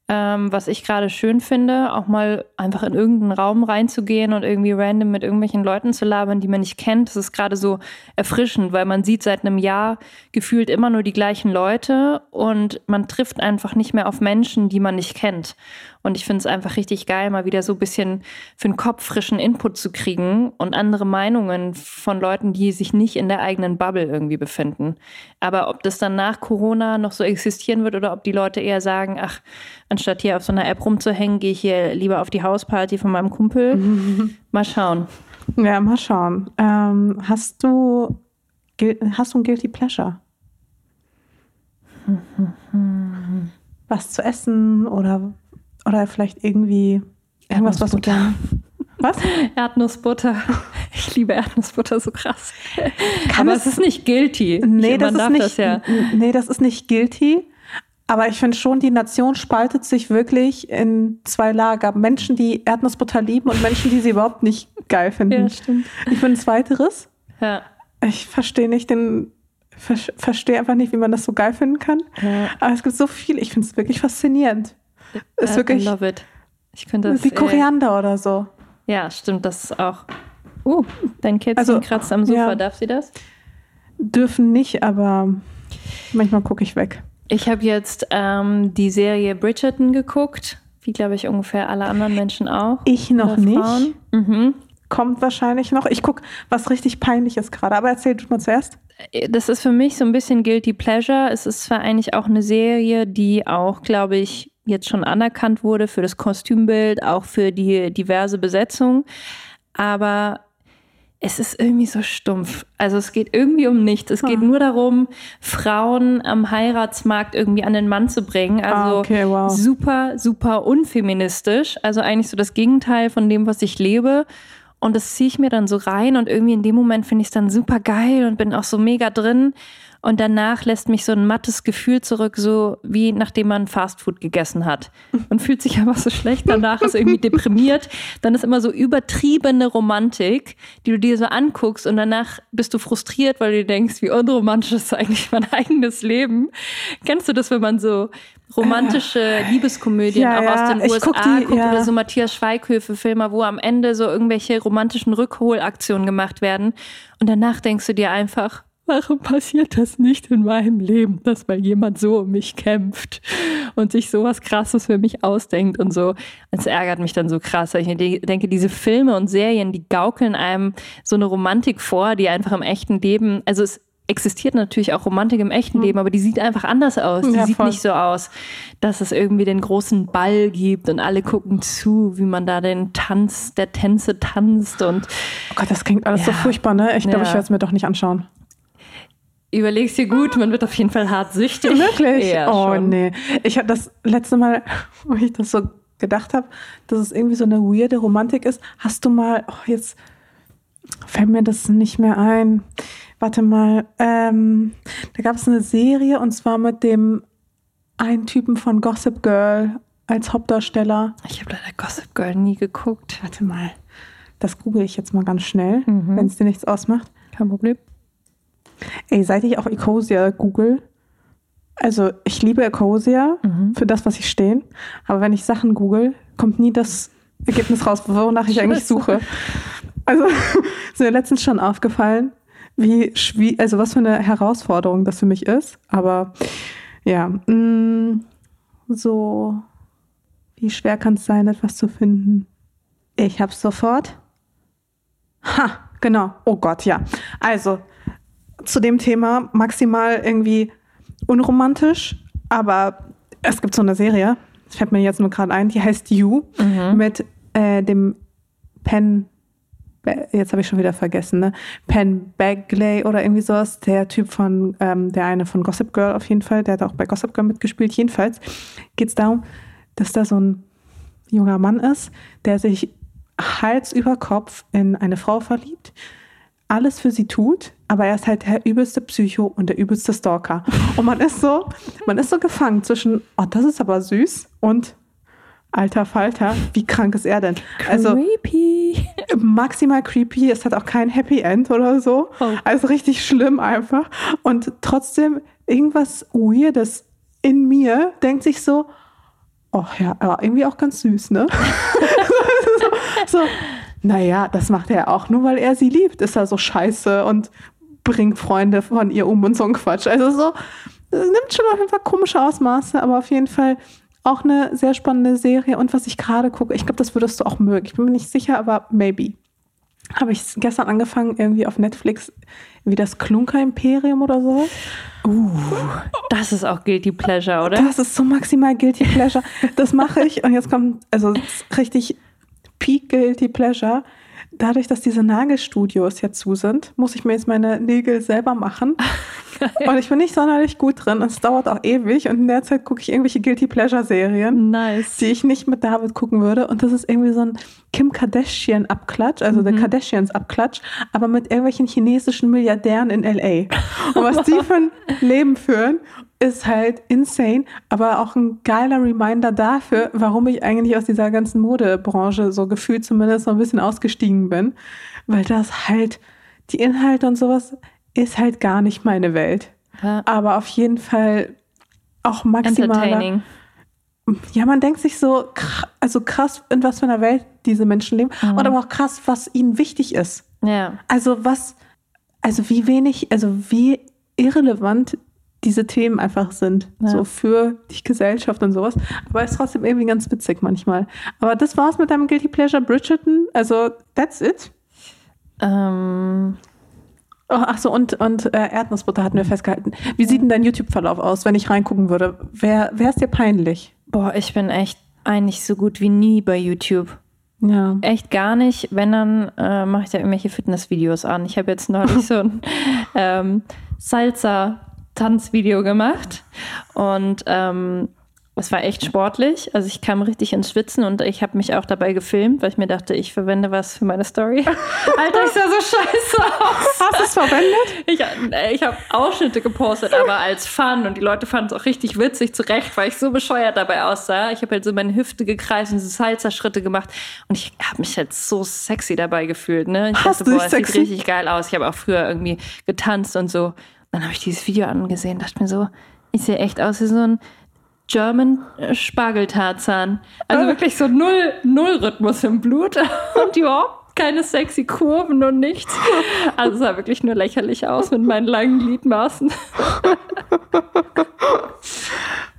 Ähm, was ich gerade schön finde, auch mal einfach in irgendeinen Raum reinzugehen und irgendwie random mit irgendwelchen Leuten zu labern, die man nicht kennt. Das ist gerade so erfrischend, weil man sieht seit einem Jahr gefühlt immer nur die gleichen Leute und man trifft einfach nicht mehr auf Menschen, die man nicht kennt. Und ich finde es einfach richtig geil, mal wieder so ein bisschen für den Kopf frischen Input zu kriegen und andere Meinungen von Leuten, die sich nicht in der eigenen Bubble irgendwie befinden. Aber ob das dann nach Corona noch so existieren wird oder ob die Leute eher sagen, ach, anstatt hier auf so einer App rumzuhängen, gehe ich hier lieber auf die Hausparty von meinem Kumpel. Mal schauen. Ja, mal schauen. Ähm, hast du hast du ein Guilty Pleasure? Was zu essen oder, oder vielleicht irgendwie irgendwas, was du Erdnussbutter. gerne. Was? Erdnussbutter. Ich liebe Erdnussbutter so krass. Kann Aber es- ist nicht guilty. Nee, Ich- das ist nicht, das ja. nee, das ist nicht guilty. Aber ich finde schon, die Nation spaltet sich wirklich in zwei Lager. Menschen, die Erdnussbutter lieben und Menschen, die sie überhaupt nicht geil finden. Ja, stimmt. Ich bin zweiteres. Ja. Ich verstehe nicht den, ver verstehe einfach nicht, wie man das so geil finden kann. Ja. Aber es gibt so viel. Ich finde es wirklich faszinierend. Ist I wirklich love it. Ich könnte das. wie äh, Koriander oder so. Ja, stimmt, das ist auch. Uh, dein Kätzchen Also, kratzt am Sofa. ja. Darf sie das? Dürfen nicht, aber manchmal gucke ich weg. Ich habe jetzt ähm, die Serie Bridgerton geguckt, wie glaube ich ungefähr alle anderen Menschen auch. Ich noch nicht. Mhm. Kommt wahrscheinlich noch. Ich gucke, was richtig peinlich ist gerade. Aber erzähl du mal zuerst. Das ist für mich so ein bisschen Guilty Pleasure. Es ist zwar eigentlich auch eine Serie, die auch, glaube ich, jetzt schon anerkannt wurde für das Kostümbild, auch für die diverse Besetzung. Aber es ist irgendwie so stumpf. Also es geht irgendwie um nichts. Es geht Ah. nur darum, Frauen am Heiratsmarkt irgendwie an den Mann zu bringen. Also Ah, okay, wow. super, super unfeministisch. Also eigentlich so das Gegenteil von dem, was ich lebe. Und das ziehe ich mir dann so rein und irgendwie in dem Moment finde ich es dann super geil und bin auch so mega drin. Und danach lässt mich so ein mattes Gefühl zurück, so wie nachdem man Fastfood gegessen hat. Und fühlt sich einfach so schlecht danach, ist irgendwie deprimiert. Dann ist immer so übertriebene Romantik, die du dir so anguckst und danach bist du frustriert, weil du denkst, wie unromantisch ist eigentlich mein eigenes Leben. Kennst du das, wenn man so romantische Liebeskomödien Ja, auch ja, aus den ich USA guck die, guckt ja. oder so Matthias Schweighöfe-Filme, wo am Ende so irgendwelche romantischen Rückholaktionen gemacht werden. Und danach denkst du dir einfach, warum passiert das nicht in meinem Leben, dass mal jemand so um mich kämpft und sich sowas Krasses für mich ausdenkt und so. Es ärgert mich dann so krass. weil Ich de- denke, diese Filme und Serien, die gaukeln einem so eine Romantik vor, die einfach im echten Leben, also es existiert natürlich auch Romantik im echten Leben, aber die sieht einfach anders aus. Die. Ja, sieht voll. nicht so aus, dass es irgendwie den großen Ball gibt und alle gucken zu, wie man da den Tanz der Tänze tanzt und Oh Gott, das klingt alles so Ja. furchtbar, ne? Ich glaube, Ja. ich werde es mir doch nicht anschauen. Überlegst dir gut, man wird auf jeden Fall hart süchtig. Wirklich? Ja, oh schon. nee. Ich habe das letzte Mal, wo ich das so gedacht habe, dass es irgendwie so eine weirde Romantik ist. Hast du mal, oh, jetzt fällt mir das nicht mehr ein. Warte mal, ähm, da gab es eine Serie und zwar mit dem einen Typen von Gossip Girl als Hauptdarsteller. Ich habe leider Gossip Girl nie geguckt. Warte mal, das google ich jetzt mal ganz schnell, Mhm. wenn es dir nichts ausmacht. Kein Problem. Ey, seit ich auch Ecosia google, also ich liebe Ecosia Mhm. für das, was ich stehe, aber wenn ich Sachen google, kommt nie das Ergebnis raus, wonach ich eigentlich suche. Also ist mir letztens schon aufgefallen, wie schwierig, also was für eine Herausforderung das für mich ist. Aber ja, mh, mm, so, wie schwer kann es sein, etwas zu finden? Ich hab's sofort. Ha, genau. Oh Gott, ja. Also, zu dem Thema maximal irgendwie unromantisch, aber es gibt so eine Serie, das fällt mir jetzt nur gerade ein, die heißt You mhm. mit äh, dem Pen, jetzt habe ich schon wieder vergessen, ne? Penn Bagley oder irgendwie sowas, der Typ von, ähm, der eine von Gossip Girl auf jeden Fall, der hat auch bei Gossip Girl mitgespielt. Jedenfalls geht es darum, dass da so ein junger Mann ist, der sich Hals über Kopf in eine Frau verliebt, alles für sie tut, aber er ist halt der übelste Psycho und der übelste Stalker. Und man ist so, man ist so gefangen zwischen, oh, das ist aber süß und alter Falter, wie krank ist er denn? Also creepy. Maximal creepy. Es hat auch kein Happy End oder so. Oh. Also richtig schlimm einfach. Und trotzdem irgendwas Weirdes in mir denkt sich so, oh ja, aber irgendwie auch ganz süß, ne? so, so, naja, das macht er auch nur, weil er sie liebt. Ist er so scheiße und bringt Freunde von ihr um und so ein Quatsch. Also so, nimmt schon auf jeden Fall komische Ausmaße, aber auf jeden Fall auch eine sehr spannende Serie. Und was ich gerade gucke, ich glaube, das würdest du auch mögen. Ich bin mir nicht sicher, aber maybe. Habe ich gestern angefangen, irgendwie auf Netflix, wie das Klunker-Imperium oder so. Uh, das ist auch Guilty Pleasure, oder? Das ist so maximal Guilty Pleasure. Das mache ich. Und jetzt kommt, also richtig Peak Guilty Pleasure dadurch, dass diese Nagelstudios jetzt zu sind, muss ich mir jetzt meine Nägel selber machen. und ich bin nicht sonderlich gut drin. Es dauert auch ewig. Und in der Zeit gucke ich irgendwelche Guilty Pleasure Serien, nice. die ich nicht mit David gucken würde. Und das ist irgendwie so ein Kim Kardashian-Abklatsch, also mhm. der Kardashians-Abklatsch, aber mit irgendwelchen chinesischen Milliardären in LA. Und was die für ein Leben führen ist halt insane, aber auch ein geiler Reminder dafür, warum ich eigentlich aus dieser ganzen Modebranche so gefühlt zumindest so ein bisschen ausgestiegen bin, weil das halt die Inhalte und sowas ist halt gar nicht meine Welt. Ja. Aber auf jeden Fall auch maximal. Ja, man denkt sich so, also krass, in was für einer Welt diese Menschen leben mhm. und aber auch krass, was ihnen wichtig ist. Ja. Also was, also wie wenig, also wie irrelevant diese Themen einfach sind, ja. so für die Gesellschaft und sowas. Aber es ist trotzdem irgendwie ganz witzig manchmal. Aber das war's mit deinem Guilty Pleasure Bridgerton. Also, that's it. Ähm. Oh, ach so, und, und äh, Erdnussbutter hatten wir festgehalten. Wie sieht denn dein YouTube-Verlauf aus, wenn ich reingucken würde? Wer wäre es dir peinlich? Boah, ich bin echt eigentlich so gut wie nie bei YouTube. Ja. Echt gar nicht. Wenn, dann äh, mache ich da irgendwelche Fitnessvideos an. Ich habe jetzt neulich so ein ähm, Salsa Tanzvideo gemacht und ähm, es war echt sportlich. Also ich kam richtig ins Schwitzen und ich habe mich auch dabei gefilmt, weil ich mir dachte, ich verwende was für meine Story. Alter, ich sah so scheiße aus. Hast du es verwendet? Ich, äh, ich habe Ausschnitte gepostet, aber als Fun und die Leute fanden es auch richtig witzig zurecht, weil ich so bescheuert dabei aussah. Ich habe halt so meine Hüfte gekreist und so Salsa-Schritte gemacht und ich habe mich halt so sexy dabei gefühlt. Ne? Ich Hast dachte, boah, es sieht richtig geil aus. Ich habe auch früher irgendwie getanzt und so. Dann habe ich dieses Video angesehen, dachte mir so, ich sehe echt aus wie so ein German Spargeltarzan. Also ah. wirklich so null, null Rhythmus im Blut und überhaupt keine sexy Kurven und nichts. Also sah wirklich nur lächerlich aus mit meinen langen Gliedmaßen.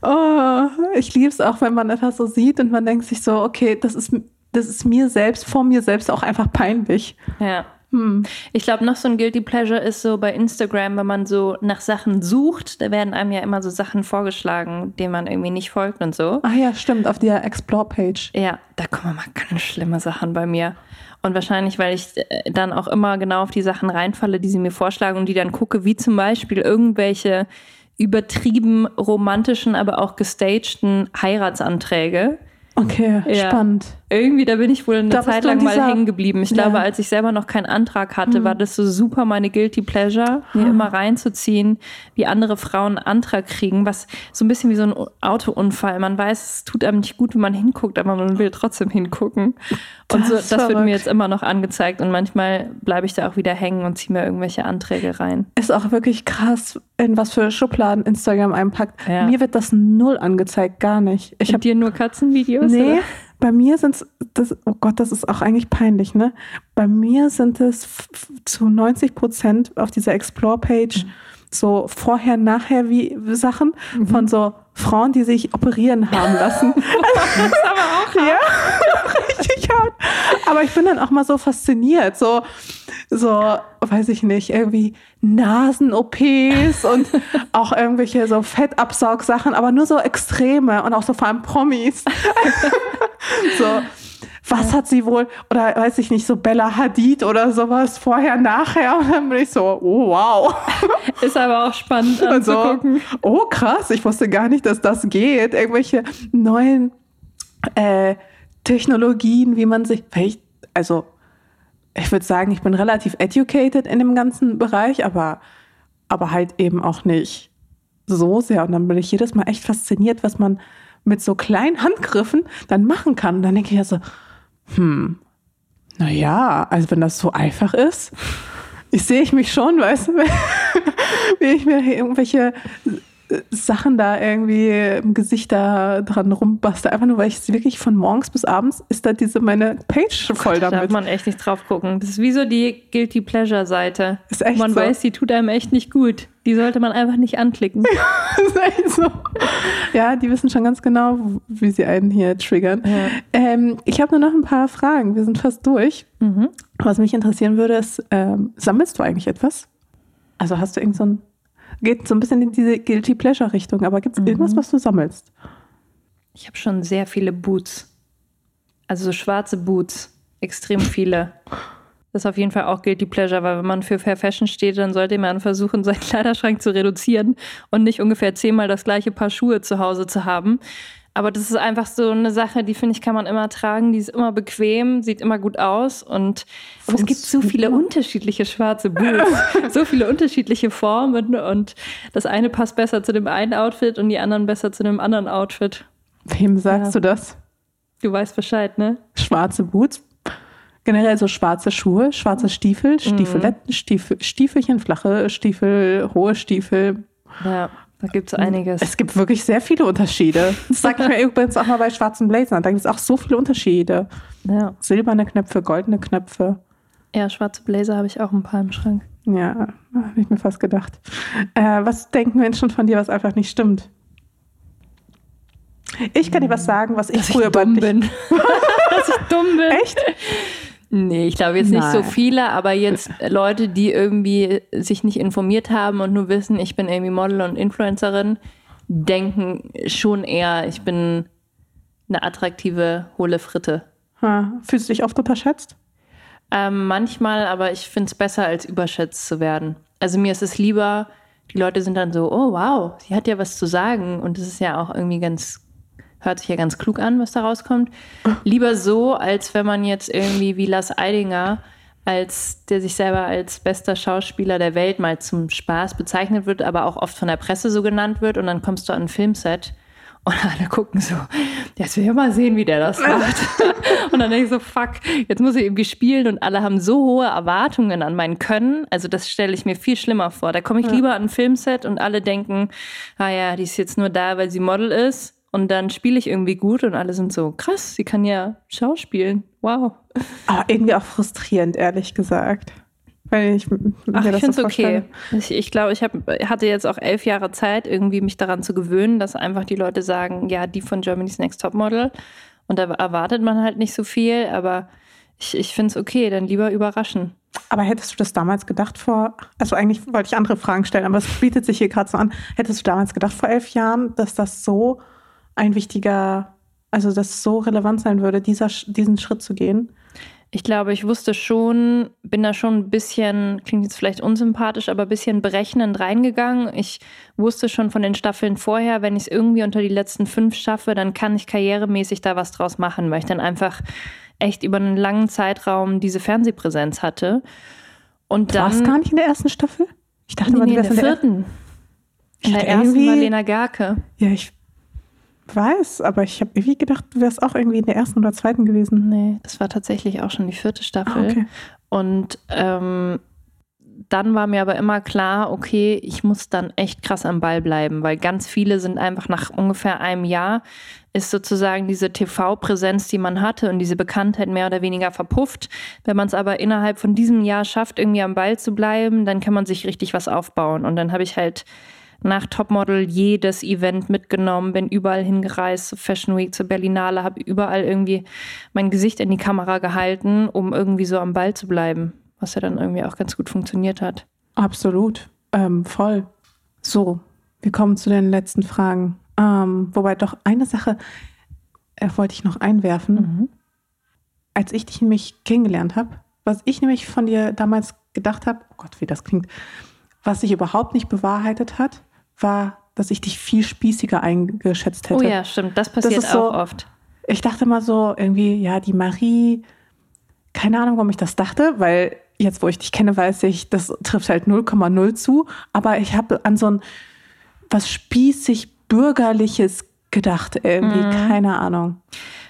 oh, ich liebe es auch, wenn man etwas so sieht und man denkt sich so, okay, das ist, das ist mir selbst, vor mir selbst auch einfach peinlich. Ja. Hm. Ich glaube, noch so ein Guilty Pleasure ist so bei Instagram, wenn man so nach Sachen sucht, da werden einem ja immer so Sachen vorgeschlagen, denen man irgendwie nicht folgt und so. Ach ja, stimmt, auf der Explore-Page. Ja, da kommen mal ganz schlimme Sachen bei mir. Und wahrscheinlich, weil ich äh, dann auch immer genau auf die Sachen reinfalle, die sie mir vorschlagen und die dann gucke, wie zum Beispiel irgendwelche übertrieben romantischen, aber auch gestagten Heiratsanträge Okay, ja. spannend. Irgendwie, da bin ich wohl eine da Zeit lang mal hängen geblieben. Ich ja. glaube, als ich selber noch keinen Antrag hatte, mhm. war das so super meine Guilty Pleasure, mir mhm. immer reinzuziehen, wie andere Frauen einen Antrag kriegen, was so ein bisschen wie so ein Autounfall. Man weiß, es tut einem nicht gut, wenn man hinguckt, aber man will trotzdem hingucken. Und das, so, das wird mir jetzt immer noch angezeigt und manchmal bleibe ich da auch wieder hängen und ziehe mir irgendwelche Anträge rein. Ist auch wirklich krass, in was für Schubladen Instagram einpackt. Ja. Mir wird das null angezeigt, gar nicht. Ich habe dir nur Katzenvideos? Nee. Bei mir sind es, oh Gott, das ist auch eigentlich peinlich, ne? Bei mir sind es zu 90 Prozent auf dieser Explore-Page mhm. so vorher, nachher wie Sachen mhm. von so Frauen, die sich operieren haben lassen. das ist aber auch. Ja, richtig. Aber ich bin dann auch mal so fasziniert, so, so, weiß ich nicht, irgendwie Nasen-OPs und auch irgendwelche so Fettabsaugsachen, aber nur so Extreme und auch so vor allem Promis. so, was hat sie wohl, oder weiß ich nicht, so Bella Hadid oder sowas, vorher, nachher. Und dann bin ich so, oh wow. Ist aber auch spannend anzugucken. So, oh krass, ich wusste gar nicht, dass das geht. Irgendwelche neuen äh, Technologien, wie man sich, also ich würde sagen, ich bin relativ educated in dem ganzen Bereich, aber, aber halt eben auch nicht so sehr. Und dann bin ich jedes Mal echt fasziniert, was man mit so kleinen Handgriffen dann machen kann. Und dann denke ich ja so, hm, naja, also wenn das so einfach ist, ich sehe ich mich schon, weißt du, wie ich mir irgendwelche Sachen da irgendwie im Gesicht da dran rumbaste. Einfach nur, weil ich wirklich von morgens bis abends ist da diese meine Page voll Gott, damit. Da darf man echt nicht drauf gucken. Das ist wie so die Guilty Pleasure Seite. Ist echt man so. weiß, die tut einem echt nicht gut. Die sollte man einfach nicht anklicken. ist echt so. Ja, die wissen schon ganz genau, wie sie einen hier triggern. Ja. Ähm, ich habe nur noch ein paar Fragen. Wir sind fast durch. Mhm. Was mich interessieren würde, ist, ähm, sammelst du eigentlich etwas? Also hast du irgend so geht so ein bisschen in diese Guilty Pleasure Richtung. Aber gibt es mhm. irgendwas, was du sammelst? Ich habe schon sehr viele Boots. Also so schwarze Boots. Extrem viele. Das ist auf jeden Fall auch Guilty Pleasure, weil wenn man für Fair Fashion steht, dann sollte man versuchen, seinen Kleiderschrank zu reduzieren und nicht ungefähr zehnmal das gleiche Paar Schuhe zu Hause zu haben. Aber das ist einfach so eine Sache, die finde ich, kann man immer tragen. Die ist immer bequem, sieht immer gut aus. Und es gibt so viele unterschiedliche schwarze Boots, so viele unterschiedliche Formen. Und das eine passt besser zu dem einen Outfit und die anderen besser zu dem anderen Outfit. Wem sagst ja. du das? Du weißt Bescheid, ne? Schwarze Boots. Generell so schwarze Schuhe, schwarze Stiefel, mhm. Stiefeletten, Stiefel, Stiefelchen, flache Stiefel, hohe Stiefel. Ja. Da gibt es einiges. Es gibt wirklich sehr viele Unterschiede. Das sagt mir übrigens auch mal bei schwarzen Blazern. Da gibt es auch so viele Unterschiede. Ja. Silberne Knöpfe, goldene Knöpfe. Ja, schwarze Blazer habe ich auch ein paar im Schrank. Ja, habe ich mir fast gedacht. Äh, was denken Menschen von dir, was einfach nicht stimmt? Ich kann dir was sagen, was ich Dass früher ich dumm bin. Dass ich dumm bin. Echt? Nee, ich glaube jetzt Nein. nicht so viele, aber jetzt Leute, die irgendwie sich nicht informiert haben und nur wissen, ich bin irgendwie Model und Influencerin, denken schon eher, ich bin eine attraktive, hohle Fritte. Ha. Fühlst du dich oft unterschätzt? Ähm, manchmal, aber ich finde es besser, als überschätzt zu werden. Also mir ist es lieber, die Leute sind dann so, oh wow, sie hat ja was zu sagen und das ist ja auch irgendwie ganz Hört sich ja ganz klug an, was da rauskommt. Lieber so, als wenn man jetzt irgendwie wie Lars Eidinger, als der sich selber als bester Schauspieler der Welt mal zum Spaß bezeichnet wird, aber auch oft von der Presse so genannt wird. Und dann kommst du an ein Filmset und alle gucken so, jetzt will ich mal sehen, wie der das macht. und dann denke ich so, fuck, jetzt muss ich irgendwie spielen und alle haben so hohe Erwartungen an mein Können. Also das stelle ich mir viel schlimmer vor. Da komme ich ja. lieber an ein Filmset und alle denken, ah ja, die ist jetzt nur da, weil sie Model ist. Und dann spiele ich irgendwie gut und alle sind so, krass, sie kann ja schauspielen. Wow. Aber irgendwie auch frustrierend, ehrlich gesagt. Weil ich, Ach, ich finde es okay. Ich, ich glaube, ich hab, hatte jetzt auch elf Jahre Zeit, irgendwie mich daran zu gewöhnen, dass einfach die Leute sagen, ja, die von Germany's Next Topmodel. Und da erwartet man halt nicht so viel, aber ich, ich finde es okay, dann lieber überraschen. Aber hättest du das damals gedacht vor, also eigentlich wollte ich andere Fragen stellen, aber es bietet sich hier gerade so an, hättest du damals gedacht vor elf Jahren, dass das so ein wichtiger, also dass es so relevant sein würde, dieser, diesen Schritt zu gehen? Ich glaube, ich wusste schon, bin da schon ein bisschen, klingt jetzt vielleicht unsympathisch, aber ein bisschen berechnend reingegangen. Ich wusste schon von den Staffeln vorher, wenn ich es irgendwie unter die letzten fünf schaffe, dann kann ich karrieremäßig da was draus machen, weil ich dann einfach echt über einen langen Zeitraum diese Fernsehpräsenz hatte. Und dann. War es gar nicht in der ersten Staffel? Ich dachte nee, mal, nee, in der vierten. In der ersten war Lena Gerke. Ja, ich weiß, aber ich habe irgendwie gedacht, du wärst auch irgendwie in der ersten oder zweiten gewesen. Nee, das war tatsächlich auch schon die vierte Staffel. Ah, okay. Und ähm, dann war mir aber immer klar, okay, ich muss dann echt krass am Ball bleiben, weil ganz viele sind einfach nach ungefähr einem Jahr ist sozusagen diese TV-Präsenz, die man hatte und diese Bekanntheit mehr oder weniger verpufft. Wenn man es aber innerhalb von diesem Jahr schafft, irgendwie am Ball zu bleiben, dann kann man sich richtig was aufbauen. Und dann habe ich halt nach Topmodel jedes Event mitgenommen, bin überall hingereist, zur Fashion Week, zur Berlinale, habe überall irgendwie mein Gesicht in die Kamera gehalten, um irgendwie so am Ball zu bleiben, was ja dann irgendwie auch ganz gut funktioniert hat. Absolut, ähm, voll. So, wir kommen zu den letzten Fragen. Ähm, wobei doch eine Sache äh, wollte ich noch einwerfen. Mhm. Als ich dich nämlich kennengelernt habe, was ich nämlich von dir damals gedacht habe, oh Gott, wie das klingt, was sich überhaupt nicht bewahrheitet hat, war, dass ich dich viel spießiger eingeschätzt hätte. Oh ja, stimmt. Das passiert das auch so, oft. Ich dachte mal so irgendwie, ja, die Marie, keine Ahnung, warum ich das dachte, weil jetzt, wo ich dich kenne, weiß ich, das trifft halt 0,0 zu. Aber ich habe an so ein was spießig bürgerliches gedacht irgendwie, mhm. keine Ahnung.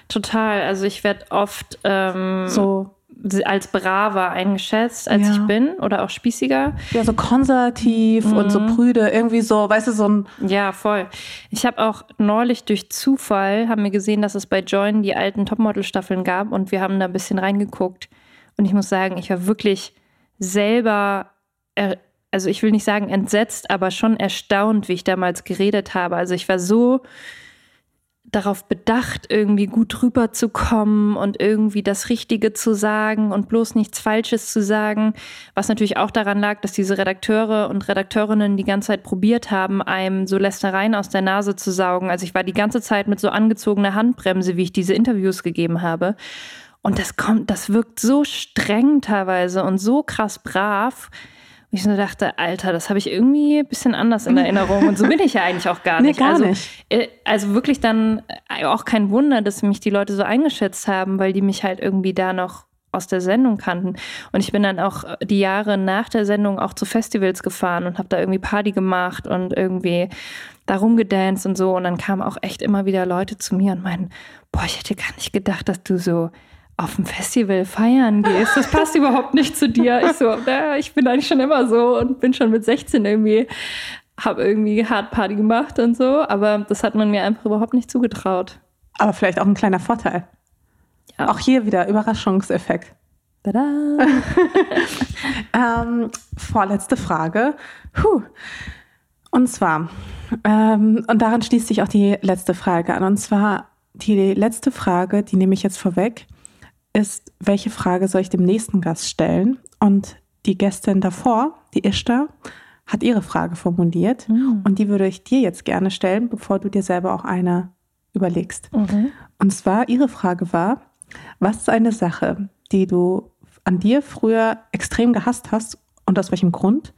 Total. Also ich werde oft ähm, so als braver eingeschätzt, als ja. ich bin oder auch spießiger. Ja, so konservativ mhm. und so mhm. prüde, irgendwie so, weißt du, so ein. Ja, voll. Ich habe auch neulich durch Zufall, haben wir gesehen, dass es bei Join die alten Topmodel-Staffeln gab und wir haben da ein bisschen reingeguckt. Und ich muss sagen, ich war wirklich selber, also ich will nicht sagen entsetzt, aber schon erstaunt, wie ich damals geredet habe. Also ich war so darauf bedacht, irgendwie gut rüberzukommen und irgendwie das Richtige zu sagen und bloß nichts Falsches zu sagen. Was natürlich auch daran lag, dass diese Redakteure und Redakteurinnen die ganze Zeit probiert haben, einem so Lästereien aus der Nase zu saugen. Also ich war die ganze Zeit mit so angezogener Handbremse, wie ich diese Interviews gegeben habe. Und das kommt, das wirkt so streng teilweise und so krass brav und ich so dachte, Alter, das habe ich irgendwie ein bisschen anders in Erinnerung. Und so bin ich ja eigentlich auch gar nicht. Nee, gar also, nicht. Äh, also wirklich dann äh, auch kein Wunder, dass mich die Leute so eingeschätzt haben, weil die mich halt irgendwie da noch aus der Sendung kannten. Und ich bin dann auch die Jahre nach der Sendung auch zu Festivals gefahren und habe da irgendwie Party gemacht und irgendwie da rumgedanced und so. Und dann kamen auch echt immer wieder Leute zu mir und meinen, boah, ich hätte gar nicht gedacht, dass du so auf dem Festival feiern gehst. Das passt überhaupt nicht zu dir. Ich so, naja, ich bin eigentlich schon immer so und bin schon mit 16 irgendwie, habe irgendwie Hardparty gemacht und so, aber das hat man mir einfach überhaupt nicht zugetraut. Aber vielleicht auch ein kleiner Vorteil. Ja. Auch hier wieder Überraschungseffekt. Tada! ähm, vorletzte Frage. Puh. Und zwar, ähm, und daran schließt sich auch die letzte Frage an. Und zwar die letzte Frage, die nehme ich jetzt vorweg ist, welche Frage soll ich dem nächsten Gast stellen? Und die Gästin davor, die Ishtar, hat ihre Frage formuliert mhm. und die würde ich dir jetzt gerne stellen, bevor du dir selber auch eine überlegst. Mhm. Und zwar, ihre Frage war, was ist eine Sache, die du an dir früher extrem gehasst hast und aus welchem Grund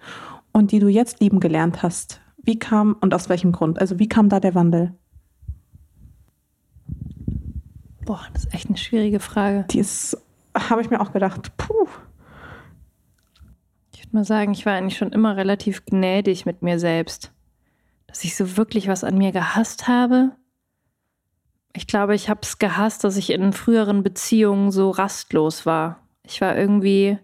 und die du jetzt lieben gelernt hast? Wie kam und aus welchem Grund? Also wie kam da der Wandel? Boah, das ist echt eine schwierige Frage. Die ist, habe ich mir auch gedacht, puh. Ich würde mal sagen, ich war eigentlich schon immer relativ gnädig mit mir selbst. Dass ich so wirklich was an mir gehasst habe. Ich glaube, ich habe es gehasst, dass ich in früheren Beziehungen so rastlos war. Ich war irgendwie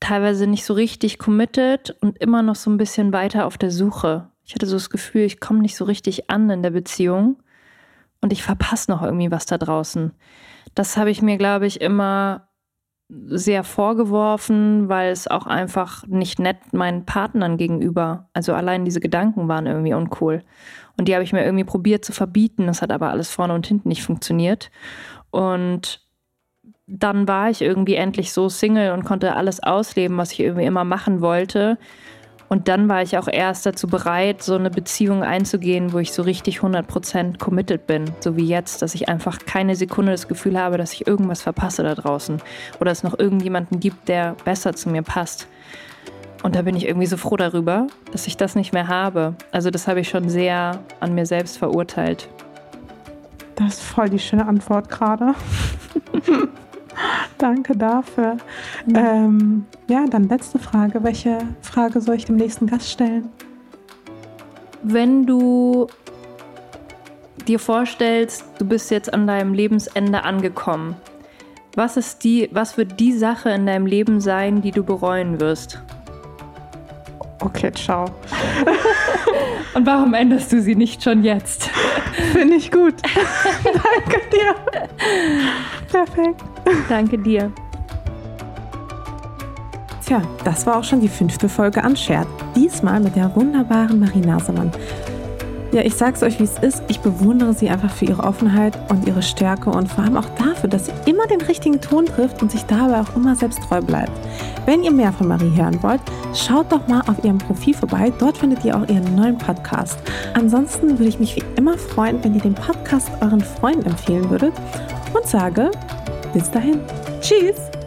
teilweise nicht so richtig committed und immer noch so ein bisschen weiter auf der Suche. Ich hatte so das Gefühl, ich komme nicht so richtig an in der Beziehung und ich verpasse noch irgendwie was da draußen. Das habe ich mir, glaube ich, immer sehr vorgeworfen, weil es auch einfach nicht nett meinen Partnern gegenüber, also allein diese Gedanken waren irgendwie uncool. Und die habe ich mir irgendwie probiert zu verbieten. Das hat aber alles vorne und hinten nicht funktioniert. Und dann war ich irgendwie endlich so Single und konnte alles ausleben, was ich irgendwie immer machen wollte. Und dann war ich auch erst dazu bereit, so eine Beziehung einzugehen, wo ich so richtig 100% committed bin. So wie jetzt, dass ich einfach keine Sekunde das Gefühl habe, dass ich irgendwas verpasse da draußen. Oder es noch irgendjemanden gibt, der besser zu mir passt. Und da bin ich irgendwie so froh darüber, dass ich das nicht mehr habe. Also das habe ich schon sehr an mir selbst verurteilt. Das ist voll die schöne Antwort gerade. Danke dafür. Mhm. Ähm, ja, dann letzte Frage. Welche Frage soll ich dem nächsten Gast stellen? Wenn du dir vorstellst, du bist jetzt an deinem Lebensende angekommen, was ist die, was wird die Sache in deinem Leben sein, die du bereuen wirst? Okay, ciao. Und warum änderst du sie nicht schon jetzt? Finde ich gut. Danke dir. Perfekt. Danke dir. Tja, das war auch schon die fünfte Folge Unshared. Diesmal mit der wunderbaren Marie Nasemann. Ja, ich sag's euch, wie es ist. Ich bewundere sie einfach für ihre Offenheit und ihre Stärke und vor allem auch dafür, dass sie immer den richtigen Ton trifft und sich dabei auch immer selbst treu bleibt. Wenn ihr mehr von Marie hören wollt, schaut doch mal auf ihrem Profil vorbei. Dort findet ihr auch ihren neuen Podcast. Ansonsten würde ich mich wie immer freuen, wenn ihr den Podcast euren Freunden empfehlen würdet und sage bis dahin. Tschüss!